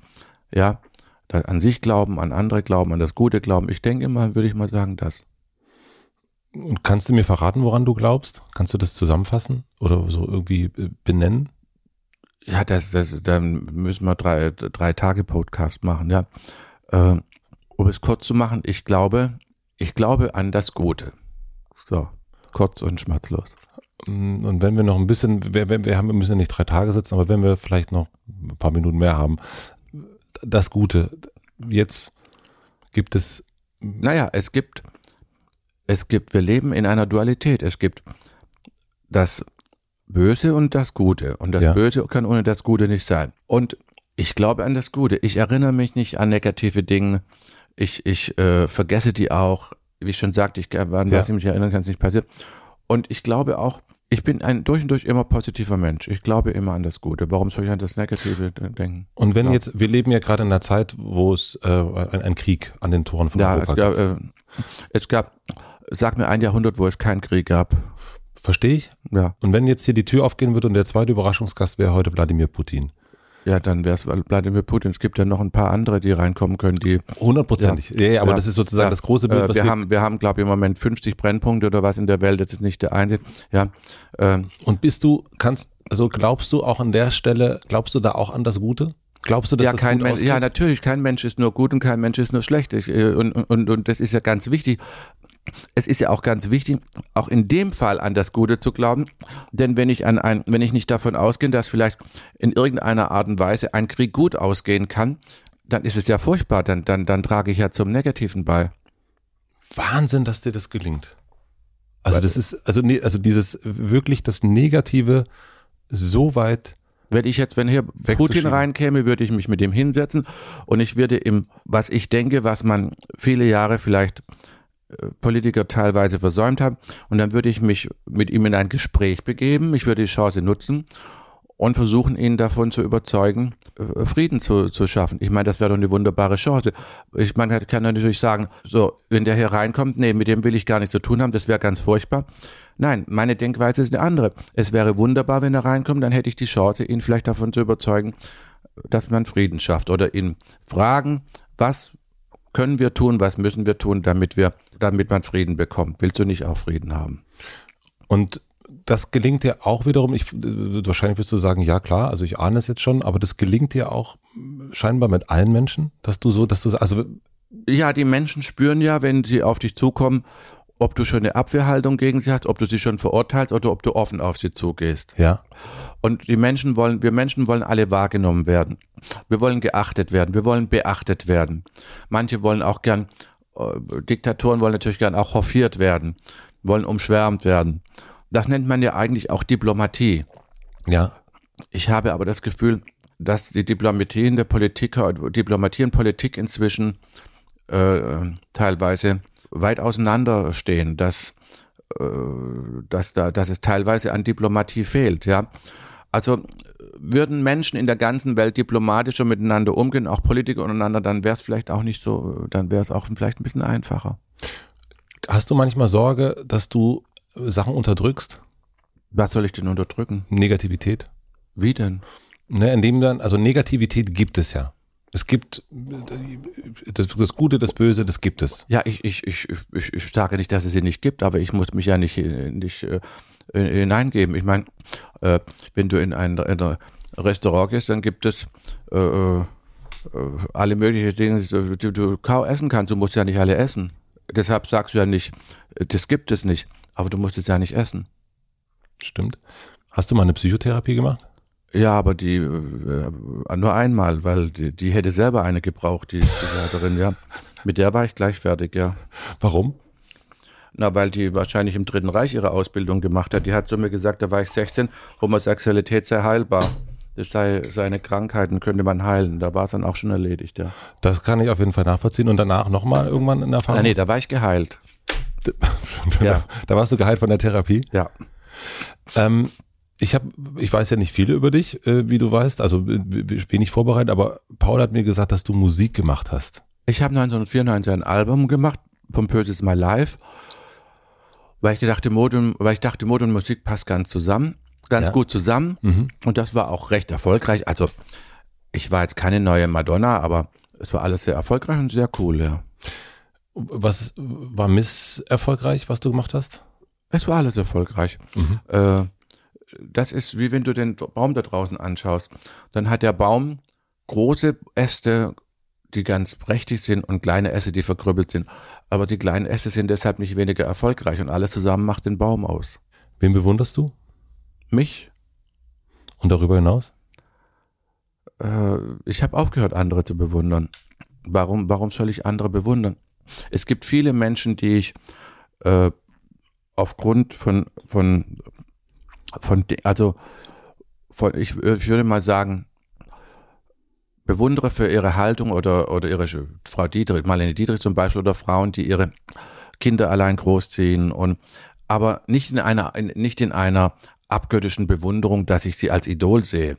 ja, an sich glauben, an andere glauben, an das Gute glauben. Ich denke immer, würde ich mal sagen, das. Und kannst du mir verraten, woran du glaubst? Kannst du das zusammenfassen oder so irgendwie äh, benennen? Ja, das, das, dann müssen wir drei, drei Tage Podcast machen, ja. Äh, um es kurz zu machen, ich glaube, ich glaube an das Gute. So, kurz und schmerzlos. Mm, Und wenn wir noch ein bisschen, wir, wir, wir haben, wir müssen ja nicht drei Tage sitzen, aber wenn wir vielleicht noch ein paar Minuten mehr haben, das Gute. Jetzt gibt es, Naja, es gibt, es gibt, wir leben in einer Dualität. Es gibt das Böse und das Gute. Und das Ja. Böse kann ohne das Gute nicht sein. Und ich glaube an das Gute. Ich erinnere mich nicht an negative Dinge. Ich, ich äh, vergesse die auch. Wie ich schon sagte, ich, an Ja. was ich mich erinnern kann, ist nicht passiert. Und ich glaube auch, ich bin ein durch und durch immer positiver Mensch. Ich glaube immer an das Gute. Warum soll ich an das Negative denken? und wenn Ja. jetzt, wir leben ja gerade in einer Zeit, wo es äh, ein, ein Krieg an den Toren von Ja, Europa es gab, äh, es gab, sag mir ein Jahrhundert, wo es keinen Krieg gab. Verstehe ich? Ja, Und wenn jetzt hier die Tür aufgehen würde und der zweite Überraschungsgast wäre heute Wladimir Putin. ja, dann wäre es Wladimir Putin. Es gibt ja noch ein paar andere, die reinkommen können, die. Hundertprozentig. Ja. Ja, aber Ja. das ist sozusagen Ja. das große Bild, Äh, was wir, wir, haben, wir haben, glaube ich, im Moment 50 Brennpunkte oder was in der Welt. Das ist nicht der eine. Ja, ähm, Und bist du, kannst, also glaubst du auch an der Stelle, glaubst du da auch an das Gute? Glaubst du, dass ja, das kein gut Mensch, ja, natürlich, kein Mensch ist nur gut und kein Mensch ist nur schlecht. Ich, äh, und, und, und das ist ja ganz wichtig. Es ist ja auch ganz wichtig, auch in dem Fall an das Gute zu glauben. Denn wenn ich an ein, wenn ich nicht davon ausgehe, dass vielleicht in irgendeiner Art und Weise ein Krieg gut ausgehen kann, dann ist es ja furchtbar. Dann, dann, dann trage ich ja zum Negativen bei. Wahnsinn, dass dir das gelingt. Also das ist, also, nee, also dieses wirklich das Negative so weit, Wenn ich jetzt, wenn hier Putin reinkäme, würde ich mich mit ihm hinsetzen und ich würde ihm, was ich denke, was man viele Jahre vielleicht Politiker teilweise versäumt haben, und dann würde ich mich mit ihm in ein Gespräch begeben, ich würde die Chance nutzen und versuchen, ihn davon zu überzeugen, äh, Frieden zu, zu schaffen. Ich meine, das wäre doch eine wunderbare Chance. Ich meine, man kann natürlich sagen, so, wenn der hier reinkommt, nee, mit dem will ich gar nichts zu tun haben, das wäre ganz furchtbar. Nein, meine Denkweise ist eine andere. Es wäre wunderbar, wenn er reinkommt, dann hätte ich die Chance, ihn vielleicht davon zu überzeugen, dass man Frieden schafft oder ihn fragen, was können wir tun, was müssen wir tun, damit wir, damit man Frieden bekommt. Willst du nicht auch Frieden haben? Und das gelingt dir auch wiederum, ich, wahrscheinlich wirst du sagen, ja klar, also ich ahne es jetzt schon, aber das gelingt dir auch scheinbar mit allen Menschen, dass du so, dass du, also Ja, die Menschen spüren ja, wenn sie auf dich zukommen, ob du schon eine Abwehrhaltung gegen sie hast, ob du sie schon verurteilst oder ob du offen auf sie zugehst. ja, Und die Menschen wollen, wir Menschen wollen alle wahrgenommen werden. Wir wollen geachtet werden. Wir wollen beachtet werden. Manche wollen auch gern, äh, Diktatoren wollen natürlich gern auch hofiert werden, wollen umschwärmt werden. Das nennt man ja eigentlich auch Diplomatie. ja, Ich habe aber das Gefühl, dass die Diplomatie in der Politik, Diplomatie und Politik inzwischen äh, teilweise weit auseinanderstehen, dass, äh, dass, da, dass es teilweise an Diplomatie fehlt. Ja, also würden Menschen in der ganzen Welt diplomatischer miteinander umgehen, auch Politiker untereinander, dann wäre es vielleicht auch nicht so, dann wäre es auch vielleicht ein bisschen einfacher. Hast du manchmal Sorge, dass du Sachen unterdrückst? Was soll ich denn unterdrücken? Negativität? Wie denn? Ne, indem dann, also Negativität gibt es ja. Es gibt äh, das, das Gute, das Böse, das gibt es. Ja, ich, ich, ich, ich, ich sage nicht, dass es sie nicht gibt, aber ich muss mich ja nicht, äh, nicht äh, hineingeben. Ich meine, äh, wenn du in ein, in ein Restaurant gehst, dann gibt es äh, äh, alle möglichen Dinge, die du kaum essen kannst. Du musst ja nicht alle essen. Deshalb sagst du ja nicht, äh, das gibt es nicht, aber du musst es ja nicht essen. Stimmt. Hast du mal eine Psychotherapie gemacht? Ja, aber die äh, nur einmal, weil die, die hätte selber eine gebraucht, die Psychiaterin, ja. Mit der war ich gleich fertig, ja. Warum? Na, weil die wahrscheinlich im Dritten Reich ihre Ausbildung gemacht hat. Die hat zu mir gesagt, da war ich 16, Homosexualität sei heilbar. Das sei seine Krankheiten, könnte man heilen. Da war es dann auch schon erledigt, ja. Das kann ich auf jeden Fall nachvollziehen. Und danach nochmal irgendwann in Erfahrung? Ah, nee, da war ich geheilt. da, ja. da warst du geheilt von der Therapie. Ja. Ähm, ich habe, ich weiß ja nicht viele über dich, äh, wie du weißt, also äh, wenig vorbereitet, aber Paul hat mir gesagt, dass du Musik gemacht hast. Ich habe 1994 ein Album gemacht, Pompöses My Life, weil ich gedachte, Mode, weil ich dachte, Mode und Musik passt ganz zusammen, ganz Ja. gut zusammen. Und das war auch recht erfolgreich. Also ich war jetzt keine neue Madonna, aber es war alles sehr erfolgreich und sehr cool, ja. Was war misserfolgreich, was du gemacht hast? Es war alles erfolgreich. Äh, das ist wie wenn du den Baum da draußen anschaust. Dann hat der Baum große Äste, die ganz prächtig sind und kleine Äste, die verkrüppelt sind. Aber die kleinen Äste sind deshalb nicht weniger erfolgreich und alles zusammen macht den Baum aus. Wen bewunderst du? Mich? Und darüber hinaus? Äh, ich habe aufgehört, andere zu bewundern. Warum, warum soll ich andere bewundern? Es gibt viele Menschen, die ich äh, aufgrund von, von, von, also von, ich, ich würde mal sagen, bewundere für ihre Haltung oder, oder ihre Frau Dietrich, Marlene Dietrich zum Beispiel, oder Frauen, die ihre Kinder allein großziehen und aber nicht in einer, in, nicht in einer abgöttischen Bewunderung, dass ich sie als Idol sehe,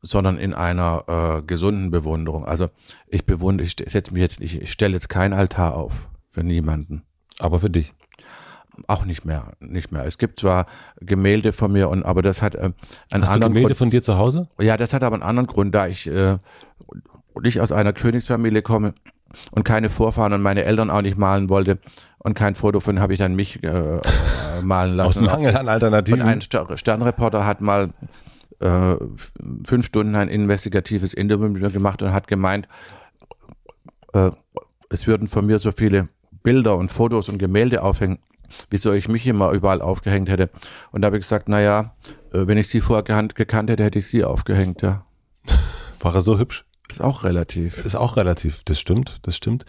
sondern in einer äh, gesunden Bewunderung. Also ich bewundere, ich setze mich jetzt ich stelle jetzt keinen Altar auf für niemanden. Aber für dich. Auch nicht mehr, nicht mehr. Es gibt zwar Gemälde von mir und aber das hat äh, einen Hast du anderen Gemälde Grund. von dir zu Hause? Ja, das hat aber einen anderen Grund, da ich äh, nicht aus einer Königsfamilie komme und keine Vorfahren und meine Eltern auch nicht malen wollte und kein Foto von habe ich dann mich äh, äh, malen lassen. Aus Mangel an Und Alternativen. ein Ster- Sternreporter hat mal äh, fünf Stunden ein investigatives Interview mit mir gemacht und hat gemeint, äh, es würden von mir so viele Bilder und Fotos und Gemälde aufhängen, wieso ich mich immer überall aufgehängt hätte. Und da habe ich gesagt, naja, äh, wenn ich sie vorher gekannt, hätte, hätte ich sie aufgehängt, ja. War er so hübsch? Ist auch relativ. Ist auch relativ. Das stimmt, das stimmt.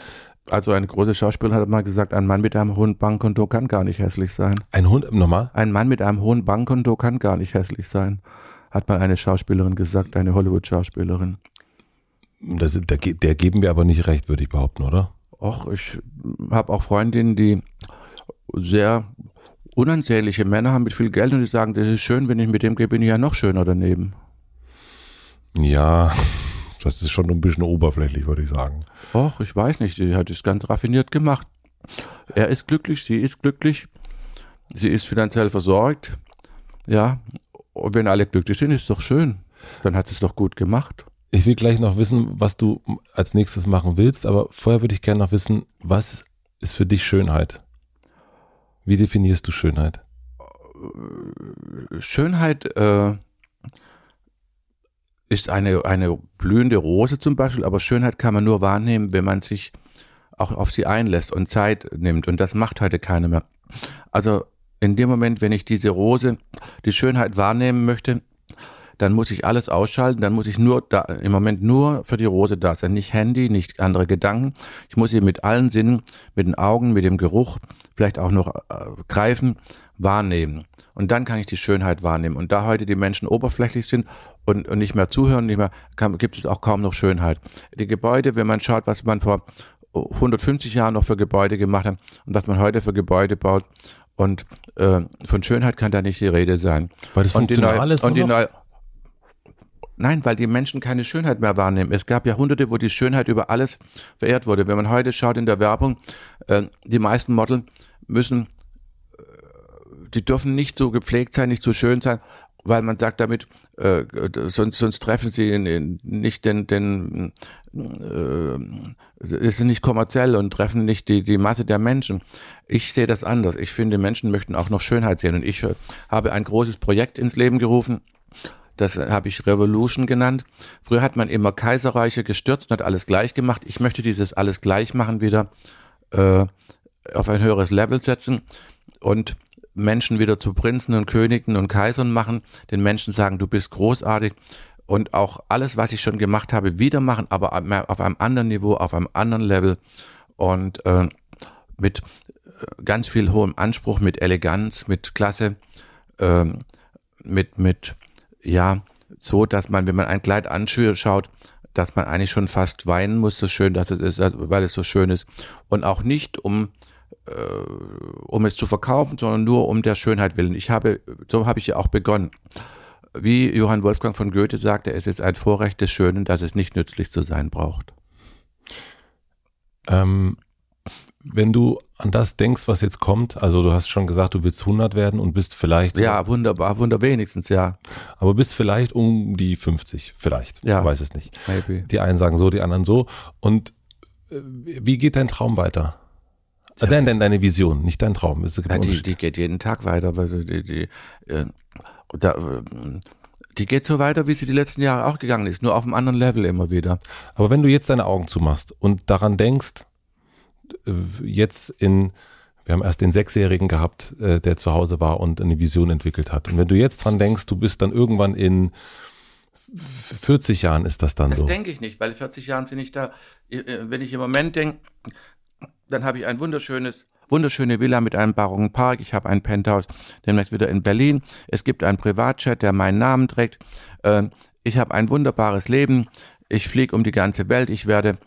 Also eine große Schauspielerin hat mal gesagt, ein Mann mit einem hohen Bankkonto kann gar nicht hässlich sein. Ein Hund, nochmal? Ein Mann mit einem hohen Bankkonto kann gar nicht hässlich sein, hat mal eine Schauspielerin gesagt, eine Hollywood-Schauspielerin. Das, der, der geben wir aber nicht recht, würde ich behaupten, oder? Och, ich habe auch Freundinnen, die sehr unansehnliche Männer haben mit viel Geld und die sagen, das ist schön, wenn ich mit dem gehe, bin ich ja noch schöner daneben. Ja, das ist schon ein bisschen oberflächlich, würde ich sagen. Och, ich weiß nicht, die hat es ganz raffiniert gemacht. Er ist glücklich, sie ist glücklich, sie ist finanziell versorgt. Ja, und wenn alle glücklich sind, ist doch schön. Dann hat sie es doch gut gemacht. Ich will gleich noch wissen, was du als nächstes machen willst, aber vorher würde ich gerne noch wissen, was ist für dich Schönheit? Wie definierst du Schönheit? Schönheit äh, ist eine, eine blühende Rose zum Beispiel, aber Schönheit kann man nur wahrnehmen, wenn man sich auch auf sie einlässt und Zeit nimmt. Und das macht heute keiner mehr. Also in dem Moment, wenn ich diese Rose, die Schönheit wahrnehmen möchte, dann muss ich alles ausschalten, dann muss ich nur da, im Moment nur für die Rose da sein. Nicht Handy, nicht andere Gedanken. Ich muss sie mit allen Sinnen, mit den Augen, mit dem Geruch, vielleicht auch noch äh, greifen, wahrnehmen. Und dann kann ich die Schönheit wahrnehmen. Und da heute die Menschen oberflächlich sind und, und nicht mehr zuhören, nicht mehr, kann, gibt es auch kaum noch Schönheit. Die Gebäude, wenn man schaut, was man vor 150 Jahren noch für Gebäude gemacht hat und was man heute für Gebäude baut, und äh, von Schönheit kann da nicht die Rede sein. Weil das und die neue, ist und die neue, Nein, weil die Menschen keine Schönheit mehr wahrnehmen. Es gab Jahrhunderte, wo die Schönheit über alles verehrt wurde. Wenn man heute schaut in der Werbung, äh, die meisten Model müssen, äh, die dürfen nicht so gepflegt sein, nicht so schön sein, weil man sagt damit, äh, sonst, sonst treffen sie nicht den, den ist nicht kommerziell und treffen nicht die, die Masse der Menschen. Ich sehe das anders. Ich finde, Menschen möchten auch noch Schönheit sehen. Und ich habe ein großes Projekt ins Leben gerufen. Das habe ich Revolution genannt. Früher hat man immer Kaiserreiche gestürzt und hat alles gleich gemacht. Ich möchte dieses alles gleich machen wieder äh, auf ein höheres Level setzen und Menschen wieder zu Prinzen und Königen und Kaisern machen, den Menschen sagen, du bist großartig und auch alles, was ich schon gemacht habe, wieder machen, aber auf einem anderen Niveau, auf einem anderen Level und äh, mit äh, ganz viel hohem Anspruch, mit Eleganz, mit Klasse, äh, mit, mit, ja, so, dass man, wenn man ein Kleid anschaut, dass man eigentlich schon fast weinen muss, so schön, dass es ist, also, weil es so schön ist. Und auch nicht, um äh, um es zu verkaufen, sondern nur um der Schönheit willen. Ich habe, so habe ich ja auch begonnen. Wie Johann Wolfgang von Goethe sagte, es ist ein Vorrecht des Schönen, dass es nicht nützlich zu sein braucht. Ähm, wenn du an das denkst, was jetzt kommt, also du hast schon gesagt, du willst 100 werden und bist vielleicht, Ja, wunderbar, wunder wenigstens, ja. aber bist vielleicht um die 50, vielleicht, Ja. weiß es nicht. Maybe. Die einen sagen so, die anderen so. Und äh, wie geht dein Traum weiter? Ah, Dein, dein, deine Vision, nicht dein Traum. Es gibt Ja, die, die geht jeden Tag weiter. weil sie die, die, äh, da, äh, die geht so weiter, wie sie die letzten Jahre auch gegangen ist, nur auf einem anderen Level immer wieder. Aber wenn du jetzt deine Augen zumachst und daran denkst, jetzt in, wir haben erst den Sechsjährigen gehabt, äh, der zu Hause war und eine Vision entwickelt hat. Und wenn du jetzt dran denkst, du bist dann irgendwann in f- 40 Jahren ist das dann Das so. denke ich nicht, weil 40 Jahren sind nicht da. Äh, Wenn ich im Moment denke, dann habe ich ein wunderschönes, wunderschöne Villa mit einem barocken Park. Ich habe ein Penthouse demnächst wieder in Berlin. Es gibt einen Privatjet, der meinen Namen trägt. Äh, Ich habe ein wunderbares Leben. Ich fliege um die ganze Welt. Ich werde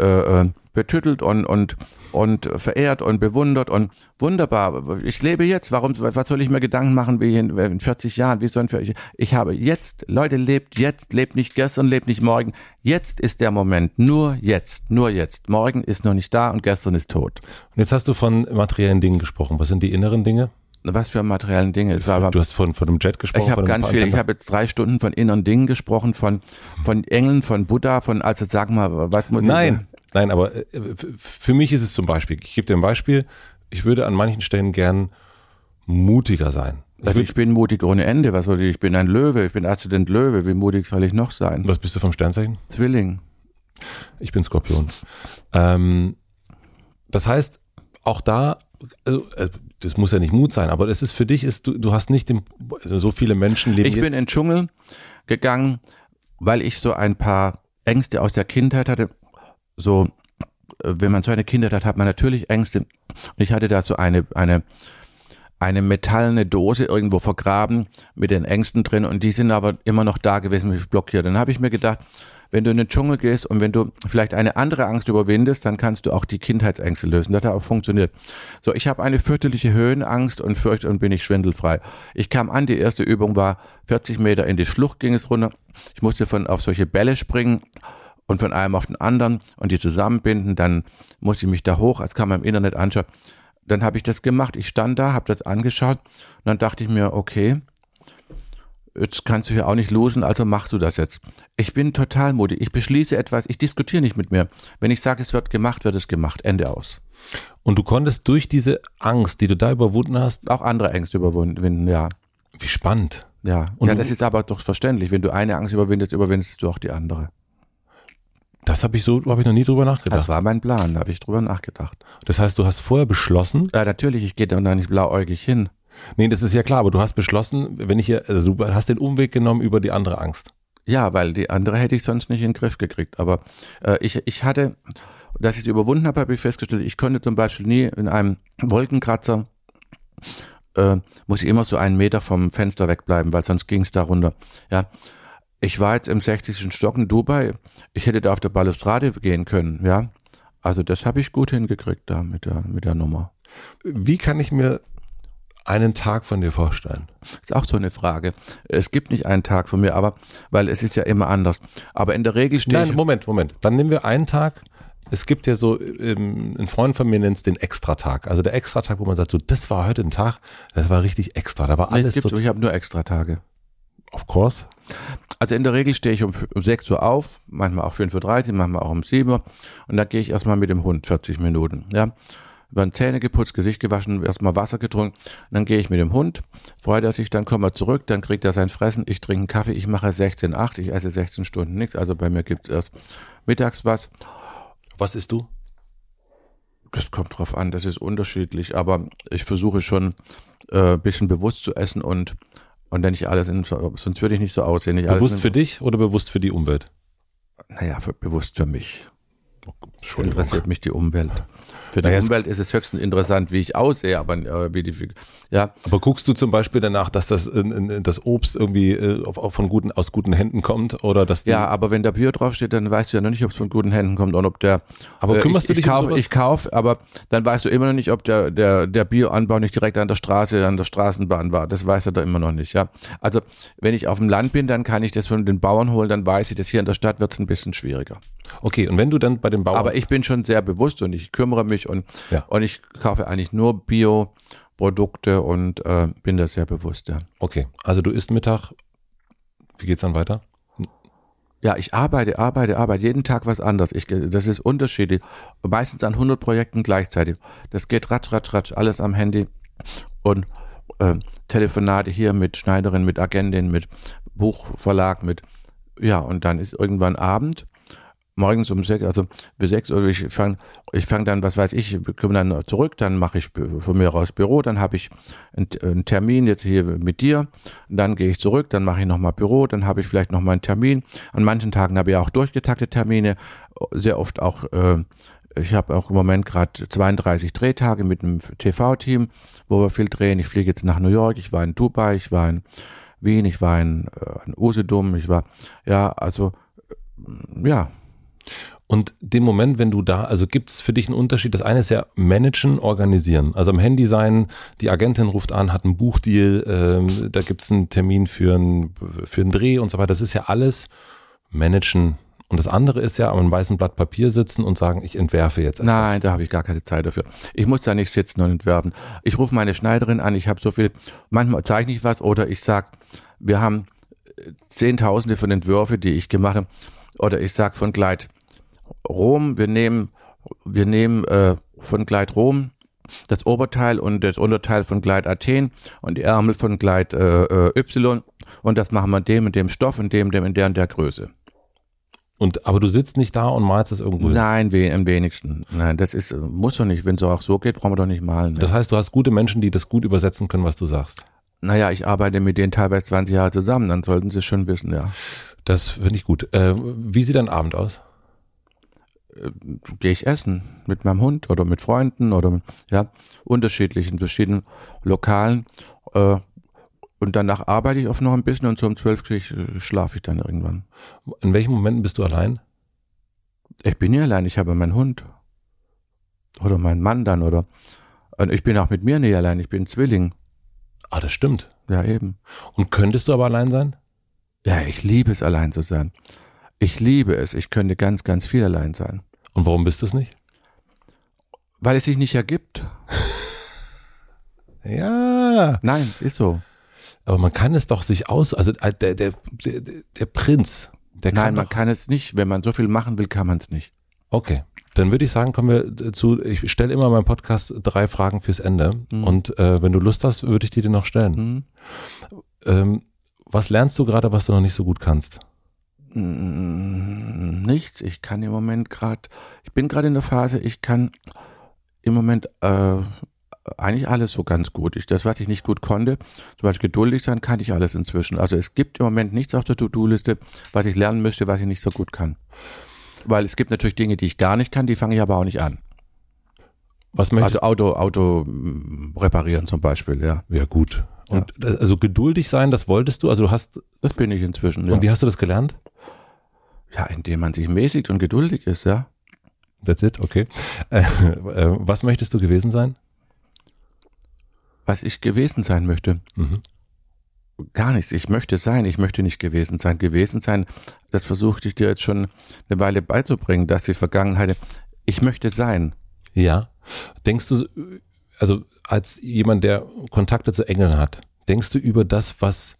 äh, äh, betüttelt und, und, und verehrt und bewundert und wunderbar. Ich lebe jetzt. Warum, was soll ich mir Gedanken machen wie in, in 40 Jahren? Wie soll ich, ich habe jetzt, Leute, lebt jetzt, lebt nicht gestern, lebt nicht morgen. Jetzt ist der Moment. Nur jetzt, nur jetzt. Morgen ist noch nicht da und gestern ist tot. Und jetzt hast du von materiellen Dingen gesprochen. Was sind die inneren Dinge? Was für materiellen Dinge. Es war aber Du hast von, von einem Jet gesprochen. Ich habe ganz viel. Ich habe jetzt drei Stunden von inneren Dingen gesprochen, von von Engeln, von Buddha, von also sag mal, was muss ich Nein, nein, aber äh, für mich ist es zum Beispiel, ich gebe dir ein Beispiel, ich würde an manchen Stellen gern mutiger sein. Ich Also ich bin mutig ohne Ende. Was soll ich? Ich bin ein Löwe. Ich bin Aszendent Löwe. Wie mutig soll ich noch sein? was bist du vom Sternzeichen? Zwilling. Ich bin Skorpion. Ähm, das heißt, auch da, also, äh, das muss ja nicht Mut sein, aber es ist für dich, ist, du, du hast nicht den, also so viele Menschen leben Ich bin in den Dschungel gegangen, weil ich so ein paar Ängste aus der Kindheit hatte. So, äh, wenn man so eine Kindheit hat, hat man natürlich Ängste. Und ich hatte da so eine, eine, eine metallene Dose irgendwo vergraben mit den Ängsten drin und die sind aber immer noch da gewesen, mich blockiert. Dann habe ich mir gedacht, wenn du in den Dschungel gehst und wenn du vielleicht eine andere Angst überwindest, dann kannst du auch die Kindheitsängste lösen. Das hat auch funktioniert. So, ich habe eine fürchterliche Höhenangst und fürchte und bin ich schwindelfrei. Ich kam an, die erste Übung war 40 Meter in die Schlucht ging es runter. Ich musste von auf solche Bälle springen und von einem auf den anderen und die zusammenbinden. Dann musste ich mich da hoch, als kann man im Internet anschauen. Dann habe ich das gemacht. Ich stand da, habe das angeschaut und dann dachte ich mir, okay, jetzt kannst du hier auch nicht losen, also machst du das jetzt. Ich bin total mutig. Ich beschließe etwas, ich diskutiere nicht mit mir. Wenn ich sage, es wird gemacht, wird es gemacht. Ende aus. und du konntest durch diese Angst, die du da überwunden hast, Auch andere Ängste überwinden, ja. wie spannend. Ja, Und ja das ist aber doch verständlich. Wenn du eine Angst überwindest, überwindest du auch die andere. Das habe ich so, habe ich noch nie drüber nachgedacht. Das war mein Plan, da habe ich drüber nachgedacht. Das heißt, du hast vorher beschlossen, Ja, natürlich, ich gehe da nicht blauäugig hin. nee, das ist ja klar, aber du hast beschlossen, wenn ich hier, also du hast den Umweg genommen über die andere Angst. Ja, weil die andere hätte ich sonst nicht in den Griff gekriegt. Aber äh, ich, ich hatte, dass ich sie überwunden habe, habe ich festgestellt, ich konnte zum Beispiel nie in einem Wolkenkratzer, äh, muss ich immer so einen Meter vom Fenster wegbleiben, weil sonst ging es da runter. Ja. Ich war jetzt im 60. Stock in Dubai, ich hätte da auf der Balustrade gehen können, ja. Also das habe ich gut hingekriegt da mit der, mit der Nummer. Wie kann ich mir einen Tag von dir vorstellen? Ist auch so eine Frage. Es gibt nicht einen Tag von mir, aber weil es ist ja immer anders. Aber in der Regel stehe Nein. Moment, Moment. Dann nehmen wir einen Tag. Es gibt ja so, ähm, ein Freund von mir nennt es den Extratag. Also der Extratag, wo man sagt, so, das war heute ein Tag, das war richtig extra. Da war Nee, es alles gibt, so, ich habe nur extra Tage. Of course. Also in der Regel stehe ich um f- um 6 Uhr auf, manchmal auch 5.30 Uhr, manchmal auch um 7 Uhr. Und dann gehe ich erstmal mit dem Hund 40 Minuten. Ja. Dann Zähne geputzt, Gesicht gewaschen, erstmal Wasser getrunken. Und dann gehe ich mit dem Hund, freut er sich, dann kommen wir zurück, dann kriegt er sein Fressen, ich trinke einen Kaffee, ich mache 16,8, ich esse 16 Stunden nichts. Also bei mir gibt's erst mittags was. Was isst du? Das kommt drauf an, das ist unterschiedlich, aber ich versuche schon äh, bisschen bewusst zu essen und und wenn ich alles in, sonst würde ich nicht so aussehen. Nicht Bewusst für dich oder bewusst für die Umwelt? Naja, für, bewusst für mich. Es interessiert mich die Umwelt. Für die Naja, Umwelt ist es höchstens interessant, wie ich aussehe, aber äh, wie die, ja, Aber guckst du zum Beispiel danach, dass das, äh, äh, das Obst irgendwie äh, von guten, aus guten Händen kommt oder dass die, ja, aber wenn da Bio draufsteht, dann weißt du ja noch nicht, ob es von guten Händen kommt und ob der. Aber kümmerst ich, du dich ich um kauf, sowas? Ich kauf, aber dann weißt du immer noch nicht, ob der der der Bioanbau nicht direkt an der Straße, an der Straßenbahn war. Das weiß er da immer noch nicht. Ja, also wenn ich auf dem Land bin, dann kann ich das von den Bauern holen, dann weiß ich, dass hier in der Stadt wird es ein bisschen schwieriger. Okay, und wenn du dann bei den Bauern, Aber ich bin schon sehr bewusst und ich kümmere mich und, Ja. und ich kaufe eigentlich nur Bio-Produkte und äh, bin da sehr bewusst. Ja. okay, also du isst Mittag, wie geht's dann weiter? Ja, ich arbeite, arbeite, arbeite, jeden Tag was anderes. Ich, das ist unterschiedlich. Meistens an 100 Projekten gleichzeitig. Das geht ratsch, ratsch, ratsch, alles am Handy. Und äh, Telefonate hier mit Schneiderin, mit Agentin, mit Buchverlag, mit, ja, und dann ist irgendwann Abend morgens um sechs, also für sechs Uhr, ich fange ich fang dann, was weiß ich, komme dann zurück, dann mache ich von mir aus Büro, dann habe ich einen, Termin jetzt hier mit dir, dann gehe ich zurück, dann mache ich nochmal Büro, dann habe ich vielleicht nochmal einen Termin. An manchen Tagen habe ich auch durchgetakte Termine, sehr oft auch, äh, ich habe auch im Moment gerade 32 Drehtage mit einem TV-Team, wo wir viel drehen. Ich fliege jetzt nach New York, ich war in Dubai, ich war in Wien, ich war in, äh, in Usedom, ich war, ja, also, ja, und dem Moment, wenn du da, also gibt es für dich einen Unterschied? Das eine ist ja managen, organisieren. Also am Handy sein, die Agentin ruft an, hat einen Buchdeal, ähm, da gibt es einen Termin für, ein, für einen Dreh und so weiter. Das ist ja alles managen. Und das andere ist ja am weißen Blatt Papier sitzen und sagen, ich entwerfe jetzt etwas. Nein, da habe ich gar keine Zeit dafür. Ich muss da nicht sitzen und entwerfen. Ich rufe meine Schneiderin an, ich habe so viel, manchmal zeichne ich was oder ich sage, wir haben Zehntausende von Entwürfen, die ich gemacht habe. Oder ich sage von Gleit, Rom, wir nehmen, wir nehmen äh, von Gleit Rom das Oberteil und das Unterteil von Gleit Athen und die Ärmel von Gleit äh, äh, Y und das machen wir dem und dem Stoff und dem, dem in der und der Größe. Und, aber du sitzt nicht da und malst das irgendwo Nein, we am wenigsten. Nein, das ist, muss doch nicht. Wenn es auch so geht, brauchen wir doch nicht malen. Ne? Das heißt, du hast gute Menschen, die das gut übersetzen können, was du sagst. Naja, ich arbeite mit denen teilweise 20 Jahre zusammen, dann sollten sie es schon wissen, ja. Das finde ich gut. Äh, wie sieht dein Abend aus? Gehe ich essen mit meinem Hund oder mit Freunden oder ja unterschiedlichen verschiedenen Lokalen äh, und danach arbeite ich oft noch ein bisschen und so um zwölf äh, schlafe ich dann irgendwann. In welchen Momenten bist du allein? Ich bin nie allein, ich habe meinen Hund oder meinen Mann dann oder ich bin auch mit mir nie allein, ich bin Zwilling. Ah, das stimmt. Ja, eben. Und könntest du aber allein sein? Ja, ich liebe es, allein zu sein. Ich liebe es. Ich könnte ganz, ganz viel allein sein. Und warum bist du es nicht? Weil es sich nicht ergibt. ja. Nein, ist so. Aber man kann es doch sich aus, also äh, der, der, der, der Prinz, der kann Nein, man kann es nicht. Wenn man so viel machen will, kann man es nicht. Okay. Dann würde ich sagen, kommen wir zu, ich stelle immer in meinem Podcast drei Fragen fürs Ende. Mhm. Und äh, wenn du Lust hast, würde ich dir die noch stellen. Mhm. Ähm, was lernst du gerade, was du noch nicht so gut kannst? Mm, nichts. Ich kann im Moment gerade, ich bin gerade in der Phase, ich kann im Moment äh, eigentlich alles so ganz gut. Ich, das, was ich nicht gut konnte, zum Beispiel geduldig sein, kann ich alles inzwischen. Also es gibt im Moment nichts auf der To-Do-Liste, was ich lernen müsste, was ich nicht so gut kann. Weil es gibt natürlich Dinge, die ich gar nicht kann, die fange ich aber auch nicht an. Was möchtest Also Auto, Auto mm, reparieren zum Beispiel, ja. Ja, gut. Und ja. also geduldig sein, das wolltest du? Also du hast. Das bin ich inzwischen, ja. Und wie hast du das gelernt? Ja, indem man sich mäßigt und geduldig ist, ja. That's it, okay. Äh, äh, was möchtest du gewesen sein? Was ich gewesen sein möchte? Mhm. Gar nichts. Ich möchte sein. Ich möchte nicht gewesen sein. Gewesen sein, das versuchte ich dir jetzt schon eine Weile beizubringen, dass die Vergangenheit. Ich möchte sein. Ja. Denkst du, also als jemand, der Kontakte zu Engeln hat, denkst du über das, was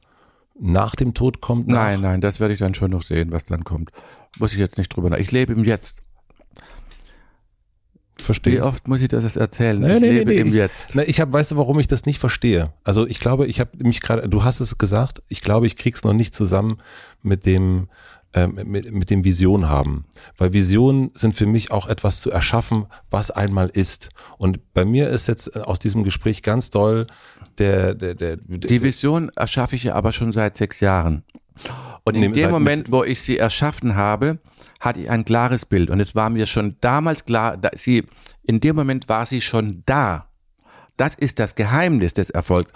nach dem Tod kommt? Nach? Nein, nein, das werde ich dann schon noch sehen, was dann kommt. Muss ich jetzt nicht drüber nach. Ich lebe im Jetzt. Verstehe. Wie oft muss ich das erzählen? Nee, ich nee, lebe nee, im ich, Jetzt. Ne, ich habe, weißt du, warum ich das nicht verstehe? Also ich glaube, ich habe mich gerade, du hast es gesagt, ich glaube, ich krieg's noch nicht zusammen mit dem, mit, mit dem Vision haben. Weil Visionen sind für mich auch etwas zu erschaffen, was einmal ist. Und bei mir ist jetzt aus diesem Gespräch ganz doll der, der, der, der Die Vision erschaffe ich ja aber schon seit sechs Jahren. Und in dem Moment, wo ich sie erschaffen habe, hatte ich ein klares Bild. Und es war mir schon damals klar, dass sie, in dem Moment war sie schon da. Das ist das Geheimnis des Erfolgs.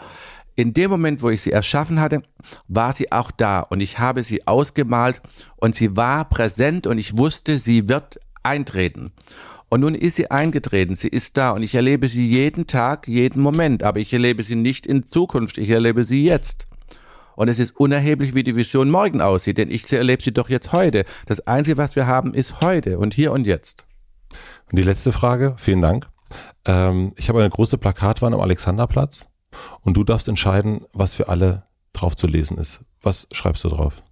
In dem Moment, wo ich sie erschaffen hatte, war sie auch da und ich habe sie ausgemalt und sie war präsent und ich wusste, sie wird eintreten. Und nun ist sie eingetreten, sie ist da und ich erlebe sie jeden Tag, jeden Moment, aber ich erlebe sie nicht in Zukunft, ich erlebe sie jetzt. Und es ist unerheblich, wie die Vision morgen aussieht, denn ich erlebe sie doch jetzt heute. Das Einzige, was wir haben, ist heute und hier und jetzt. Und die letzte Frage, vielen Dank. Ähm, ich habe eine große Plakatwand am Alexanderplatz und du darfst entscheiden, was für alle drauf zu lesen ist. Was schreibst du drauf?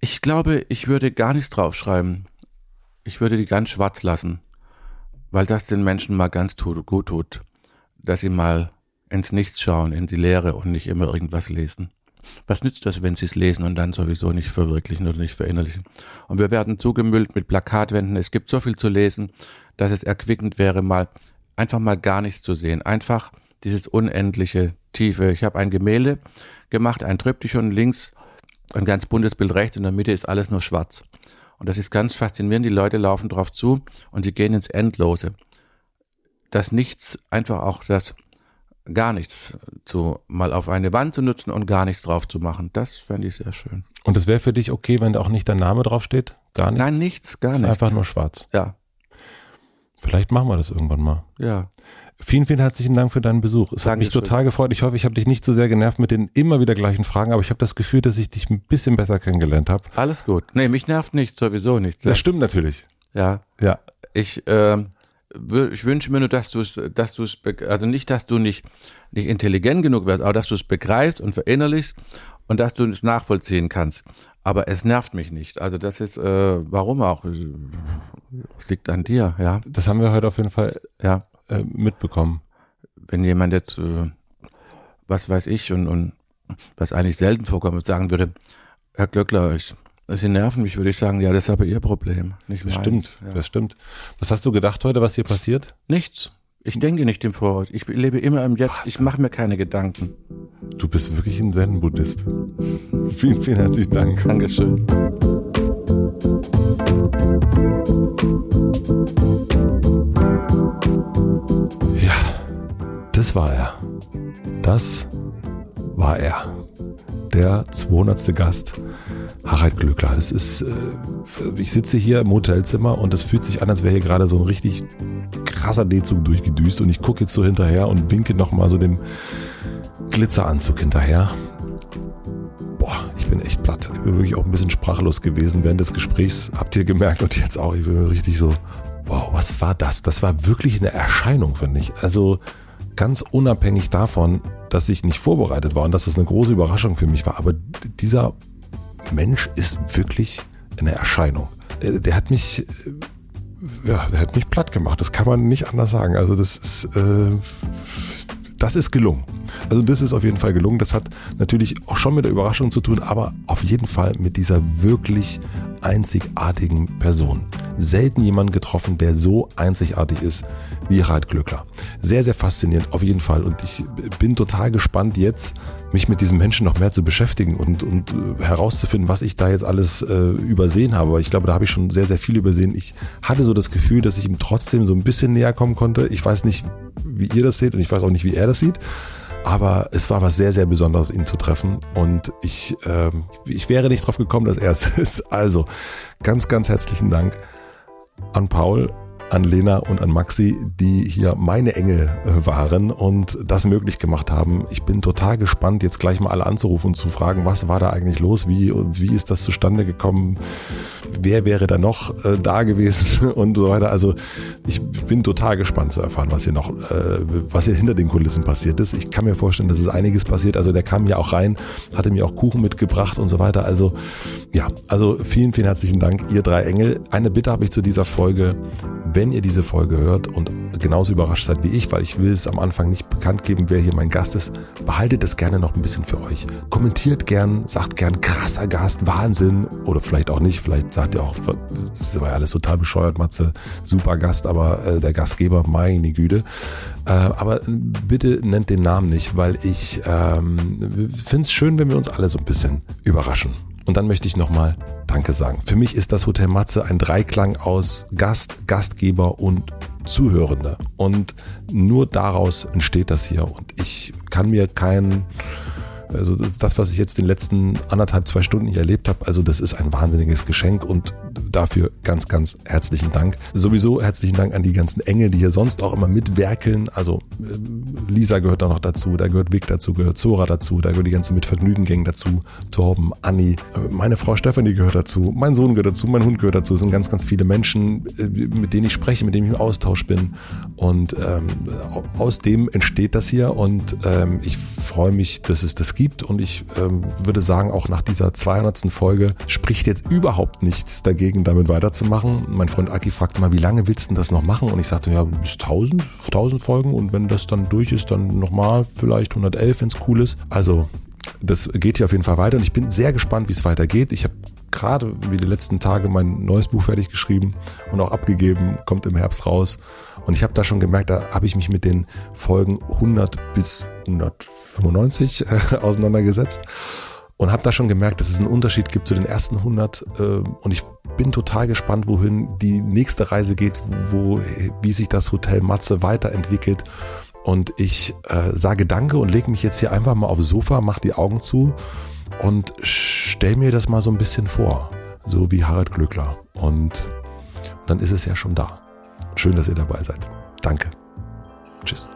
Ich glaube, ich würde gar nichts draufschreiben. Ich würde die ganz schwarz lassen, weil das den Menschen mal ganz gut tut, dass sie mal ins Nichts schauen, in die Leere und nicht immer irgendwas lesen. Was nützt das, wenn sie es lesen und dann sowieso nicht verwirklichen oder nicht verinnerlichen? Und wir werden zugemüllt mit Plakatwänden. Es gibt so viel zu lesen, dass es erquickend wäre, mal einfach mal gar nichts zu sehen. Einfach dieses unendliche Tiefe. Ich habe ein Gemälde gemacht, ein Triptychon links, ein ganz buntes Bild rechts und in der Mitte ist alles nur schwarz. Und das ist ganz faszinierend. Die Leute laufen drauf zu und sie gehen ins Endlose. Das Nichts, einfach auch das gar nichts zu mal auf eine Wand zu nutzen und gar nichts drauf zu machen. Das fände ich sehr schön. Und es wäre für dich okay, wenn da auch nicht dein Name draufsteht? Gar nichts? Nein, nichts, gar ist nichts. einfach nur schwarz. Ja, Vielleicht machen wir das irgendwann mal. ja. Vielen, vielen herzlichen Dank für deinen Besuch. Es hat mich Dankeschön. total gefreut. Ich hoffe, ich habe dich nicht zu sehr genervt mit den immer wieder gleichen Fragen, aber ich habe das Gefühl, dass ich dich ein bisschen besser kennengelernt habe. Alles gut. Nee, mich nervt nichts, sowieso nichts. Das stimmt natürlich. Ja. Ja. Ich, wür- ich wünsche mir nur, dass du es, dass du es, also nicht, dass du nicht, nicht intelligent genug wärst, aber dass du es begreifst und verinnerlichst und dass du es nachvollziehen kannst. Aber es nervt mich nicht. Also das ist, äh, warum auch? Es liegt an dir, ja. Das haben wir heute auf jeden Fall Ja. äh, mitbekommen. Wenn jemand jetzt, äh, was weiß ich, und, und was eigentlich selten vorkommt, sagen würde, Herr Glöckler, ich, Sie nerven mich, würde ich sagen, ja, das ist aber Ihr Problem, nicht Das meins. stimmt, Ja. das stimmt. Was hast du gedacht heute, was hier passiert? Nichts. Ich denke nicht im Voraus. Ich lebe immer im Jetzt. Ich mache mir keine Gedanken. Du bist wirklich ein Zen-Buddhist. vielen, vielen herzlichen Dank. Dankeschön. Ja, das war er. Das war er. Der 200. Gast, Harald Glöckler. Das ist, äh, ich sitze hier im Hotelzimmer und es fühlt sich an, als wäre hier gerade so ein richtig krasser D-Zug durchgedüst und ich gucke jetzt so hinterher und winke nochmal so dem Glitzeranzug hinterher. Boah, ich bin echt platt. Ich bin wirklich auch ein bisschen sprachlos gewesen während des Gesprächs. Habt ihr gemerkt und jetzt auch. Ich bin richtig so, wow, was war das? Das war wirklich eine Erscheinung, finde ich. Also ganz unabhängig davon, dass ich nicht vorbereitet war und dass das eine große Überraschung für mich war. Aber dieser Mensch ist wirklich eine Erscheinung. Der, der hat mich, äh, ja, der hat mich platt gemacht. Das kann man nicht anders sagen. Also das ist, äh, das ist gelungen. Also das ist auf jeden Fall gelungen. Das hat natürlich auch schon mit der Überraschung zu tun, aber auf jeden Fall mit dieser wirklich einzigartigen Person. Selten jemand getroffen, der so einzigartig ist wie Harald Glöckler. Sehr, sehr faszinierend, auf jeden Fall. Und ich bin total gespannt jetzt, mich mit diesem Menschen noch mehr zu beschäftigen und, und äh, herauszufinden, was ich da jetzt alles äh, übersehen habe. Ich glaube, da habe ich schon sehr, sehr viel übersehen. Ich hatte so das Gefühl, dass ich ihm trotzdem so ein bisschen näher kommen konnte. Ich weiß nicht, wie ihr das seht und ich weiß auch nicht, wie er das sieht. Aber es war was sehr, sehr Besonderes, ihn zu treffen. Und ich, ähm, ich wäre nicht drauf gekommen, dass er es ist. Also ganz, ganz herzlichen Dank an Paul, an Lena und an Maxi, die hier meine Engel äh, waren und das möglich gemacht haben. Ich bin total gespannt, jetzt gleich mal alle anzurufen und zu fragen, was war da eigentlich los? Wie, wie ist das zustande gekommen? Wer wäre da noch äh, da gewesen und so weiter? Also ich bin total gespannt zu erfahren, was hier noch, äh, was hier hinter den Kulissen passiert ist. Ich kann mir vorstellen, dass es einiges passiert. Also der kam ja auch rein, hatte mir auch Kuchen mitgebracht und so weiter. Also ja, also vielen, vielen herzlichen Dank, ihr drei Engel. Eine Bitte habe ich zu dieser Folge. Wenn ihr diese Folge hört und genauso überrascht seid wie ich, weil ich will es am Anfang nicht bekannt geben, wer hier mein Gast ist, behaltet es gerne noch ein bisschen für euch. Kommentiert gern, sagt gern krasser Gast, Wahnsinn oder vielleicht auch nicht. Vielleicht sagt ihr auch, das war ja alles total bescheuert, Matze, super Gast, aber äh, der Gastgeber, meine Güte. Äh, aber bitte nennt den Namen nicht, weil ich ähm, finde es schön, wenn wir uns alle so ein bisschen überraschen. Und dann möchte ich nochmal Danke sagen. Für mich ist das Hotel Matze ein Dreiklang aus Gast, Gastgeber und Zuhörender. Und nur daraus entsteht das hier. Und ich kann mir kein, also das, was ich jetzt den letzten anderthalb, zwei Stunden hier erlebt habe, also das ist ein wahnsinniges Geschenk und dafür ganz, ganz herzlichen Dank. Sowieso herzlichen Dank an die ganzen Engel, die hier sonst auch immer mitwerkeln. Also äh, Lisa gehört da noch dazu, da gehört Vic dazu, gehört Zora dazu, da gehört die ganze Mitvergnügen-Gang dazu, Torben, Anni, äh, meine Frau Stefanie gehört dazu, mein Sohn gehört dazu, mein Hund gehört dazu. Es sind ganz, ganz viele Menschen, äh, mit denen ich spreche, mit denen ich im Austausch bin. Und ähm, aus dem entsteht das hier und ähm, ich freue mich, dass es das gibt gibt. Und ich ähm, würde sagen, auch nach dieser 200. Folge spricht jetzt überhaupt nichts dagegen, damit weiterzumachen. Mein Freund Aki fragte mal, wie lange willst du das noch machen? Und ich sagte, ja, bis 1000, 1000 Folgen. Und wenn das dann durch ist, dann nochmal vielleicht 111, wenn es cool ist. Also das geht hier auf jeden Fall weiter und ich bin sehr gespannt, wie es weitergeht. Ich habe gerade wie die letzten Tage mein neues Buch fertig geschrieben und auch abgegeben, kommt im Herbst raus. Und ich habe da schon gemerkt, da habe ich mich mit den Folgen 100 bis 195 äh, auseinandergesetzt und habe da schon gemerkt, dass es einen Unterschied gibt zu den ersten 100. Äh, und ich bin total gespannt, wohin die nächste Reise geht, wo, wie sich das Hotel Matze weiterentwickelt. Und ich äh, sage Danke und lege mich jetzt hier einfach mal aufs Sofa, mache die Augen zu und stell mir das mal so ein bisschen vor, so wie Harald Glückler. Und dann ist es ja schon da. Schön, dass ihr dabei seid. Danke. Tschüss.